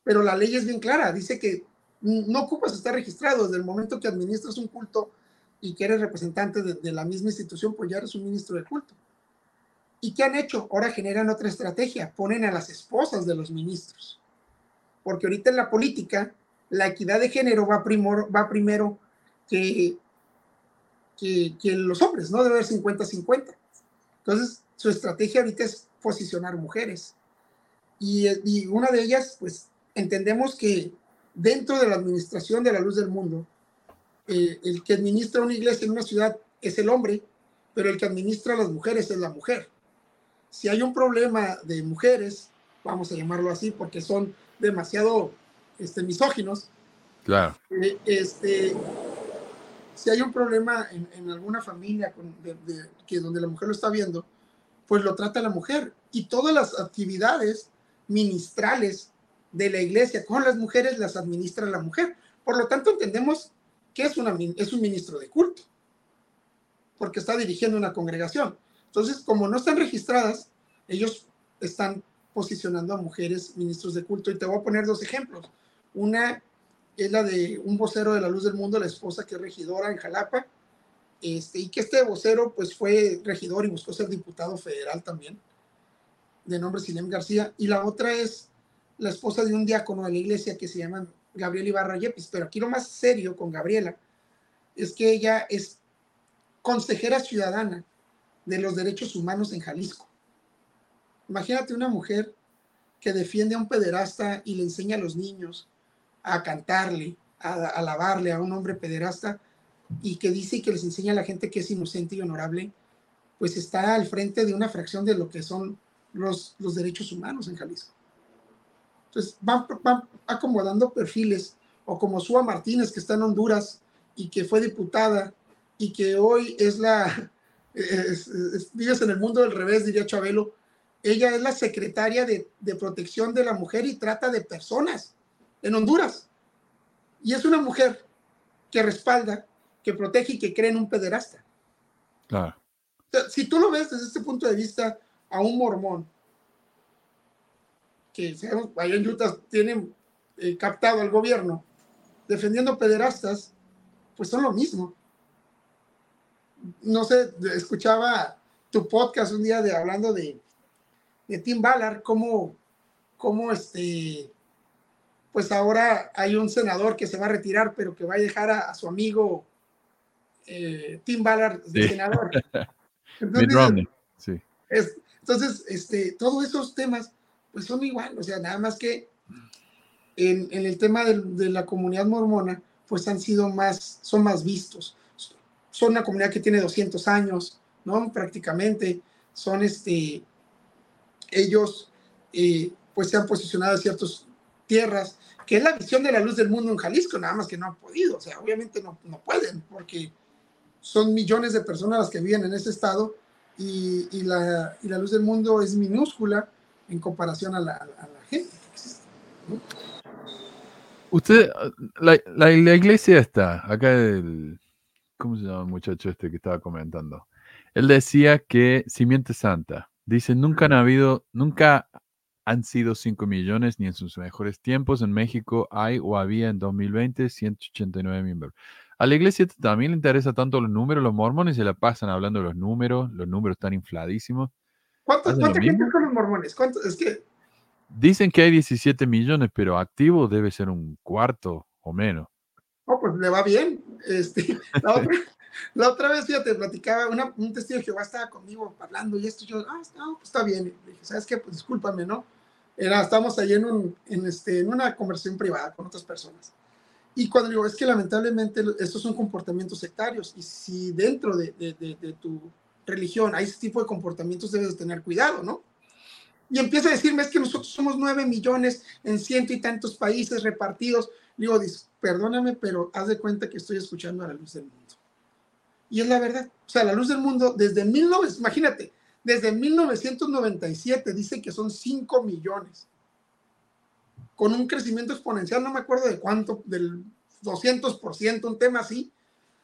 Pero la ley es bien clara, dice que no ocupas estar registrado desde el momento que administras un culto y que eres representante de, la misma institución, pues ya eres un ministro de culto. ¿Y qué han hecho? Ahora generan otra estrategia, ponen a las esposas de los ministros. Porque ahorita en la política, la equidad de género va primero que, que, los hombres, ¿no? Debe haber 50-50. Entonces, su estrategia ahorita es posicionar mujeres. Y, y, una de ellas, pues, entendemos que dentro de la administración de la luz del mundo, eh, el que administra una iglesia en una ciudad es el hombre, pero el que administra a las mujeres es la mujer si hay un problema de mujeres, vamos a llamarlo así, porque son demasiado este, misóginos. Claro. Eh, este, si hay un problema en, alguna familia que donde la mujer lo está viendo, pues lo trata la mujer. Y todas las actividades ministrales de la iglesia con las mujeres las administra la mujer. Por lo tanto, entendemos que es, es un ministro de culto, porque está dirigiendo una congregación. Entonces, como no están registradas, ellos están posicionando a mujeres ministros de culto. Y te voy a poner dos ejemplos. Una es la de un vocero de la luz del mundo, la esposa que es regidora en Jalapa, este, y que este vocero pues fue regidor y buscó ser diputado federal también, de nombre Sinem García. Y la otra es la esposa de un diácono de la iglesia que se llama Gabriela Ibarra Yepis. Pero aquí lo más serio con Gabriela es que ella es consejera ciudadana de los derechos humanos en Jalisco. Imagínate una mujer que defiende a un pederasta y le enseña a los niños a cantarle, a, alabarle a un hombre pederasta y que dice que les enseña a la gente que es inocente y honorable, pues está al frente de una fracción de lo que son los, los derechos humanos en Jalisco. Entonces van, acomodando perfiles, o como Sua Martínez, que está en Honduras y que fue diputada y que hoy es la, vives en el mundo del revés, diría Chabelo, ella es la secretaria de, de, protección de la mujer y trata de personas en Honduras. Y es una mujer que respalda, que protege y que cree en un pederasta. Claro. si tú lo ves desde este punto de vista a un mormón que allá en Utah tienen eh, captado al gobierno defendiendo pederastas, pues son lo mismo. No sé, escuchaba tu podcast un día de hablando de, de Tim Ballard, cómo, cómo este, pues ahora hay un senador que se va a retirar, pero que va a dejar a, su amigo eh, Tim Ballard de senador. Entonces, sí. entonces, este, todos esos temas pues son igual, o sea, nada más que en, el tema de, la comunidad mormona, pues han sido más, son más vistos. Son una comunidad que tiene 200 años, ¿no? Prácticamente, son este, ellos, eh, pues se han posicionado en ciertas tierras, que es la visión de la luz del mundo en Jalisco, nada más que no han podido, o sea, obviamente no, no pueden, porque son millones de personas las que viven en ese estado y, y, la, y la luz del mundo es minúscula en comparación a la, gente Usted, la, la, iglesia está, acá el, ¿cómo se llama el muchacho este que estaba comentando? Él decía que Simiente Santa, dice, nunca han habido, nunca han sido 5 millones ni en sus mejores tiempos. En México hay o había en 2020 189 miembros. A la iglesia también le interesa tanto los números, los mormones se la pasan hablando de los números, los números están infladísimos. ¿Cuánta gente con los mormones? ¿Cuánto? Es que... Dicen que hay 17 millones, pero activo debe ser un cuarto o menos. Oh, pues le va bien. Este, la, otra, vez, fíjate, platicaba, un testigo de Jehová estaba conmigo hablando y esto, yo, ah, no, pues está bien. Le dije, ¿sabes qué? Pues discúlpame, ¿no? Era, estábamos ahí en, un, en, este, en una conversación privada con otras personas. Y cuando digo, es que lamentablemente estos son comportamientos sectarios y si dentro de, de, de tu religión, hay ese tipo de comportamientos, debes de tener cuidado, ¿no? Y empieza a decirme, es que nosotros somos nueve millones en ciento y tantos países repartidos. Digo, perdóname, pero haz de cuenta que estoy escuchando a la luz del mundo. Y es la verdad. O sea, la luz del mundo, desde 19, imagínate, desde 1997 dice que son 5 millones. Con un crecimiento exponencial, no me acuerdo de cuánto, del 200%, un tema así.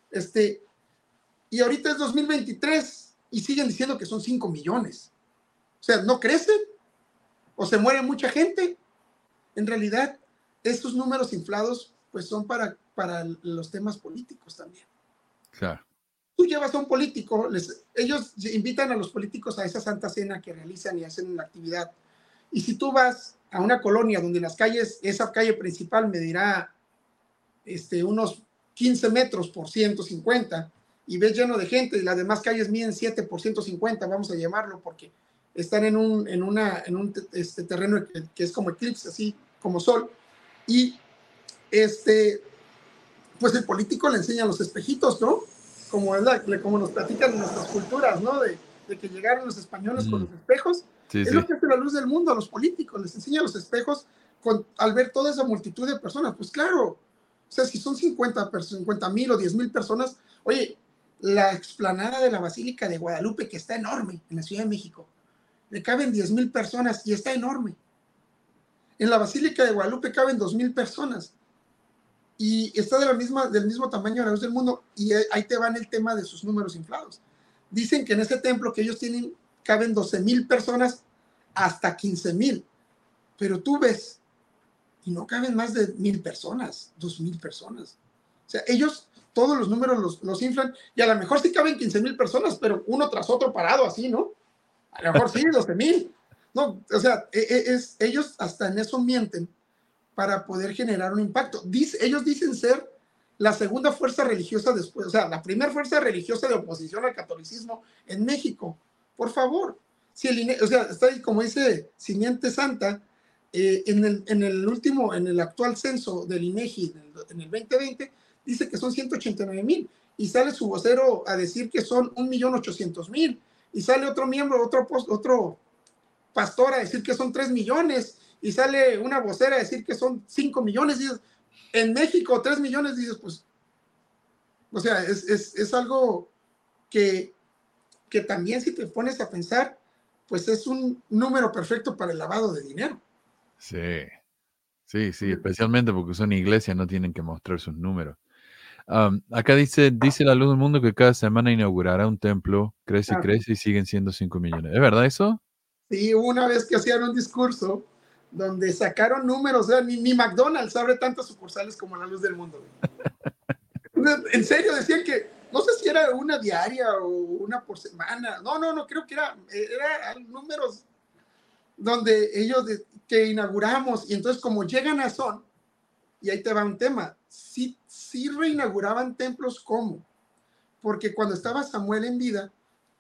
Este, y ahorita es 2023 y siguen diciendo que son 5 millones. O sea, no crecen o se muere mucha gente. En realidad, estos números inflados pues son para, para los temas políticos también. Claro. Tú llevas a un político, les, ellos invitan a los políticos a esa santa cena que realizan y hacen una actividad. Y si tú vas a una colonia donde las calles, esa calle principal medirá este, unos 15 metros por 150, y ves lleno de gente y las demás calles miden 7 por 150, vamos a llamarlo, porque están en un, en una, en un este, terreno que, es como eclipse, así como sol. Y este, pues el político le enseña los espejitos, ¿no? Como, es la, como nos platican nuestras culturas, ¿no? De, de que llegaron los españoles con los espejos. es lo que hace la luz del mundo a los políticos, les enseña los espejos al ver toda esa multitud de personas, pues claro, o sea, si son 50 mil o 10 mil personas, oye, la explanada de la Basílica de Guadalupe, que está enorme en la Ciudad de México, le caben 10 mil personas y está enorme. En la Basílica de Guadalupe caben 2 mil personas y está de la misma, del mismo tamaño de la luz del mundo y ahí te van el tema de sus números inflados. Dicen que en ese templo que ellos tienen caben 12 mil personas hasta 15 mil, pero tú ves y no caben más de mil personas, dos mil personas. O sea, ellos todos los números los, los, inflan y a lo mejor sí caben 15 mil personas, pero uno tras otro parado así, ¿no? A lo mejor sí, 12 mil. No, o sea, e, e, es, ellos hasta en eso mienten para poder generar un impacto. Dice, ellos dicen ser la segunda fuerza religiosa después, o sea, la primera fuerza religiosa de oposición al catolicismo en México. Por favor, si el o sea, está ahí como dice Simiente Santa, eh, en, el, en, el, último, en el actual censo del INEGI en el, 2020, dice que son 189 mil y sale su vocero a decir que son 1.800.000 y sale otro miembro, otro, otro pastor a decir que son 3 millones y sale una vocera a decir que son 5 millones. Y en México, 3 millones, dices, pues, o sea, es, es, es algo que, que también si te pones a pensar, pues es un número perfecto para el lavado de dinero. Sí, sí, sí, especialmente porque son iglesias, no tienen que mostrar sus números. acá dice, dice la luz del mundo que cada semana inaugurará un templo, crece y crece y siguen siendo 5 millones. ¿Es verdad eso? Sí, una vez que hacían un discurso donde sacaron números, o sea, ni, ni McDonald's abre tantas sucursales como la luz del mundo. en serio, decían que, no sé si era una diaria o una por semana, no, no, no, creo que era, era números donde ellos que inauguramos, y entonces como llegan a Son, y ahí te va un tema, sí, sí reinauguraban templos como, porque cuando estaba Samuel en vida,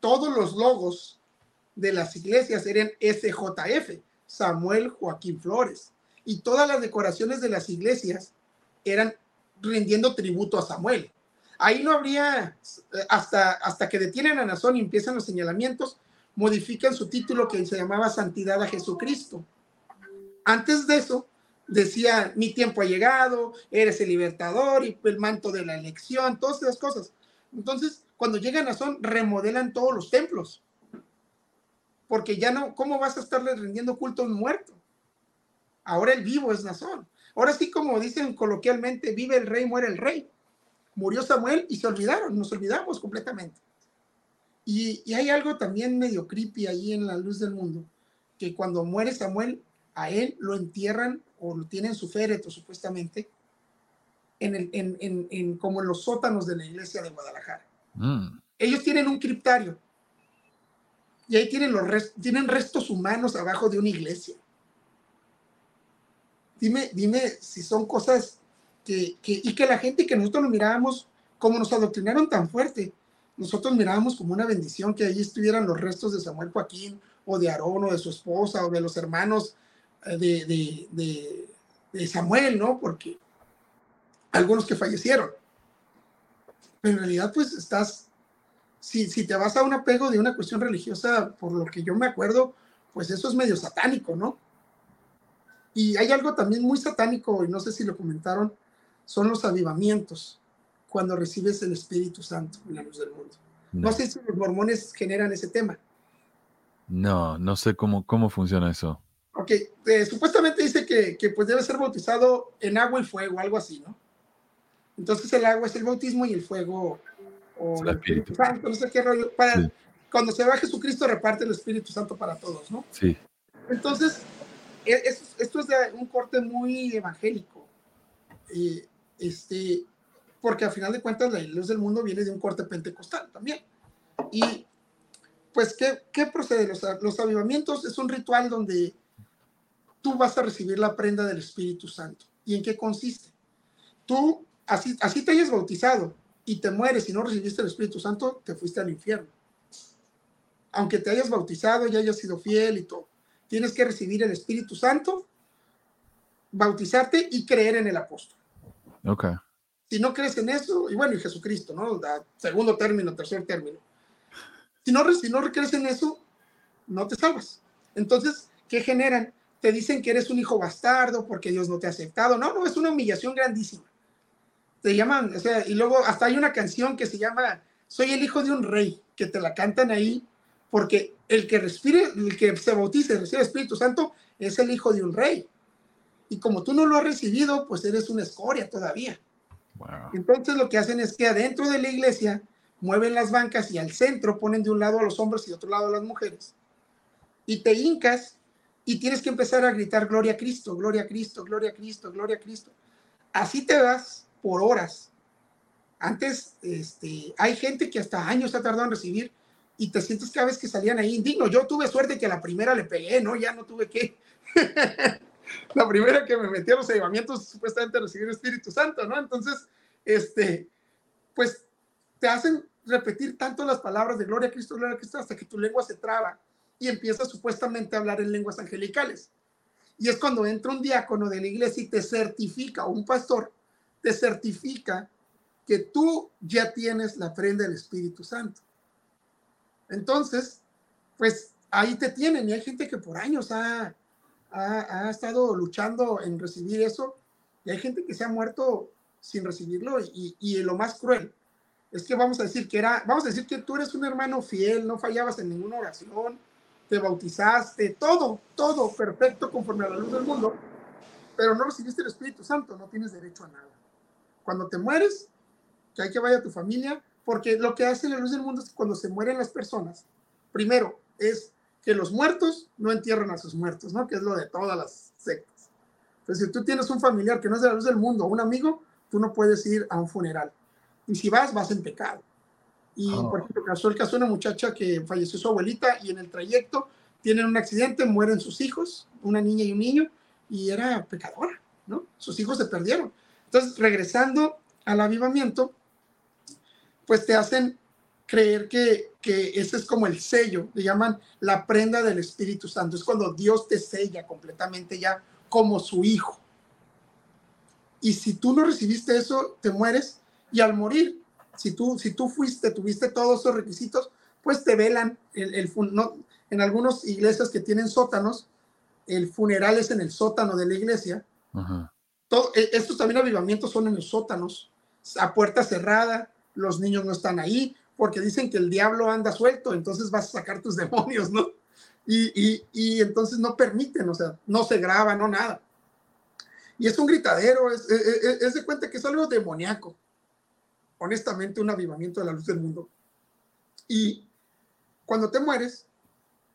todos los logos de las iglesias eran SJF, Samuel Joaquín Flores, y todas las decoraciones de las iglesias eran rindiendo tributo a Samuel. Ahí no habría, hasta, hasta que detienen a Nazón y empiezan los señalamientos, modifican su título que se llamaba Santidad a Jesucristo. Antes de eso, decía, mi tiempo ha llegado, eres el libertador y el manto de la elección, todas esas cosas. Entonces, cuando llegan a Son, remodelan todos los templos. Porque ya no, ¿cómo vas a estarle rindiendo culto a un muerto? Ahora el vivo es Nazón. Ahora sí, como dicen coloquialmente, vive el rey, muere el rey. Murió Samuel y se olvidaron, nos olvidamos completamente. Y, hay algo también medio creepy ahí en la luz del mundo, que cuando muere Samuel, a él lo entierran o lo tienen su féretro supuestamente, en el, en, en, como en los sótanos de la iglesia de Guadalajara. Mm. Ellos tienen un criptario y ahí tienen, los tienen restos humanos abajo de una iglesia. Dime, dime si son cosas que, y que la gente que nosotros lo mirábamos, como nos adoctrinaron tan fuerte, nosotros mirábamos como una bendición que allí estuvieran los restos de Samuel Joaquín o de Aarón o de su esposa o de los hermanos eh, de, de, de, Samuel, ¿no? Porque algunos que fallecieron. Pero en realidad, pues estás, si, si te vas a un apego de una cuestión religiosa, por lo que yo me acuerdo, pues eso es medio satánico, ¿no? Y hay algo también muy satánico, y no sé si lo comentaron, son los avivamientos cuando recibes el Espíritu Santo en la luz del mundo. No, sé si los mormones generan ese tema. No, no sé cómo, cómo funciona eso. Ok, eh, supuestamente dice que, que, pues debe ser bautizado en agua y fuego, algo así, ¿no? Entonces el agua es el bautismo y el fuego o el Espíritu Santo, no sé qué rollo. Para, Cuando se va Jesucristo reparte el Espíritu Santo para todos, ¿no? Sí. Entonces, e, esto es de un corte muy evangélico. Eh, este, porque al final de cuentas la luz del mundo viene de un corte pentecostal también. Y pues, ¿qué, qué procede? Los, los avivamientos es un ritual donde tú vas a recibir la prenda del Espíritu Santo. ¿Y en qué consiste? Tú, así, así te hayas bautizado y te mueres y no recibiste el Espíritu Santo, te fuiste al infierno. Aunque te hayas bautizado y hayas sido fiel y todo, tienes que recibir el Espíritu Santo, bautizarte y creer en el apóstol. Ok si no crees en eso, y bueno, y Jesucristo, ¿no? segundo término, tercer término. Si no, si no crees en eso, no te salvas. Entonces, ¿qué generan? te dicen que eres un hijo bastardo porque Dios no te ha aceptado. No, no, es una humillación grandísima. Te llaman, o sea, y luego hasta hay una canción que se llama Soy el hijo de un rey, que te la cantan ahí, porque el que respire, el que se bautice, recibe el Espíritu Santo, es el hijo de un rey. Y como tú no lo has recibido, pues eres una escoria todavía. Entonces lo que hacen es que adentro de la iglesia mueven las bancas y al centro ponen de un lado a los hombres y de otro lado a las mujeres. Y te hincas y tienes que empezar a gritar gloria a Cristo, gloria a Cristo, gloria a Cristo, gloria a Cristo. Así te vas por horas. Antes, este, hay gente que hasta años ha tardado en recibir y te sientes cada vez que salían ahí indigno. Yo tuve suerte que a la primera le pegué, ¿no? Ya no tuve que. la primera que me metí a los avivamientos supuestamente a recibir el Espíritu Santo, ¿no? Entonces, este, pues te hacen repetir tanto las palabras de gloria a Cristo, gloria a Cristo, hasta que tu lengua se traba y empiezas supuestamente a hablar en lenguas angelicales. Y es cuando entra un diácono de la iglesia y te certifica, o un pastor, te certifica que tú ya tienes la prenda del Espíritu Santo. Entonces, pues ahí te tienen y hay gente que por años ha, ha, estado luchando en recibir eso y hay gente que se ha muerto sin recibirlo y, y, lo más cruel es que vamos a decir que era, vamos a decir que tú eres un hermano fiel, no fallabas en ninguna oración, te bautizaste, todo, todo perfecto conforme a la luz del mundo, pero no recibiste el Espíritu Santo, no tienes derecho a nada. Cuando te mueres, que hay que vaya a tu familia, porque lo que hace la luz del mundo es que cuando se mueren las personas, primero es que los muertos no entierran a sus muertos, ¿no? Que es lo de todas las sectas. Entonces, si tú tienes un familiar que no es de la luz del mundo, un amigo, tú no puedes ir a un funeral. Y si vas, vas en pecado. Y, oh. por ejemplo, pasó el caso de una muchacha que falleció su abuelita y en el trayecto tienen un accidente, mueren sus hijos, una niña y un niño, y era pecadora, ¿no? Sus hijos se perdieron. Entonces, regresando al avivamiento, pues te hacen creer que, que ese es como el sello, le llaman la prenda del Espíritu Santo. Es cuando Dios te sella completamente ya como su hijo. Y si tú no recibiste eso, te mueres y al morir si tú, si tú fuiste, tuviste todos esos requisitos, pues te velan. En algunas iglesias que tienen sótanos, el funeral es en el sótano de la iglesia. Todo, e, estos también avivamientos son en los sótanos, a puerta cerrada, los niños no están ahí, porque dicen que el diablo anda suelto, entonces vas a sacar tus demonios, ¿no? Y, entonces no permiten, o sea, no se graba, no nada. Y es un gritadero, es, es, es de cuenta que es algo demoníaco honestamente un avivamiento de la luz del mundo. Y cuando te mueres,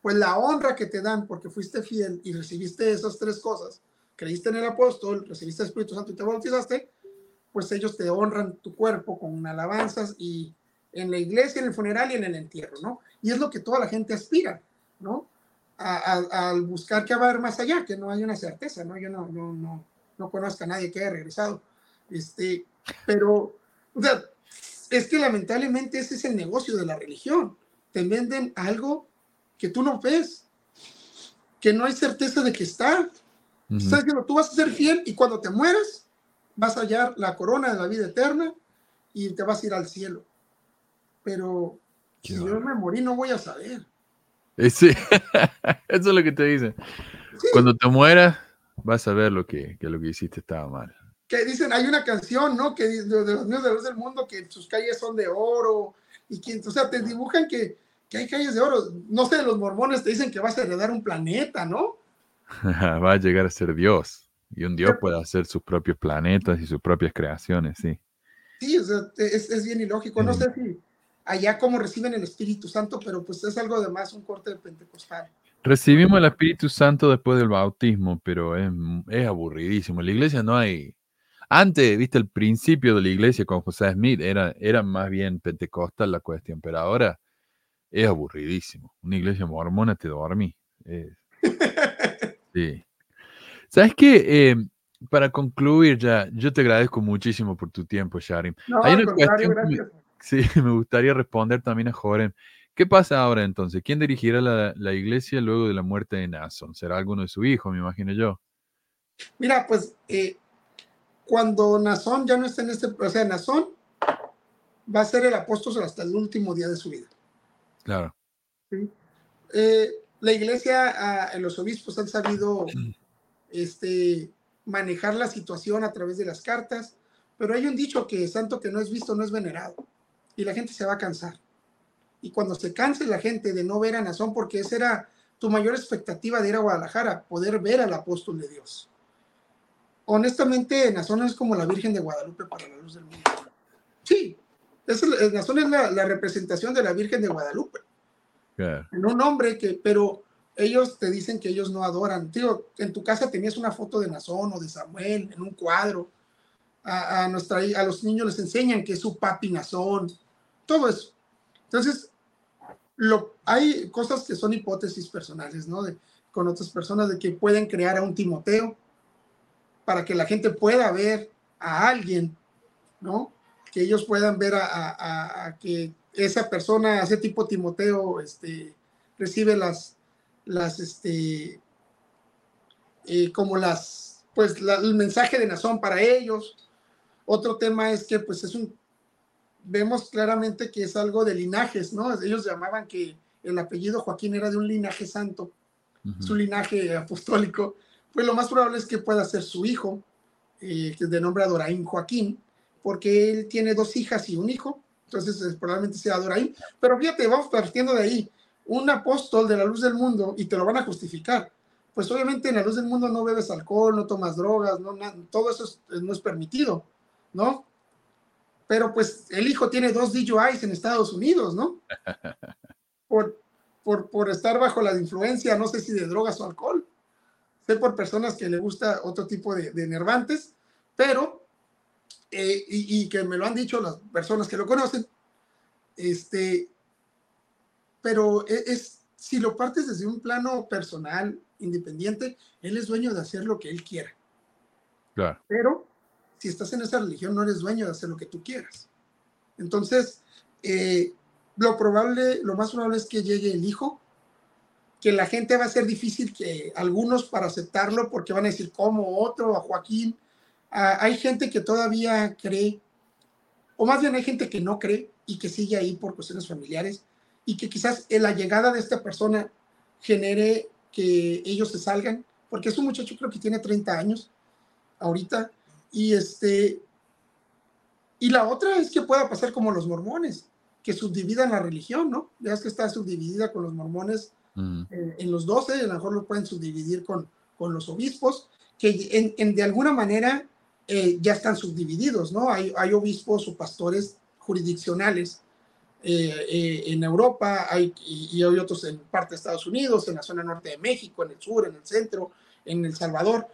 pues la honra que te dan porque fuiste fiel y recibiste esas tres cosas, creíste en el apóstol, recibiste el Espíritu Santo y te bautizaste, pues ellos te honran tu cuerpo con alabanzas y en la iglesia, en el funeral y en el entierro, ¿no? Y es lo que toda la gente aspira, ¿no? Al buscar que va a haber más allá, que no hay una certeza, ¿no? Yo no, no, no, no conozco a nadie que haya regresado, este, pero, es que lamentablemente ese es el negocio de la religión. Te venden algo que tú no ves, que no hay certeza de que está. Estás diciendo, tú vas a ser fiel y cuando te mueres, vas a hallar la corona de la vida eterna y te vas a ir al cielo. Pero si yo me morí, no voy a saber. Eh, sí, eso es lo que te dicen. Cuando te mueras, vas a ver lo que, que lo que hiciste estaba mal que dicen, hay una canción, ¿no? Que de, los niños de luz del mundo, que sus calles son de oro, y que, o sea, te dibujan que, que hay calles de oro. No sé, los mormones te dicen que vas a heredar un planeta, ¿no? Va a llegar a ser Dios. Y un Dios puede hacer sus propios planetas y sus propias creaciones, sí. Sí, o sea, es, es bien ilógico. No sé si allá cómo reciben el Espíritu Santo, pero pues es algo de más un corte de pentecostal. Recibimos el Espíritu Santo después del bautismo, pero es, es aburridísimo. En la iglesia no hay, antes, viste, el principio de la iglesia con José Smith era, era más bien pentecostal la cuestión, pero ahora es aburridísimo. Una iglesia mormona te dormí. sí. ¿Sabes qué? Eh, para concluir ya, yo te agradezco muchísimo por tu tiempo, Sharim. Hay una cuestión me, sí, me gustaría responder también a Joren. ¿Qué pasa ahora entonces? ¿Quién dirigirá la, la, iglesia luego de la muerte de Nason? ¿Será alguno de su hijo, me imagino yo? Mira, pues eh, cuando Nazón ya no está en este, o sea, Nazón va a ser el apóstol hasta el último día de su vida. Claro. ¿Sí? Eh, la iglesia, los obispos han sabido este, manejar la situación a través de las cartas, pero hay un dicho que santo que no es visto no es venerado y la gente se va a cansar. Y cuando se canse la gente de no ver a Nazón, porque esa era tu mayor expectativa de ir a Guadalajara, poder ver al apóstol de Dios. Honestamente, Nazón es como la Virgen de Guadalupe para la luz del mundo. Sí, es, Nazón es la, representación de la Virgen de Guadalupe. En un hombre que, pero ellos te dicen que ellos no adoran. Tío, en tu casa tenías una foto de Nazón o de Samuel en un cuadro. A, nuestra, a los niños les enseñan que es su papi Nazón. Todo eso. Entonces, lo, hay cosas que son hipótesis personales, ¿no? De, con otras personas de que pueden crear a un Timoteo para que la gente pueda ver a alguien, ¿no? Que ellos puedan ver a, que esa persona, ese tipo Timoteo, este, recibe las, las, este, eh, como las, pues el mensaje de Nazón para ellos. Otro tema es que, pues es un, vemos claramente que es algo de linajes, ¿no? Ellos llamaban que el apellido Joaquín era de un linaje santo, su linaje apostólico. Pues lo más probable es que pueda ser su hijo, eh, que es de nombre Adoraín Joaquín, porque él tiene dos hijas y un hijo, entonces eh, probablemente sea Adoraín. Pero fíjate, vamos partiendo de ahí. Un apóstol de la luz del mundo, y te lo van a justificar. Pues obviamente en la luz del mundo no bebes alcohol, no tomas drogas, no, todo eso no es permitido, ¿no? pero pues el hijo tiene dos DUIs en Estados Unidos, ¿no? Por, por, por, estar bajo la influencia, no sé si de drogas o alcohol. Sé por personas que le gusta otro tipo de, de nervantes, pero, eh, y, y, que me lo han dicho las personas que lo conocen, este, pero es, es, si lo partes desde un plano personal, independiente, él es dueño de hacer lo que él quiera. Claro. Pero si estás en esa religión no eres dueño de hacer lo que tú quieras. Entonces, eh, lo probable, lo más probable es que llegue el hijo, que la gente va a ser difícil que algunos para aceptarlo porque van a decir como otro a Joaquín. Ah, hay gente que todavía cree, o más bien hay gente que no cree y que sigue ahí por cuestiones familiares y que quizás la llegada de esta persona genere que ellos se salgan, porque es un muchacho creo que tiene 30 años ahorita y este, y la otra es que pueda pasar como los mormones, que subdividan la religión, ¿no? Ya es que está subdividida con los mormones mm. eh, en los 12, a lo mejor lo pueden subdividir con, con los obispos, que en, de alguna manera eh, ya están subdivididos, ¿no? Hay, hay obispos o pastores jurisdiccionales eh, en Europa, hay, y, y, hay otros en parte de Estados Unidos, en la zona norte de México, en el sur, en el centro, en El Salvador,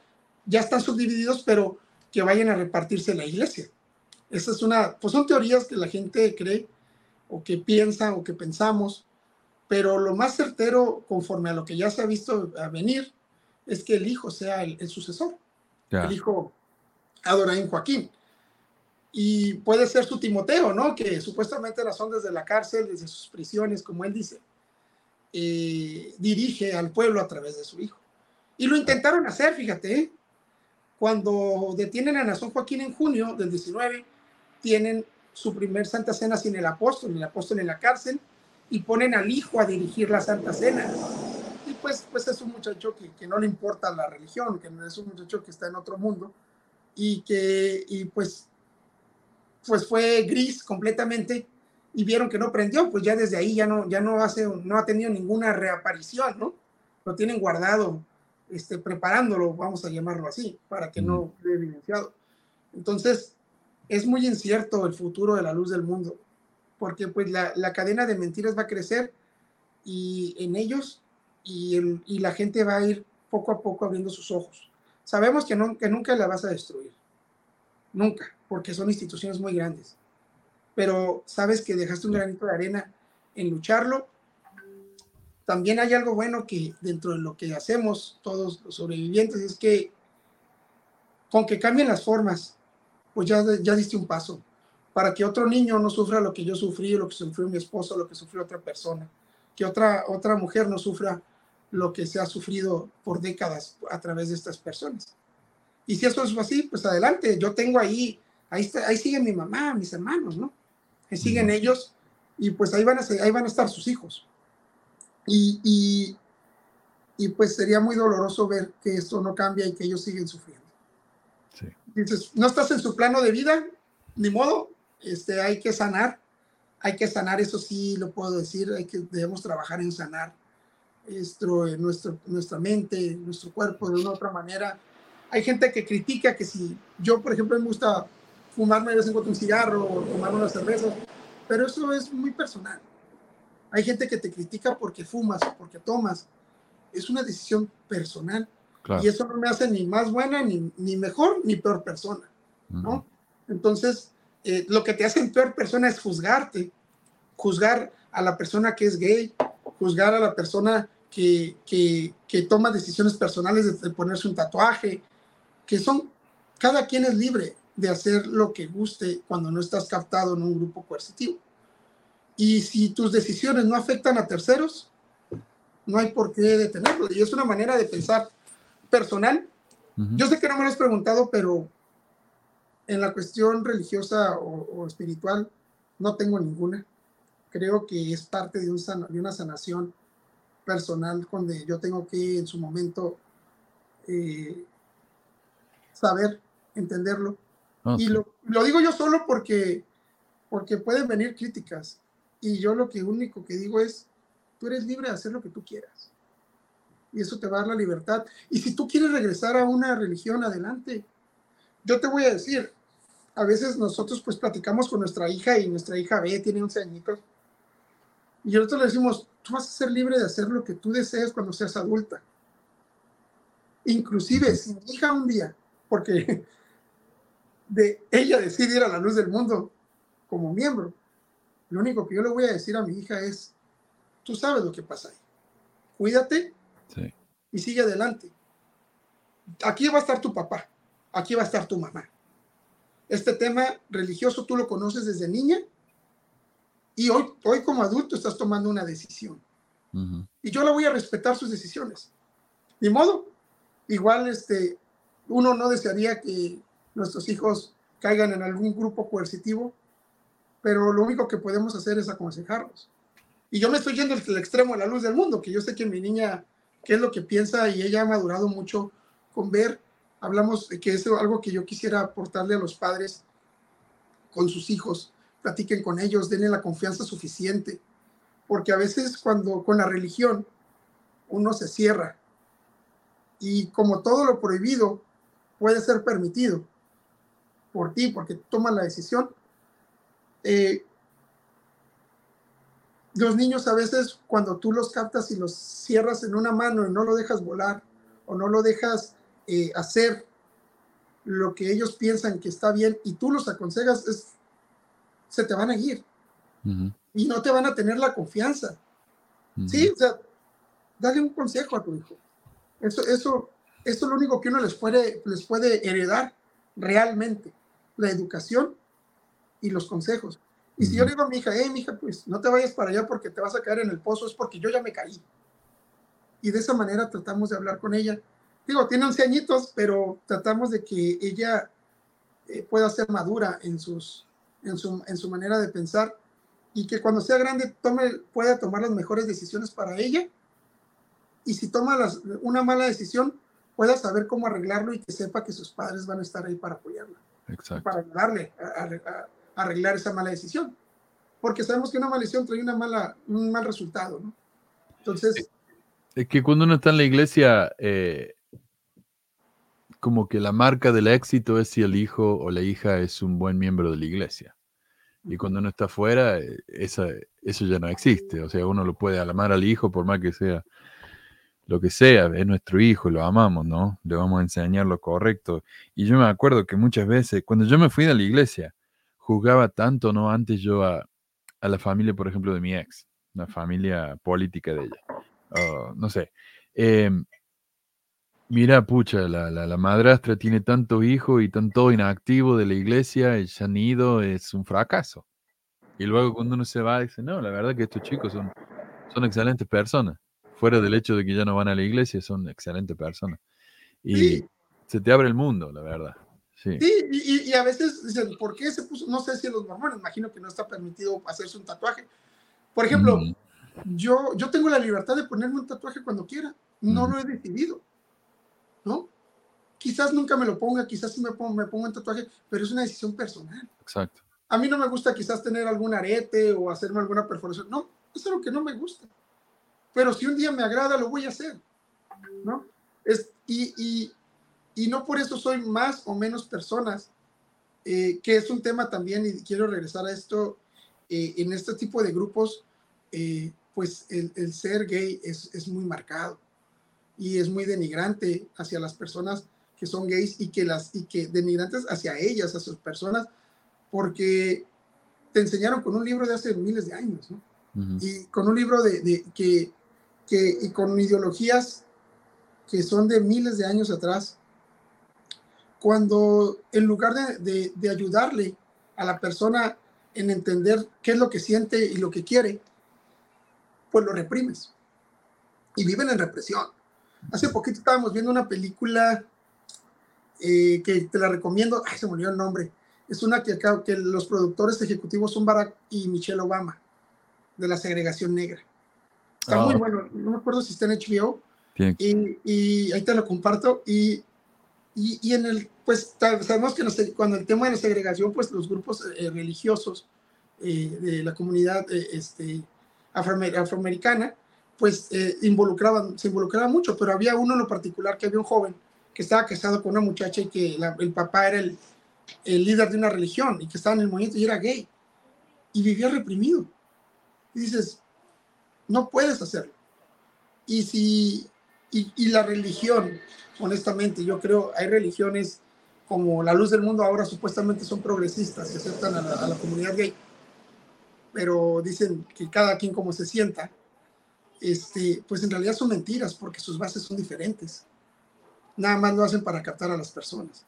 ya están subdivididos, pero que vayan a repartirse la iglesia. Esa es una, pues son teorías que la gente cree o que piensa o que pensamos, pero lo más certero, conforme a lo que ya se ha visto a venir, es que el hijo sea el, sucesor, el hijo Adoraín Joaquín. Y puede ser su Timoteo, ¿no? Que supuestamente son desde la cárcel, desde sus prisiones, como él dice, eh, dirige al pueblo a través de su hijo. Y lo intentaron hacer, fíjate, ¿eh? Cuando detienen a Nazón Joaquín en junio del 19, tienen su primer Santa Cena sin el apóstol, el apóstol en la cárcel, y ponen al hijo a dirigir la Santa Cena. Y pues, pues es un muchacho que, que no le importa la religión, que es un muchacho que está en otro mundo, y que, y pues, pues fue gris completamente, y vieron que no prendió, pues ya desde ahí ya no, ya no hace, no ha tenido ninguna reaparición, ¿no? Lo tienen guardado este, preparándolo, vamos a llamarlo así, para que no quede evidenciado. Entonces, es muy incierto el futuro de la luz del mundo, porque pues la, la cadena de mentiras va a crecer y en ellos y, el, y, la gente va a ir poco a poco abriendo sus ojos. Sabemos que, nunca la vas a destruir, nunca, porque son instituciones muy grandes, pero sabes que dejaste un granito de arena en lucharlo también hay algo bueno que dentro de lo que hacemos todos los sobrevivientes es que con que cambien las formas, pues ya, ya diste un paso. Para que otro niño no sufra lo que yo sufrí, lo que sufrió mi esposo, lo que sufrió otra persona, que otra, otra mujer no sufra lo que se ha sufrido por décadas a través de estas personas. Y si eso es así, pues adelante, yo tengo ahí, ahí, está, ahí sigue mi mamá, mis hermanos, ¿no? Ahí siguen ellos y pues ahí van, a, ahí van a estar sus hijos. Y, y pues sería muy doloroso ver que esto no cambia y que ellos siguen sufriendo. Sí. Dices, no estás en su plano de vida, ni modo, este, hay que sanar, hay que sanar, eso sí lo puedo decir, hay que, debemos trabajar en sanar esto, en nuestro, nuestra mente, nuestro cuerpo de una u otra manera. Hay gente que critica que si yo, por ejemplo, me gusta fumarme de vez en cuando un cigarro o tomar una cerveza, pero eso es muy personal. Hay gente que te critica porque fumas, porque tomas. Es una decisión personal. Claro. Y eso no me hace ni más buena, ni, ni mejor, ni peor persona. ¿no? Entonces, eh, lo que te hace en peor persona es juzgarte, juzgar a la persona que es gay, juzgar a la persona que, que, que toma decisiones personales de, ponerse un tatuaje, que son, cada quien es libre de hacer lo que guste cuando no estás captado en un grupo coercitivo. Y si tus decisiones no afectan a terceros, no hay por qué detenerlo. Y es una manera de pensar personal. Yo sé que no me lo has preguntado, pero en la cuestión religiosa o, o espiritual no tengo ninguna. Creo que es parte de, un sana- de una sanación personal donde yo tengo que en su momento eh, saber, entenderlo. Y lo, lo digo yo solo porque, porque pueden venir críticas. Y yo lo que único que digo es, tú eres libre de hacer lo que tú quieras. Y eso te va a dar la libertad. Y si tú quieres regresar a una religión, adelante. Yo te voy a decir, a veces nosotros pues platicamos con nuestra hija y nuestra hija ve, tiene 11 añitos. Y nosotros le decimos, tú vas a ser libre de hacer lo que tú desees cuando seas adulta. Inclusive si mi hija un día, porque de ella decide ir a la luz del mundo como miembro, lo único que yo le voy a decir a mi hija es, tú sabes lo que pasa ahí. Cuídate Sí. y sigue adelante. Aquí va a estar tu papá, aquí va a estar tu mamá. Este tema religioso tú lo conoces desde niña y hoy, hoy como adulto estás tomando una decisión. Y yo la voy a respetar sus decisiones. Ni modo. Igual este, uno no desearía que nuestros hijos caigan en algún grupo coercitivo, pero lo único que podemos hacer es aconsejarlos. Y yo me estoy yendo al extremo de la luz del mundo, que yo sé que mi niña, qué es lo que piensa y ella ha madurado mucho con ver, hablamos de que es algo que yo quisiera aportarle a los padres con sus hijos, platiquen con ellos, denle la confianza suficiente, porque a veces cuando con la religión uno se cierra y como todo lo prohibido puede ser permitido por ti, porque tomas la decisión, eh, los niños a veces cuando tú los captas y los cierras en una mano y no lo dejas volar o no lo dejas eh, hacer lo que ellos piensan que está bien y tú los aconsejas, es, se te van a ir Ujú. y no te van a tener la confianza. Ujú. Sí, o sea, dale un consejo a tu hijo. Eso, eso, eso es lo único que uno les puede, les puede heredar realmente, la educación y los consejos. Y si yo le digo a mi hija, hey, mi hija, pues no te vayas para allá porque te vas a caer en el pozo, es porque yo ya me caí. Y de esa manera tratamos de hablar con ella. Digo, tiene 11 añitos, pero tratamos de que ella eh, pueda ser madura en, sus, en, su, en su manera de pensar y que cuando sea grande tome, pueda tomar las mejores decisiones para ella. Y si toma las, una mala decisión, pueda saber cómo arreglarlo y que sepa que sus padres van a estar ahí para apoyarla, Exacto. para ayudarle a, a- a arreglar esa mala decisión. Porque sabemos que una maldición trae una mala, un mal resultado, ¿no? Entonces, Es que cuando uno está en la iglesia, eh, como que la marca del éxito es si el hijo o la hija es un buen miembro de la iglesia. Y cuando uno está afuera, eh, esa, eso ya no existe. O sea, uno lo puede amar al hijo por más que sea lo que sea, es nuestro hijo y lo amamos, ¿no? Le vamos a enseñar lo correcto. Y yo me acuerdo que muchas veces, cuando yo me fui de la iglesia, juzgaba tanto, ¿no? Antes yo a, a la familia, por ejemplo, de mi ex, la familia política de ella. No sé. Em, mira, pucha, la, la, la madrastra tiene tantos hijos y tan todo inactivo de la iglesia, y se han ido, es un fracaso. Y luego cuando uno se va, dice, no, la verdad que estos chicos son, son excelentes personas. Fuera del hecho de que ya no van a la iglesia, son excelentes personas. Y Sí. se te abre el mundo, la verdad. Sí. sí, y, a veces dicen, ¿por qué se puso? No sé si en los mormones, imagino que no está permitido hacerse un tatuaje. Por ejemplo, Mm, yo, yo tengo la libertad de ponerme un tatuaje cuando quiera. no lo he decidido, ¿no? Quizás nunca me lo ponga, quizás sí me pongo, me pongo en tatuaje, pero es una decisión personal. Exacto. A mí no me gusta quizás tener algún arete o hacerme alguna perforación. No, eso es lo que no me gusta. Pero si un día me agrada, lo voy a hacer, ¿no? Es, y, y, y no por eso soy más o menos personas, eh, que es un tema también, y quiero regresar a esto, eh, en este tipo de grupos, eh, pues el, el, ser gay es, es muy marcado y es muy denigrante hacia las personas que son gays y que las y que denigrantes hacia ellas, hacia sus personas, porque te enseñaron con un libro de hace miles de años, ¿no? Uh -huh. Y con un libro de, de que, que y con ideologías que son de miles de años atrás, cuando en lugar de, de, de ayudarle a la persona en entender qué es lo que siente y lo que quiere, pues lo reprimes. Y viven en represión. Hace poquito estábamos viendo una película eh, que te la recomiendo, ay, se me olvidó el nombre. Es una que, que los productores ejecutivos son Barack y Michelle Obama, de la segregación negra. Está oh. muy bueno, no me acuerdo si está en HBO. Y, y, ahí te lo comparto. Y, y, y en el, pues sabemos que cuando el tema de la segregación, pues los grupos eh, religiosos eh, de la comunidad este, afroamer afroamericana, pues eh, involucraban, se involucraban mucho, pero había uno en lo particular que había un joven que estaba casado con una muchacha y que el papá era el, líder de una religión y que estaba en el movimiento y era gay y vivía reprimido. Y dices, no puedes hacerlo. Y si, y, y la religión, honestamente, yo creo, hay religiones como la luz del mundo ahora supuestamente son progresistas que aceptan a la comunidad gay, pero dicen que cada quien como se sienta, este, pues en realidad son mentiras porque sus bases son diferentes. Nada más lo hacen para captar a las personas.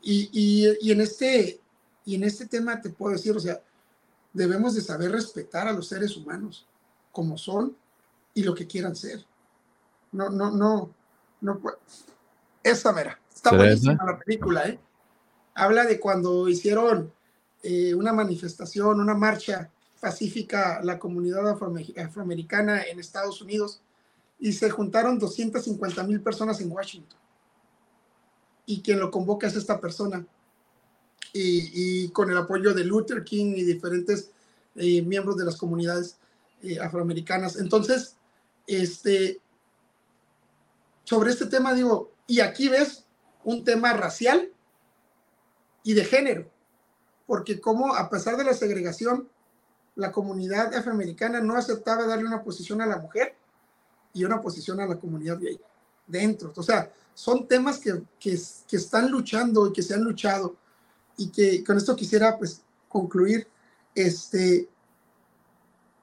Y, y, y, en este, y en este tema te puedo decir, o sea, debemos de saber respetar a los seres humanos como son y lo que quieran ser. No, no, no, no. Esa mera. Está buenísima la película, ¿eh? Habla de cuando hicieron eh, una manifestación, una marcha pacífica la comunidad afroamericana en Estados Unidos y se juntaron 250 mil personas en Washington. Y quien lo convoca es esta persona. Y, con el apoyo de Luther King y diferentes eh, miembros de las comunidades eh, afroamericanas. Entonces, este, sobre este tema digo, y aquí ves un tema racial y de género, porque como a pesar de la segregación, la comunidad afroamericana no aceptaba darle una posición a la mujer y una posición a la comunidad gay dentro. O sea, son temas que, que, están luchando y que se han luchado y que con esto quisiera pues concluir este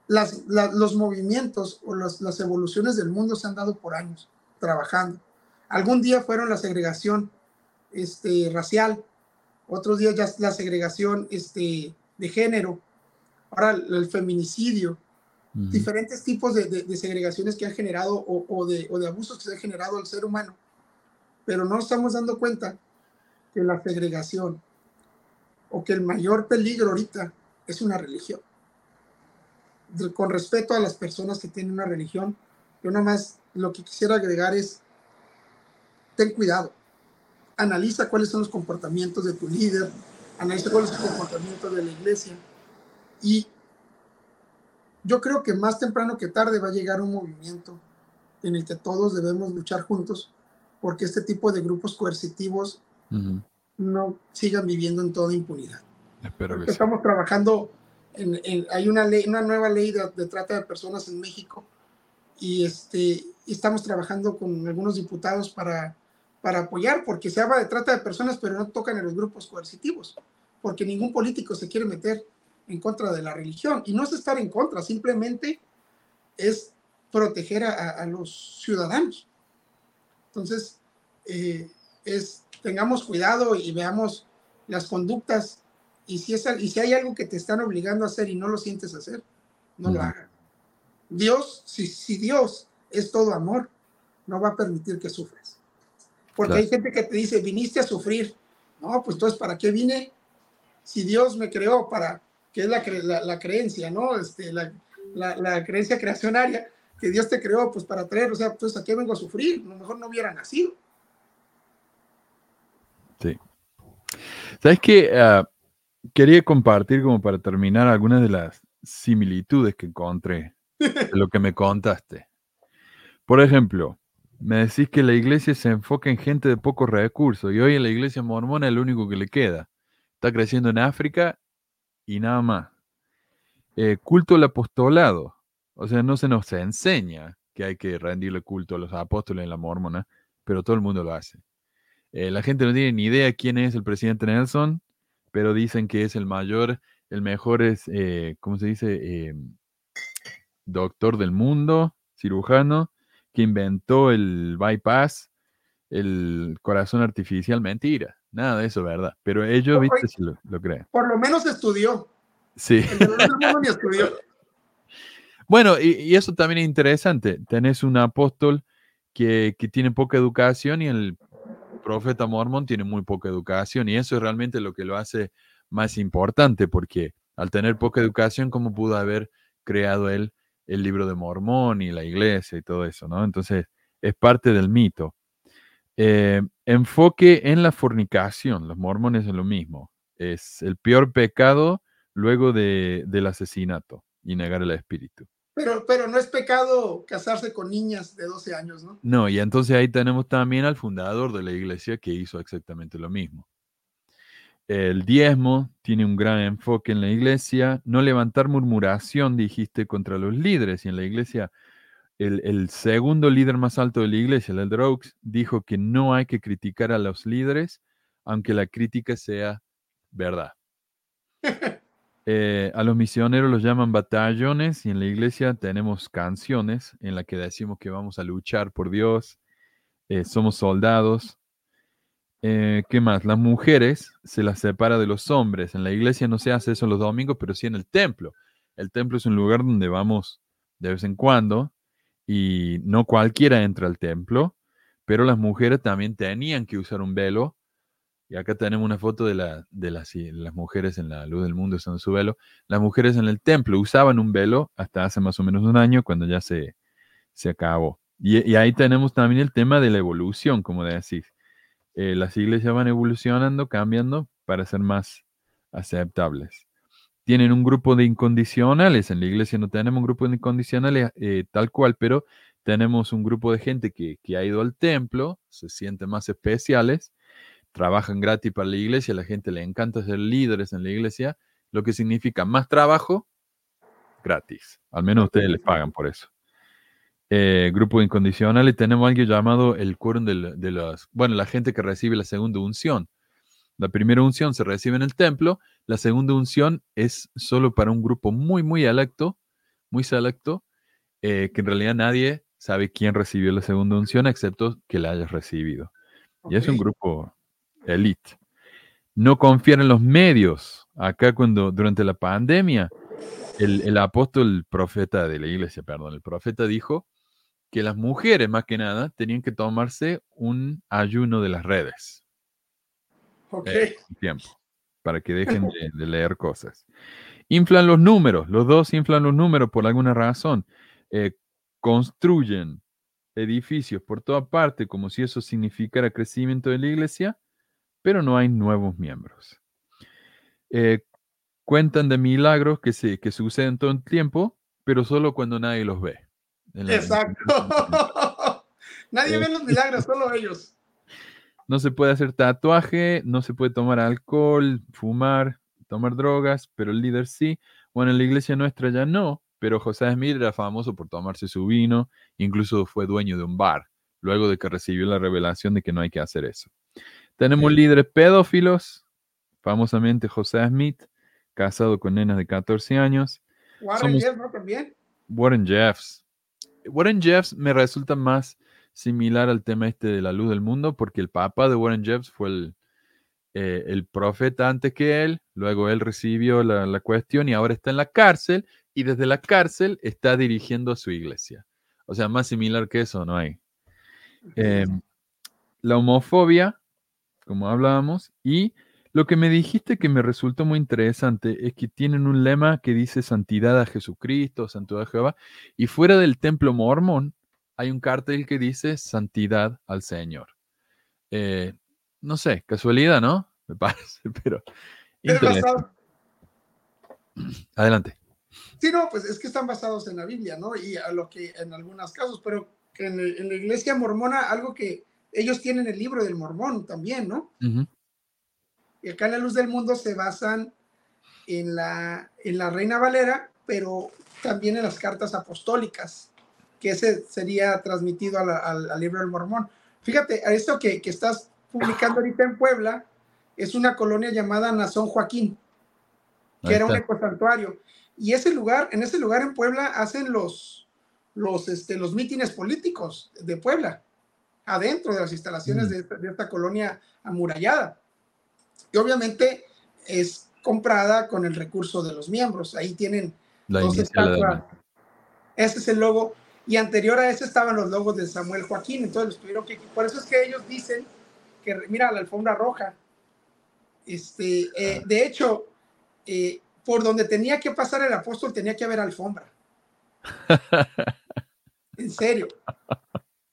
las, la, los movimientos o las, las evoluciones del mundo se han dado por años trabajando. Algún día fueron la segregación este, racial, otros días ya la segregación este, de género, ahora el feminicidio, uh -huh. diferentes tipos de, de, de, segregaciones que han generado o, o, de, o, de, abusos que se han generado al ser humano. Pero no estamos dando cuenta que la segregación o que el mayor peligro ahorita es una religión. Con respeto a las personas que tienen una religión, yo nada más lo que quisiera agregar es, ten cuidado, analiza cuáles son los comportamientos de tu líder, analiza cuál es el comportamiento de la iglesia, y yo creo que más temprano que tarde va a llegar un movimiento en el que todos debemos luchar juntos porque este tipo de grupos coercitivos uh -huh. no sigan viviendo en toda impunidad. Espero que estamos sí. trabajando en, en, hay una ley, una nueva ley de, de, trata de personas en México y este estamos trabajando con algunos diputados para, para apoyar porque se habla de trata de personas pero no tocan en los grupos coercitivos porque ningún político se quiere meter en contra de la religión. Y no es estar en contra, simplemente es proteger a, a los ciudadanos. Entonces, eh, es, tengamos cuidado y veamos las conductas. Y si, es, y si hay algo que te están obligando a hacer y no lo sientes hacer, no lo hagas. Dios, si, si Dios es todo amor, no va a permitir que sufras. Porque claro. hay gente que te dice, viniste a sufrir. No, pues entonces, ¿para qué vine? Si Dios me creó para que es la, la, creencia, ¿no? Este, la, la, creencia creacionaria, que Dios te creó pues para traer, o sea, pues aquí vengo a sufrir, a lo mejor no hubiera nacido. Sí. ¿Sabes qué? Ah, quería compartir como para terminar algunas de las similitudes que encontré de lo que me contaste. Por ejemplo, me decís que la iglesia se enfoca en gente de pocos recursos y hoy en la iglesia mormona es lo único que le queda. Está creciendo en África y nada más. Eh, culto al apostolado. O sea, no se nos enseña que hay que rendirle culto a los apóstoles en la mormona, pero todo el mundo lo hace. Eh, la gente no tiene ni idea quién es el presidente Nelson, pero dicen que es el mayor, el mejor es, eh, ¿cómo se dice? Em, doctor del mundo, cirujano, que inventó el bypass, el corazón artificial, mentira. Nada de eso, ¿verdad? Pero ellos, viste, si lo, creen. Por lo menos estudió. Sí. Bueno, y, eso también es interesante. Tenés un apóstol que, que, tiene poca educación y el profeta mormón tiene muy poca educación. Y eso es realmente lo que lo hace más importante, porque al tener poca educación, ¿cómo pudo haber creado él el libro de Mormón y la iglesia y todo eso, ¿no? Entonces, es parte del mito. Eh, enfoque en la fornicación. Los mormones es lo mismo. Es el peor pecado luego del asesinato y negar el espíritu. Pero, pero no es pecado casarse con niñas de 12 años, ¿no? No, y entonces ahí tenemos también al fundador de la iglesia que hizo exactamente lo mismo. El diezmo tiene un gran enfoque en la iglesia. No levantar murmuración, dijiste, contra los líderes. Y en la iglesia, el, segundo líder más alto de la iglesia, el Elder Oaks, dijo que no hay que criticar a los líderes, aunque la crítica sea verdad. Eh, a los misioneros los llaman batallones y en la iglesia tenemos canciones en las que decimos que vamos a luchar por Dios, eh, somos soldados, eh, ¿Qué más? Las mujeres se las separa de los hombres. En la iglesia no se hace eso los domingos, pero sí en el templo. El templo es un lugar donde vamos de vez en cuando y no cualquiera entra al templo, pero las mujeres también tenían que usar un velo. Y acá tenemos una foto de, la, de las, mujeres en la luz del mundo usando su velo. Las mujeres en el templo usaban un velo hasta hace más o menos un año cuando ya se, se acabó. Y, y ahí tenemos también el tema de la evolución, como decís eh, las iglesias van evolucionando, cambiando para ser más aceptables. Tienen un grupo de incondicionales, en la iglesia no tenemos un grupo de incondicionales eh, tal cual, pero tenemos un grupo de gente que, ha ido al templo, se sienten más especiales, trabajan gratis para la iglesia, a la gente le encanta ser líderes en la iglesia, lo que significa más trabajo gratis. Al menos ustedes les pagan por eso. Eh, grupo incondicional y tenemos algo llamado el quórum de, de las, bueno, la gente que recibe la segunda unción. La primera unción se recibe en el templo, la segunda unción es solo para un grupo muy, muy electo, muy selecto, eh, que en realidad nadie sabe quién recibió la segunda unción excepto que la hayas recibido. Y es un grupo elite. No confiar en los medios. Acá cuando durante la pandemia, el, el apóstol, el profeta de la iglesia, perdón, el profeta dijo que las mujeres, más que nada, tenían que tomarse un ayuno de las redes. Eh, tiempo, para que dejen de, leer cosas. Inflan los números, los dos inflan los números por alguna razón. Eh, construyen edificios por toda parte como si eso significara crecimiento de la iglesia, pero no hay nuevos miembros. Eh, cuentan de milagros que, se, que suceden todo el tiempo, pero solo cuando nadie los ve. Exacto. Nadie ve los milagros, solo ellos. No se puede hacer tatuaje, no se puede tomar alcohol, fumar, tomar drogas, pero el líder sí. Bueno, en la iglesia nuestra ya no, pero José Smith era famoso por tomarse su vino, incluso fue dueño de un bar, luego de que recibió la revelación de que no hay que hacer eso. Tenemos líderes pedófilos, famosamente José Smith, casado con nenas de 14 años. Warren Jeffs, ¿no? También. Warren Jeffs, Warren Jeffs me resulta más similar al tema este de la luz del mundo, porque el papá de Warren Jeffs fue el, eh, el profeta antes que él, luego él recibió la, cuestión y ahora está en la cárcel y desde la cárcel está dirigiendo a su iglesia. O sea, más similar que eso no hay. Em, la homofobia, como hablábamos, y Lo que me dijiste que me resultó muy interesante es que tienen un lema que dice santidad a Jesucristo, santidad a Jehová, y fuera del templo mormón hay un cartel que dice santidad al Señor. Eh, no sé, casualidad, ¿no? Me parece, pero... Adelante. Sí, no, pues es que están basados en la Biblia, ¿no? Y a lo que en algunos casos, pero en, en la iglesia mormona, algo que ellos tienen el libro del mormón también, ¿no? Y acá en la luz del mundo se basan en la, en la Reina Valera, pero también en las cartas apostólicas, que ese sería transmitido al, libro del mormón. Fíjate, a esto que, que, estás publicando ahorita en Puebla, es una colonia llamada Nazón Joaquín, que era un ecosantuario. Y ese lugar, en ese lugar en Puebla hacen los, los, este, los mítines políticos de Puebla, adentro de las instalaciones mm. de, esta, colonia amurallada. Y obviamente es comprada con el recurso de los miembros. Ahí tienen la dos estatuas. Ese es el logo. Y anterior a ese estaban los logos de Samuel Joaquín. Entonces, tuvieron que. Por eso es que ellos dicen que, mira, la alfombra roja. Este, eh, de hecho, eh, por donde tenía que pasar el apóstol tenía que haber alfombra. en serio.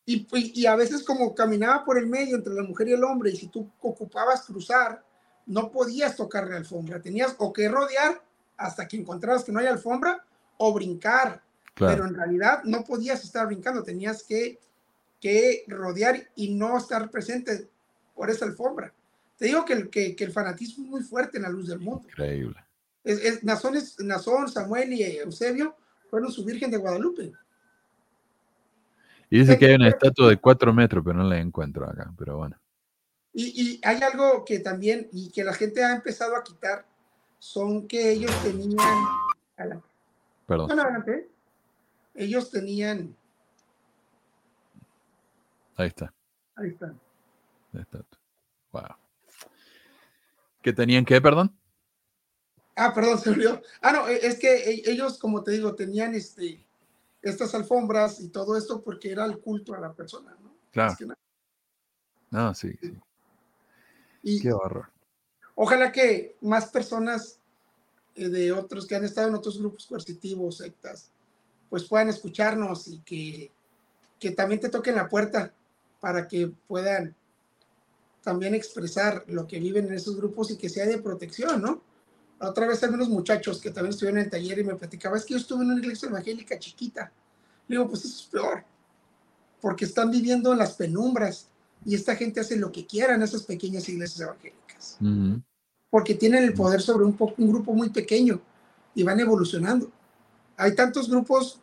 Y, y, a veces como caminaba por el medio entre la mujer y el hombre, y si tú ocupabas cruzar, no podías tocar la alfombra. Tenías o que rodear hasta que encontraras que no hay alfombra o brincar. Pero en realidad no podías estar brincando, tenías que, que rodear y no estar presente por esa alfombra. Te digo que que, que el fanatismo es muy fuerte en la luz del mundo. Increíble. Es, Nazón, Samuel y Eusebio fueron su Virgen de Guadalupe. Y dice que hay una estatua de cuatro metros, pero no la encuentro acá, pero bueno. Y, hay algo que también, y que la gente ha empezado a quitar, son que ellos tenían... Perdón. Ellos tenían... Ahí está. Ahí está. Ahí está. Wow. ¿Qué tenían qué, perdón? Ah, perdón, se olvidó. Ah, no, es que e, ellos, como te digo, tenían este, estas alfombras y todo esto porque era el culto a la persona, ¿no? Claro. No, sí, sí. Y Qué horror. Ojalá que más personas eh, de otros que han estado en otros grupos coercitivos, sectas, pues puedan escucharnos y que, que también te toquen la puerta para que puedan también expresar lo que viven en esos grupos y que sea de protección, ¿no? otra vez unos muchachos que también estuvieron en el taller y me platicaba, es que yo estuve en una iglesia evangélica chiquita. Le digo, pues eso es peor, porque están viviendo en las penumbras y esta gente hace lo que quiera en esas pequeñas iglesias evangélicas, porque tienen el poder sobre un, un grupo muy pequeño y van evolucionando. Hay tantos grupos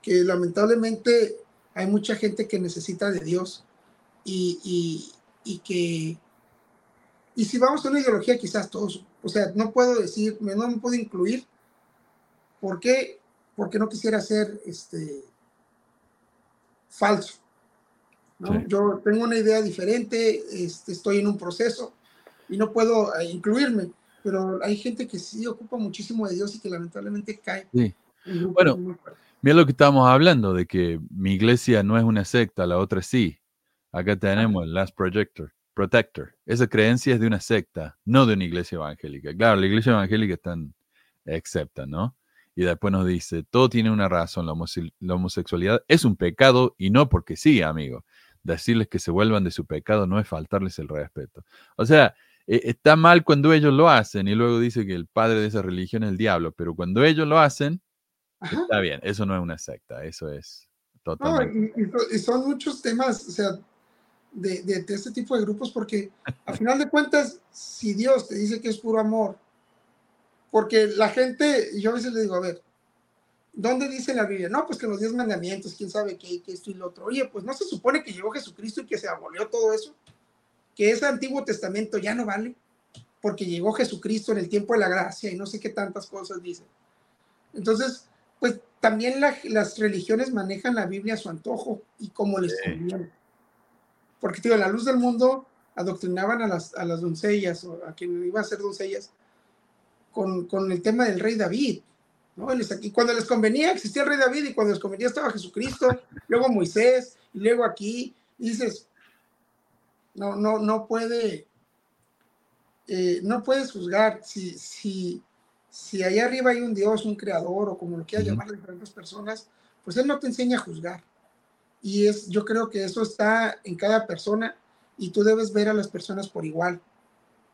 que lamentablemente hay mucha gente que necesita de Dios y, y, y que, y si vamos a una ideología, quizás todos o sea, no puedo decir, no me puedo incluir. ¿Por qué? Porque no quisiera ser este, falso. Yo tengo una idea diferente, este, estoy en un proceso y no puedo eh, incluirme, pero hay gente que sí ocupa muchísimo de Dios y que lamentablemente cae. Sí. Bueno, mira lo que estamos hablando, de que mi iglesia no es una secta, la otra sí. Acá tenemos el Last Projector. Protector. Esa creencia es de una secta, no de una iglesia evangélica. Claro, la iglesia evangélica están excepta, ¿no? Y después nos dice, todo tiene una razón, la, homosexualidad es un pecado y no porque sí, amigo. Decirles que se vuelvan de su pecado no es faltarles el respeto. O sea, e, está mal cuando ellos lo hacen y luego dice que el padre de esa religión es el diablo, pero cuando ellos lo hacen, está bien, eso no es una secta, eso es totalmente. y, son muchos temas, o sea, de, de, este tipo de grupos porque al final de cuentas, si Dios te dice que es puro amor, porque la gente, yo a veces le digo, a ver, ¿dónde dice la Biblia? No, pues que los diez mandamientos, quién sabe qué, que esto y lo otro. Oye, pues no se supone que llegó Jesucristo y que se abolió todo eso, que ese Antiguo Testamento ya no vale, porque llegó Jesucristo en el tiempo de la gracia y no sé qué tantas cosas dice. Entonces, pues también las religiones manejan la Biblia a su antojo y como les conviene porque digo, la luz del mundo adoctrinaban a las, a las doncellas o a quien iba a ser doncellas con, con el tema del rey David. ¿no? Y cuando les convenía existía el rey David y cuando les convenía estaba Jesucristo, luego Moisés y luego aquí, y dices, no, no, no puede, eh, no puedes juzgar si, si, si allá arriba hay un Dios, un creador o como lo quieras llamar a diferentes personas, pues Él no te enseña a juzgar. Y es, yo creo que eso está en cada persona y tú debes ver a las personas por igual,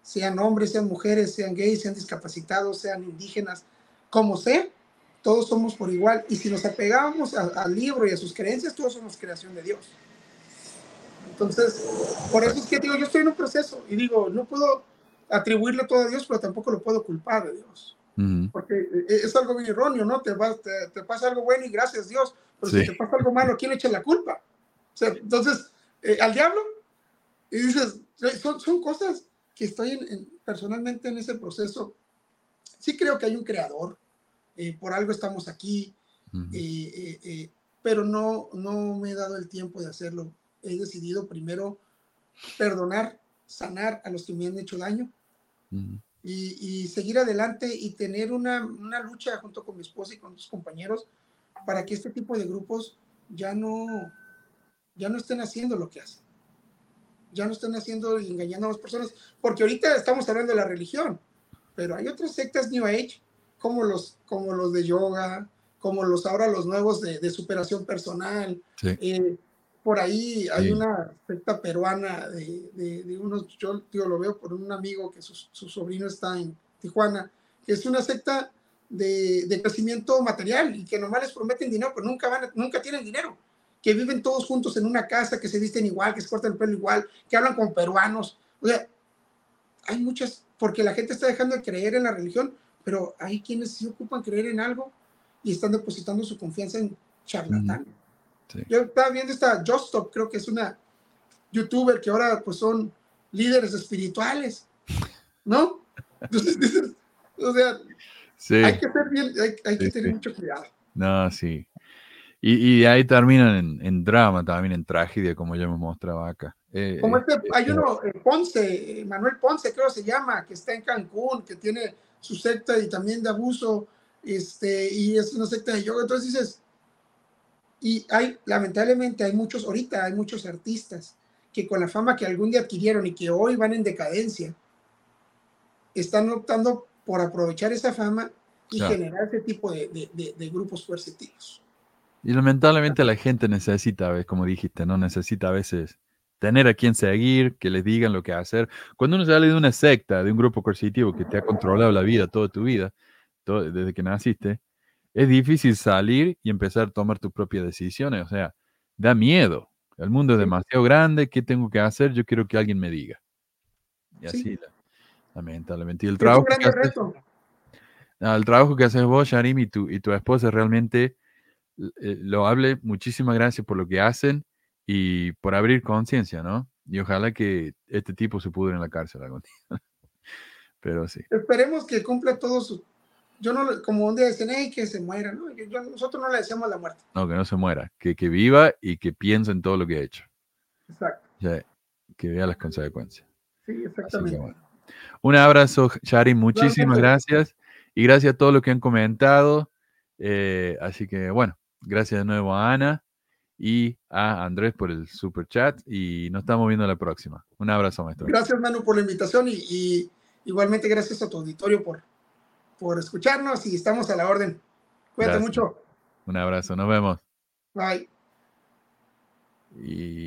sean hombres, sean mujeres, sean gays, sean discapacitados, sean indígenas, como sea, todos somos por igual. Y si nos apegamos al libro y a sus creencias, todos somos creación de Dios. Entonces, por eso es que digo, yo estoy en un proceso y digo, no puedo atribuirle todo a Dios, pero tampoco lo puedo culpar de Dios. Porque eh, es algo bien erróneo, ¿no? Te, te, pasa algo bueno y gracias Dios, pero si te pasa algo malo, ¿quién echa la culpa? O sea, entonces, eh, al diablo, y dices, son, son cosas que estoy personalmente en ese proceso. Sí creo que hay un creador, eh, por algo estamos aquí, pero no, no me he dado el tiempo de hacerlo. He decidido primero perdonar, sanar a los que me han hecho daño y, seguir adelante y tener una, una, lucha junto con mi esposa y con sus compañeros para que este tipo de grupos ya no, ya no estén haciendo lo que hacen. Ya no estén haciendo y engañando a las personas, porque ahorita estamos hablando de la religión, pero hay otras sectas New Age, como los, como los de yoga, como los ahora los nuevos de, de superación personal. Eh, por ahí hay una secta peruana de, de, unos, yo lo veo por un amigo que su, sobrino está en Tijuana, que es una secta de, de, crecimiento material y que nomás les prometen dinero, pero nunca, van, nunca tienen dinero, que viven todos juntos en una casa, que se visten igual, que se cortan el pelo igual, que hablan con peruanos. O sea, hay muchas, porque la gente está dejando de creer en la religión, pero hay quienes se ocupan creer en algo y están depositando su confianza en charlatanes. Yo estaba viendo esta Justop, creo que es una youtuber que ahora pues son líderes espirituales, ¿no? Entonces dices, o sea, hay que ser bien, hay, que tener mucho cuidado. No, sí. Y, y ahí terminan en, drama, también en tragedia, como ya hemos mostrado acá. Eh, como este, hay eh, uno, eh, Ponce, Manuel Ponce, creo que se llama, que está en Cancún, que tiene su secta y también de abuso, este, y es una secta de yoga. Entonces dices, y hay, lamentablemente, hay muchos, ahorita hay muchos artistas que con la fama que algún día adquirieron y que hoy van en decadencia, están optando por aprovechar esa fama y generar ese tipo de, de, grupos coercitivos. Y lamentablemente la gente necesita, como dijiste, no necesita a veces tener a quien seguir, que les digan lo que hacer. Cuando uno sale de una secta, de un grupo coercitivo que te ha controlado la vida toda tu vida, desde que naciste, es difícil salir y empezar a tomar tus propias decisiones. O sea, da miedo. El mundo es demasiado grande. ¿Qué tengo que hacer? Yo quiero que alguien me diga. Y así, lamentablemente. Y el trabajo, que haces, el trabajo que haces vos, Sharim, y tu, y tu esposa realmente eh, lo hable. Muchísimas gracias por lo que hacen y por abrir conciencia, ¿no? Y ojalá que este tipo se pudre en la cárcel algún día. Pero sí. Esperemos que cumpla todo su yo no, como un día dicen, que se muera, ¿no? nosotros no le deseamos la muerte. No, que no se muera, que, que viva y que piense en todo lo que ha hecho. Exacto. que vea las consecuencias. Sí, exactamente. Un abrazo, Shari, muchísimas gracias. Y gracias a todos los que han comentado. Eh, así que, bueno, gracias de nuevo a Ana y a Andrés por el super chat. Y nos estamos viendo la próxima. Un abrazo, maestro. Gracias, Manu, por la invitación y igualmente gracias a tu auditorio por, por escucharnos y estamos a la orden. Cuídate mucho. Un abrazo, nos vemos. Bye. Y